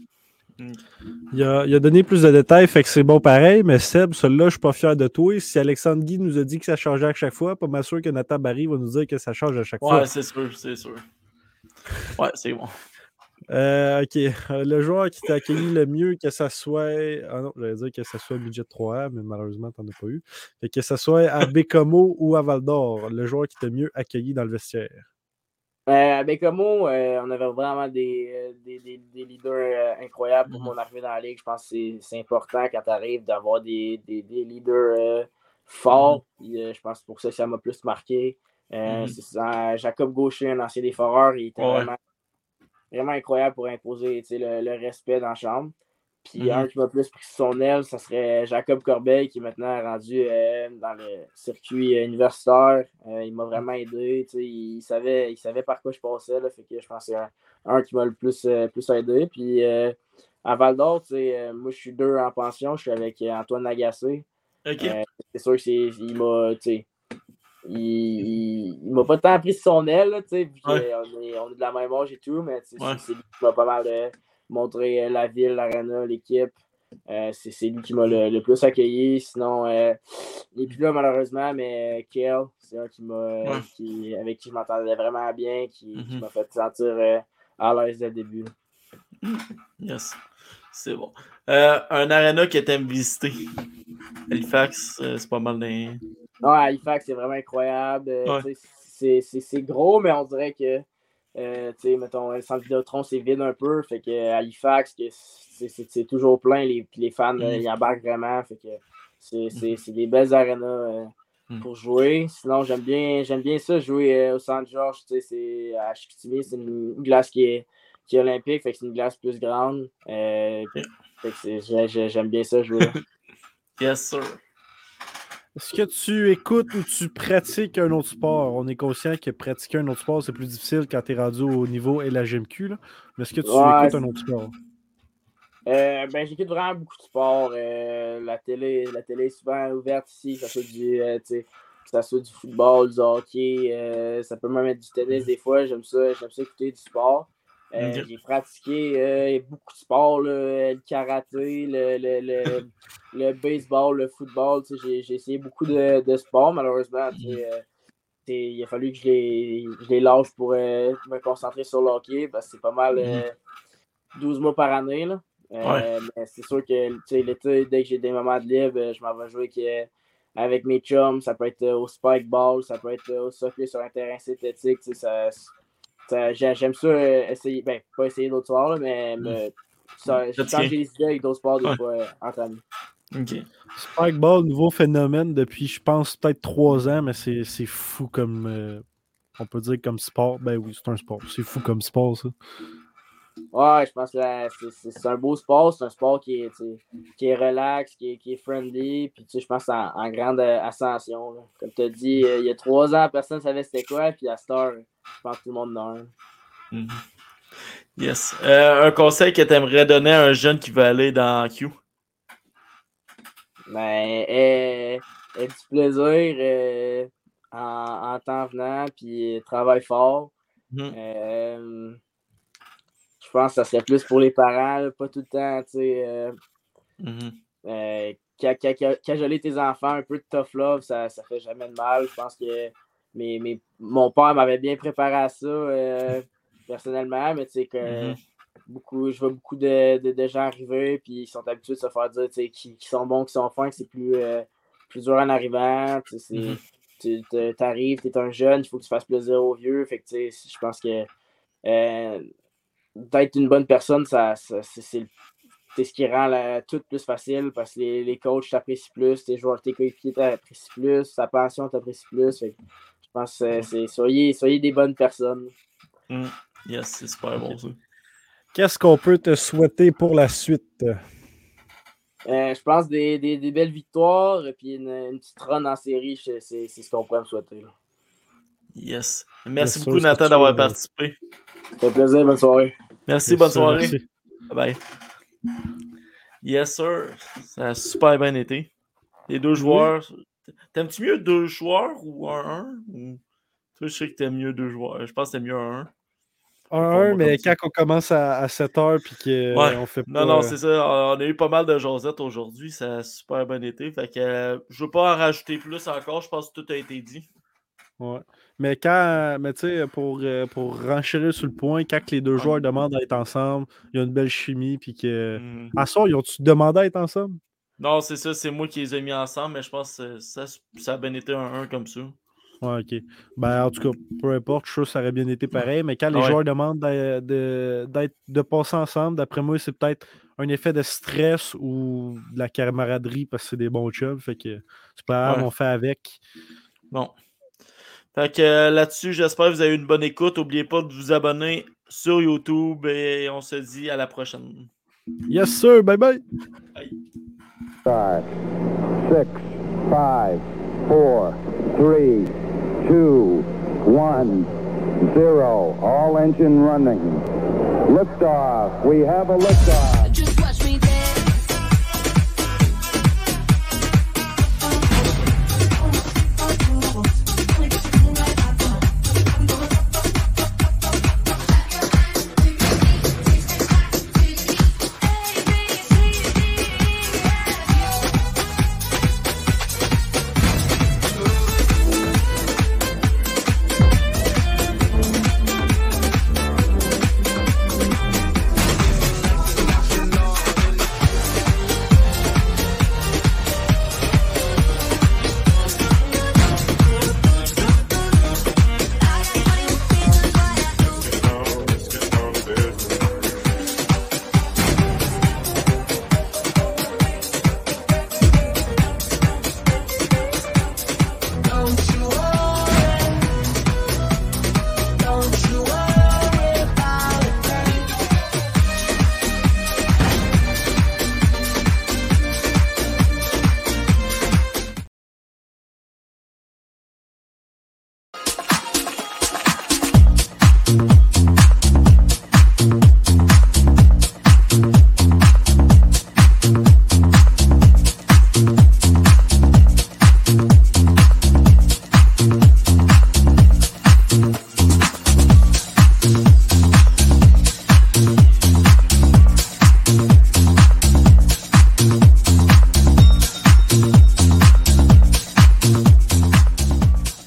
[SPEAKER 5] Il a, il a donné plus de détails, fait que c'est bon pareil, mais Seb, celui-là, je suis pas fier de toi. Si Alexandre Guy nous a dit que ça changeait à chaque fois, pas mal sûr que Nathan Barry va nous dire que ça change à chaque
[SPEAKER 4] Ouais,
[SPEAKER 5] fois.
[SPEAKER 4] c'est sûr, c'est sûr. Ouais, c'est bon.
[SPEAKER 5] Euh, ok. Euh, Le joueur qui t'a accueilli le mieux, que ça soit. Ah non, j'allais dire que ça soit budget 3A, mais malheureusement, t'en as pas eu. Fait que ça soit à Bécomo ou à Val d'Or, le joueur qui t'a mieux accueilli dans le vestiaire.
[SPEAKER 11] Euh, à Bécomo, euh, on avait vraiment des, euh, des, des, des leaders euh, incroyables pour mon arrivée dans la ligue. Je pense que c'est- important quand tu arrives d'avoir des, des, des leaders forts. Puis, euh, je pense que c'est pour ça que ça m'a plus marqué.
[SPEAKER 4] Mhm.
[SPEAKER 11] Jacob Gaucher, un ancien des Foreurs, il était
[SPEAKER 4] Ouais.
[SPEAKER 11] vraiment vraiment incroyable pour imposer le, le respect dans la chambre. Puis
[SPEAKER 4] Mhm.
[SPEAKER 11] un qui m'a plus pris son aile, ça serait Jacob Corbeil, qui est maintenant rendu euh, dans le circuit euh, universitaire. Euh, il m'a vraiment aidé. Il, savait, il savait par quoi je passais. Là, fait que je pense que c'est un, un qui m'a le plus, euh, plus aidé. Puis à Val d'Or, moi je suis deux en pension. Je suis avec Antoine Lagacé.
[SPEAKER 4] Ok.
[SPEAKER 11] Euh, c'est sûr qu'il m'a. Il, il, il m'a pas tant pris son aile, là,
[SPEAKER 4] Ouais.
[SPEAKER 11] est, on est de la même âge et tout, mais
[SPEAKER 4] Ouais.
[SPEAKER 11] c'est pas mal montré euh, la ville, l'arena, l'équipe. Euh, c'est lui qui m'a le, le plus accueilli. Sinon, euh, il n'est plus là malheureusement, mais Kel, c'est un qui m'a,
[SPEAKER 4] Ouais.
[SPEAKER 11] qui, avec qui je m'entendais vraiment bien, qui, qui
[SPEAKER 4] Mhm.
[SPEAKER 11] m'a fait sentir euh, à l'aise dès le début.
[SPEAKER 4] Yes. C'est bon. Un arena que t'aimes visiter. Halifax, c'est pas mal.
[SPEAKER 11] Ouais, Halifax, c'est vraiment incroyable.
[SPEAKER 4] Ouais.
[SPEAKER 11] c'est gros, mais on dirait que, euh, tu sais, mettons, le centre Vidéotron, c'est vide un peu. Fait que euh, Halifax, que c'est- toujours plein. Les, les fans, euh,
[SPEAKER 4] Mhm.
[SPEAKER 11] ils embarquent vraiment. Fait que c'est c'est- des belles arénas euh,
[SPEAKER 4] Mhm.
[SPEAKER 11] pour jouer. Sinon, j'aime bien, j'aime bien ça, jouer euh, au centre Georges. Tu sais, c'est à Chicoutimi, c'est une glace qui est, qui est olympique. Fait que c'est une glace plus grande. Euh, fait que j'aime bien ça, jouer. [laughs]
[SPEAKER 4] Yes, sir.
[SPEAKER 5] Est-ce que tu écoutes ou tu pratiques un autre sport? On est conscient que pratiquer un autre sport, c'est plus difficile quand tu es rendu au niveau et la GMQ. Là. Mais est-ce que tu
[SPEAKER 11] Ouais,
[SPEAKER 5] écoutes un autre sport?
[SPEAKER 11] Euh, ben, j'écoute vraiment beaucoup de sport. Euh, la, télé, la télé est souvent ouverte ici, que ça soit du, euh, que ça soit du football, du hockey, ça peut même être du tennis des fois. J'aime ça, j'aime ça écouter du sport. Euh. J'ai pratiqué euh, beaucoup de sports, là, le karaté, le, le, le, le baseball, le football. J'ai essayé beaucoup de, de sports, malheureusement. euh, il a fallu que je les, je les lâche pour me concentrer sur le hockey parce que c'est pas mal euh, 12 mois par année. Là.
[SPEAKER 4] Ouais.
[SPEAKER 11] mais c'est sûr que l'été, dès que j'ai des moments de libre, je m'en vais jouer avec, avec mes chums. Ça peut être au spike ball, ça peut être au soccer sur un terrain synthétique. Ça, J'aime ça euh, essayer, ben, pas essayer d'autres sports, là, mais me- ça,
[SPEAKER 4] Ça tient.
[SPEAKER 11] les idées avec d'autres sports des
[SPEAKER 4] Ouais.
[SPEAKER 11] fois euh, entre amis.
[SPEAKER 4] Ok.
[SPEAKER 5] Spikeball, nouveau phénomène depuis, je pense, peut-être trois ans, mais c'est c'est fou comme. euh, on peut dire comme sport. Ben oui, c'est un sport. C'est fou comme sport, ça.
[SPEAKER 11] Ouais, je pense que c'est- un beau sport. C'est un sport qui est, tu qui est relax, qui est, qui est friendly. Puis, tu je pense en, en grande euh, ascension. là. Comme tu as dit, euh, il y a trois ans, personne ne savait c'était quoi. Puis à heure, je pense que tout le monde en a un.
[SPEAKER 4] Yes. Euh, un conseil que t'aimerais donner à un jeune qui veut aller dans Q?
[SPEAKER 11] Mais aie, aie du plaisir euh, en, en temps venant, puis travaille fort. Je pense que ça serait plus pour les parents, là, pas tout le temps, tu sais. euh,
[SPEAKER 4] Mhm.
[SPEAKER 11] euh, cajoler tes enfants, un peu de tough love, ça, ça fait jamais de mal. Je pense que mes, mes- mon père m'avait bien préparé à ça euh, [laughs] personnellement, mais tu sais que
[SPEAKER 4] Mhm.
[SPEAKER 11] beaucoup, je vois beaucoup de, de- de gens arriver, puis ils sont habitués de se faire dire qu'ils sont bons, qu'ils sont fins, que c'est plus, plus dur en arrivant. tu c'est-
[SPEAKER 4] Mhm.
[SPEAKER 11] Tu es un jeune, il faut que tu fasses plaisir aux vieux. Fait que, je pense que euh, d'être une bonne personne, ça, ça- c'est c'est le- c'est ce qui rend la- tout plus facile parce que les, les coachs t'apprécient plus, tes joueurs, tes coéquipiers t'apprécient plus, ta pension t'apprécie plus. Fait je pense que c'est- c'est soyez, soyez des bonnes personnes.
[SPEAKER 4] Mhm. Yes, c'est super bon ça.
[SPEAKER 5] Qu'est-ce qu'on peut te souhaiter pour la suite?
[SPEAKER 11] Euh, je pense des, des, des belles victoires et puis une, une petite run en série, c'est c'est ce qu'on pourrait me souhaiter. là.
[SPEAKER 4] Yes. Merci
[SPEAKER 5] Bien
[SPEAKER 4] beaucoup,
[SPEAKER 5] sûr,
[SPEAKER 4] Nathan, d'avoir
[SPEAKER 5] sûr,
[SPEAKER 4] participé.
[SPEAKER 11] Ça fait plaisir, bonne soirée.
[SPEAKER 4] Merci,
[SPEAKER 5] Bien
[SPEAKER 4] bonne
[SPEAKER 5] sûr,
[SPEAKER 4] soirée.
[SPEAKER 5] merci.
[SPEAKER 4] Bye bye. Yes, sir. Ça a super bien été. Les deux joueurs. T'aimes-tu mieux deux joueurs ou un 1 ou... Toi, je sais que t'aimes mieux deux joueurs. Je pense que t'aimes mieux un 1.
[SPEAKER 5] Un,
[SPEAKER 4] Pour
[SPEAKER 5] un,
[SPEAKER 4] moi,
[SPEAKER 5] mais
[SPEAKER 4] comme ça.
[SPEAKER 5] quand on commence à, à 7 heures puis qu'on
[SPEAKER 4] Ouais.
[SPEAKER 5] fait pas.
[SPEAKER 4] Non, non,
[SPEAKER 5] euh,
[SPEAKER 4] c'est ça. On a eu pas mal de jasettes aujourd'hui. Ça a super bien été. Fait que euh, je veux pas en rajouter plus encore. Je pense que tout a été dit.
[SPEAKER 5] Ouais. Mais quand, mais tu sais, pour, euh, pour renchérir sur le point, quand les deux joueurs demandent à être ensemble, il y a une belle chimie, puis que.
[SPEAKER 4] Mhm.
[SPEAKER 5] À soir, ils ont-tu demandé à être ensemble?
[SPEAKER 4] Non, c'est ça. C'est moi qui les ai mis ensemble, mais je pense que ça, ça a bien été un 1 comme ça.
[SPEAKER 5] Ouais, ok. Ben, en tout cas, peu importe, je suis sûr que ça aurait bien été pareil, mais quand les
[SPEAKER 4] Ouais.
[SPEAKER 5] joueurs demandent de, d'être, de passer ensemble, d'après moi, c'est peut-être un effet de stress ou de la camaraderie parce que c'est des bons chums. Fait que c'est pas grave,
[SPEAKER 4] Ouais.
[SPEAKER 5] on fait avec.
[SPEAKER 4] Bon. Fait que euh, là-dessus, j'espère que vous avez eu une bonne écoute. N'oubliez pas de vous abonner sur YouTube et on se dit à la prochaine.
[SPEAKER 5] Yes, sir. Bye bye.
[SPEAKER 13] Five, six, five, four, three, two, one, zero. All engine running. Liftoff. We have a liftoff.